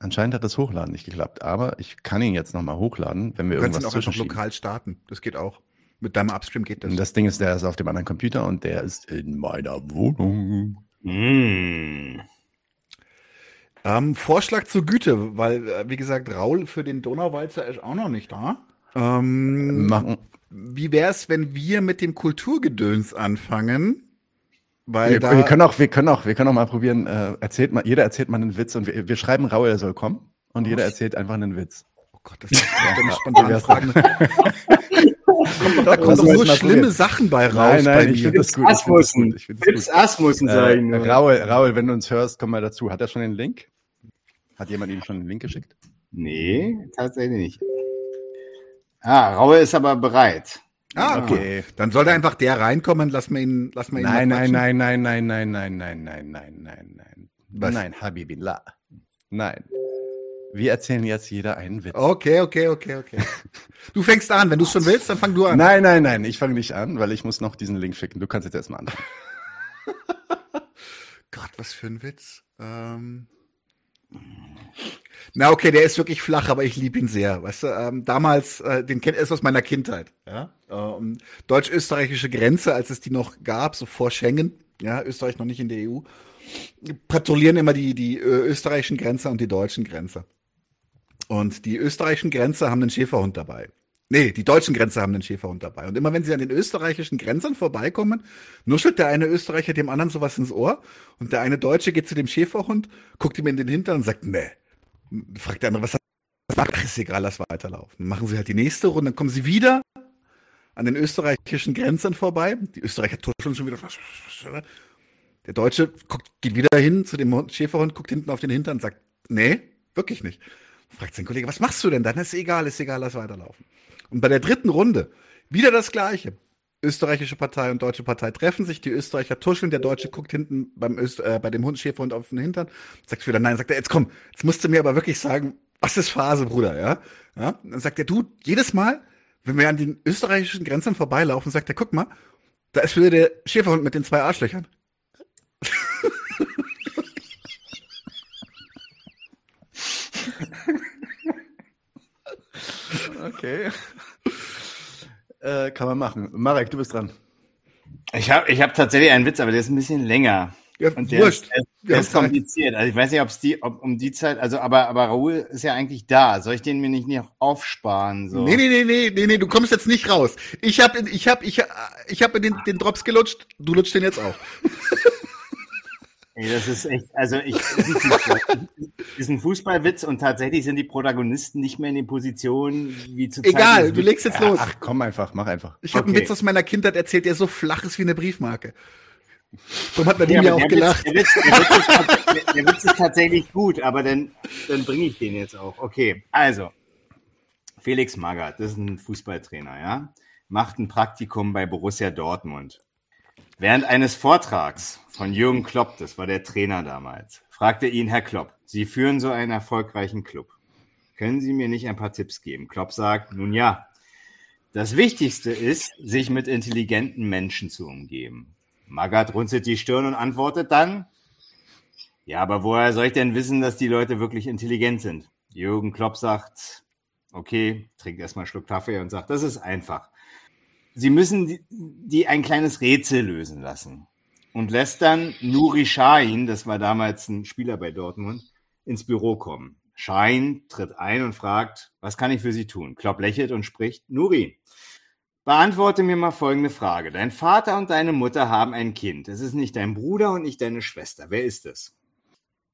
Speaker 1: anscheinend hat das Hochladen nicht geklappt, aber ich kann ihn jetzt nochmal hochladen, wenn wir
Speaker 3: Du kannst ihn
Speaker 1: irgendwas
Speaker 3: auch einfach lokal starten. Das geht auch. Mit deinem Upstream geht das.
Speaker 1: Und das Ding ist, der ist auf dem anderen Computer und der ist in meiner Wohnung.
Speaker 2: Mm.
Speaker 3: Ähm, Vorschlag zur Güte, weil, äh, wie gesagt, Raul für den Donauwalzer ist auch noch nicht da. Ähm,
Speaker 1: Machen.
Speaker 3: Wie wär's, wenn wir mit dem Kulturgedöns anfangen? Weil
Speaker 1: Wir, wir können auch, wir können auch, wir können auch mal probieren. Äh, erzählt mal, jeder erzählt mal einen Witz und wir, wir schreiben Raul, er soll kommen und jeder erzählt einfach einen Witz.
Speaker 3: Oh Gott, das ist eine spontane Frage. da kommen doch
Speaker 1: mal
Speaker 3: schlimme
Speaker 1: probieren.
Speaker 3: Sachen bei raus.
Speaker 1: Nein, nein,
Speaker 3: bei
Speaker 1: ich
Speaker 3: mir.
Speaker 1: finde das gut. Ich find das gut. Ich find das gut.
Speaker 2: Asmussen, sag ich
Speaker 1: Äh. Raul, Raul, wenn du uns hörst, komm mal dazu. Hat er schon den Link? Hat jemand ihm schon den Link geschickt?
Speaker 2: Nee, tatsächlich nicht. Ah, Raue ist aber bereit.
Speaker 3: Ah,
Speaker 1: Okay.
Speaker 3: gut. Dann soll da einfach der reinkommen, lass mal ihn, lass mal ihn
Speaker 1: Nein, nein, nein, nein, nein, nein, nein, nein, nein, nein, nein, nein.
Speaker 3: Was?
Speaker 1: Nein, Habibillah. Nein. Wir erzählen jetzt jeder einen Witz.
Speaker 3: Okay, okay, okay, okay. Du fängst an. Wenn du es schon willst, dann fang du an.
Speaker 1: Nein, nein, nein, ich fange nicht an, weil ich muss noch diesen Link schicken. Du kannst jetzt erstmal anfangen.
Speaker 3: Gott, was für ein Witz. Ähm. Na, okay, der ist wirklich flach, aber ich liebe ihn sehr. Weißt du, ähm, damals, äh, den kennt er ist aus meiner Kindheit. Ja? Ähm, Deutsch-österreichische Grenze, als es die noch gab, so vor Schengen. Ja, Österreich noch nicht in der EU. Patrouillieren immer die, die äh, österreichischen Grenzer und die deutschen Grenzer. Und die österreichischen Grenzer haben einen Schäferhund dabei. Nee, die deutschen Grenzer haben einen Schäferhund dabei. Und immer wenn sie an den österreichischen Grenzern vorbeikommen, nuschelt der eine Österreicher dem anderen sowas ins Ohr. Und der eine Deutsche geht zu dem Schäferhund, guckt ihm in den Hintern und sagt, nee. Fragt der andere, was hat Ach, ist egal, lass weiterlaufen. Machen sie halt die nächste Runde, dann kommen sie wieder an den österreichischen Grenzern vorbei. Die Österreicher tuscheln schon wieder. Der Deutsche guckt, geht wieder hin zu dem Hund- Schäferhund, guckt hinten auf den Hintern und sagt, nee, wirklich nicht. Fragt sein Kollege, was machst du denn? Dann ist egal, ist egal, lass weiterlaufen. Und bei der dritten Runde wieder das Gleiche. Österreichische Partei und deutsche Partei treffen sich, die Österreicher tuscheln, der Deutsche guckt hinten beim Öst, äh, bei dem Hund Schäferhund auf den Hintern, sagt wieder nein, sagt er, jetzt komm, jetzt musst du mir aber wirklich sagen, was ist Phase, Bruder, ja? ja? Dann sagt er, du, jedes Mal, wenn wir an den österreichischen Grenzen vorbeilaufen, sagt er, guck mal, da ist wieder der Schäferhund mit den zwei Arschlöchern.
Speaker 1: Okay. Äh, kann man machen. Marek, du bist dran.
Speaker 2: Ich habe ich hab tatsächlich einen Witz, aber der ist ein bisschen länger.
Speaker 3: Ja,
Speaker 2: Und der
Speaker 3: wurscht.
Speaker 2: ist, Wir das ist kompliziert. Also ich weiß nicht, ob es die, ob um die Zeit, also aber, aber Raoul ist ja eigentlich da. Soll ich den mir nicht noch aufsparen? So?
Speaker 3: Nee, nee, nee, nee, nee, nee, du kommst jetzt nicht raus. Ich habe ich hab, ich, ich hab den, den Drops gelutscht, du lutschst den jetzt auch.
Speaker 2: Ey, das ist echt, also ich, ist ein, Fußball, ist ein Fußballwitz und tatsächlich sind die Protagonisten nicht mehr in den Positionen wie zu
Speaker 3: Egal, du legst jetzt los.
Speaker 1: Ach komm einfach, mach einfach.
Speaker 3: Ich habe okay. einen Witz aus meiner Kindheit erzählt, der so flach ist wie eine Briefmarke. So hat Nadim ja, ja auch gelacht.
Speaker 2: der, Witz, der, Witz ist, der, Witz ist, tatsächlich gut, aber dann, dann bringe ich den jetzt auch. Okay, also, Felix Magath, das ist ein Fußballtrainer, ja, macht ein Praktikum bei Borussia Dortmund. Während eines Vortrags von Jürgen Klopp, das war der Trainer damals, fragte ihn Herr Klopp, Sie führen so einen erfolgreichen Club. Können Sie mir nicht ein paar Tipps geben? Klopp sagt, nun ja, das Wichtigste ist, sich mit intelligenten Menschen zu umgeben. Magath runzelt die Stirn und antwortet dann, ja, aber woher soll ich denn wissen, dass die Leute wirklich intelligent sind? Jürgen Klopp sagt, okay, trinkt erstmal einen Schluck Kaffee und sagt, das ist einfach. Sie müssen die, die ein kleines Rätsel lösen lassen und lässt dann Nuri Shahin, das war damals ein Spieler bei Dortmund, ins Büro kommen. Shahin tritt ein und fragt, was kann ich für Sie tun? Klopp lächelt und spricht, Nuri, Beantworte mir mal folgende Frage. Dein Vater und deine Mutter haben ein Kind. Es ist nicht dein Bruder und nicht deine Schwester. Wer ist es?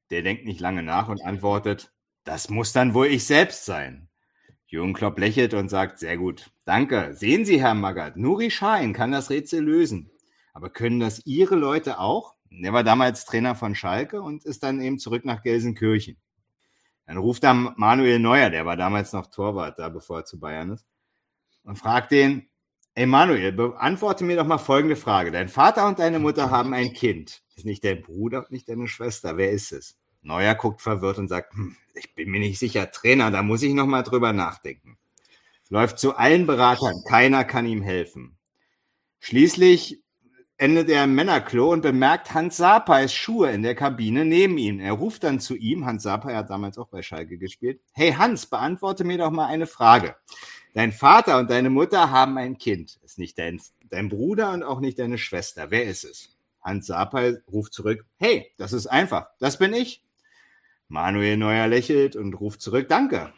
Speaker 2: Der denkt nicht lange nach und antwortet, das muss dann wohl ich selbst sein. Jürgen Klopp lächelt und sagt, sehr gut. Danke. Sehen Sie, Herr Magath, Nuri Schein kann das Rätsel lösen. Aber können das Ihre Leute auch? Der war damals Trainer von Schalke und ist dann eben zurück nach Gelsenkirchen. Dann ruft er Manuel Neuer, der war damals noch Torwart da, bevor er zu Bayern ist, und fragt den, Emanuel, beantworte mir doch mal folgende Frage. Dein Vater und deine Mutter haben ein Kind. Ist nicht dein Bruder nicht deine Schwester. Wer ist es? Neuer guckt verwirrt und sagt, hm, ich bin mir nicht sicher, Trainer, da muss ich noch mal drüber nachdenken. Läuft zu allen Beratern, keiner kann ihm helfen. Schließlich endet er im Männerklo und bemerkt Hans Sapais Schuhe in der Kabine neben ihm. Er ruft dann zu ihm, Hans Sapai hat damals auch bei Schalke gespielt, hey Hans, beantworte mir doch mal eine Frage. Dein Vater und deine Mutter haben ein Kind. Ist nicht dein, dein Bruder und auch nicht deine Schwester. Wer ist es? Hans Sapal ruft zurück, hey, das ist einfach, das bin ich. Manuel Neuer lächelt und ruft zurück, danke.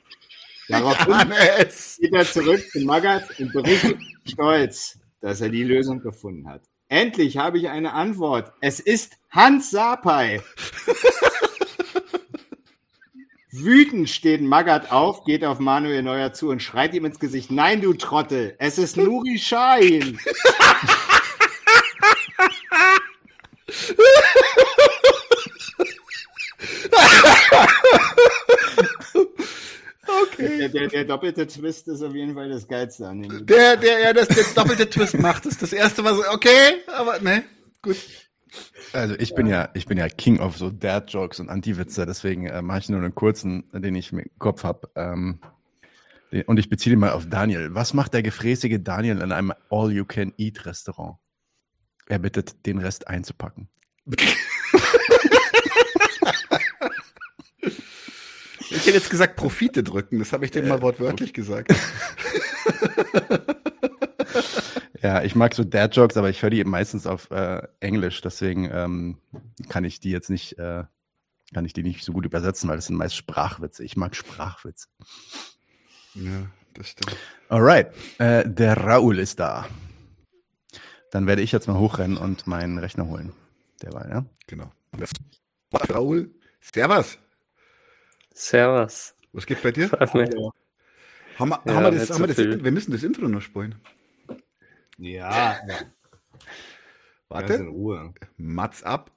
Speaker 2: Daraufhin geht er zurück zu Magath und berichtet stolz, dass er die Lösung gefunden hat. Endlich habe ich eine Antwort. Es ist Hans Sapai. Wütend steht Magath auf, geht auf Manuel Neuer zu und schreit ihm ins Gesicht: Nein, du Trottel, es ist Nuri Schein. Der, der, der, doppelte Twist ist auf jeden Fall das Geilste an dem.
Speaker 3: Der, der, ja, das, der doppelte Twist macht es. Das erste war so, okay, aber ne, gut.
Speaker 1: Also ich bin ja, ich bin ja King of so Dad-Jokes und Anti-Witze, deswegen äh, mache ich nur einen kurzen, den ich im Kopf habe. Ähm, und ich beziehe ihn mal auf Daniel. Was macht der gefräßige Daniel in einem All-You-Can-Eat-Restaurant? Er bittet, den Rest einzupacken.
Speaker 3: ich hätte jetzt gesagt, Profite drücken. Das habe ich dem mal wortwörtlich gesagt.
Speaker 1: Ja, ich mag so Dad-Jokes, aber ich höre die meistens auf äh, Englisch, deswegen ähm, kann ich die jetzt nicht, äh, kann ich die nicht so gut übersetzen, weil das sind meist Sprachwitze. Ich mag Sprachwitze.
Speaker 3: Ja, das stimmt.
Speaker 1: Alright, äh, der Raul ist da. Dann werde ich jetzt mal hochrennen und meinen Rechner holen. Der war, ja?
Speaker 3: Genau. Raul, Servus.
Speaker 20: Servus.
Speaker 3: Was geht bei dir? Haben wir, haben wir das, haben wir, das, wir müssen das Intro noch spielen.
Speaker 2: Ja.
Speaker 3: Warte. in Ruhe. Mats ab.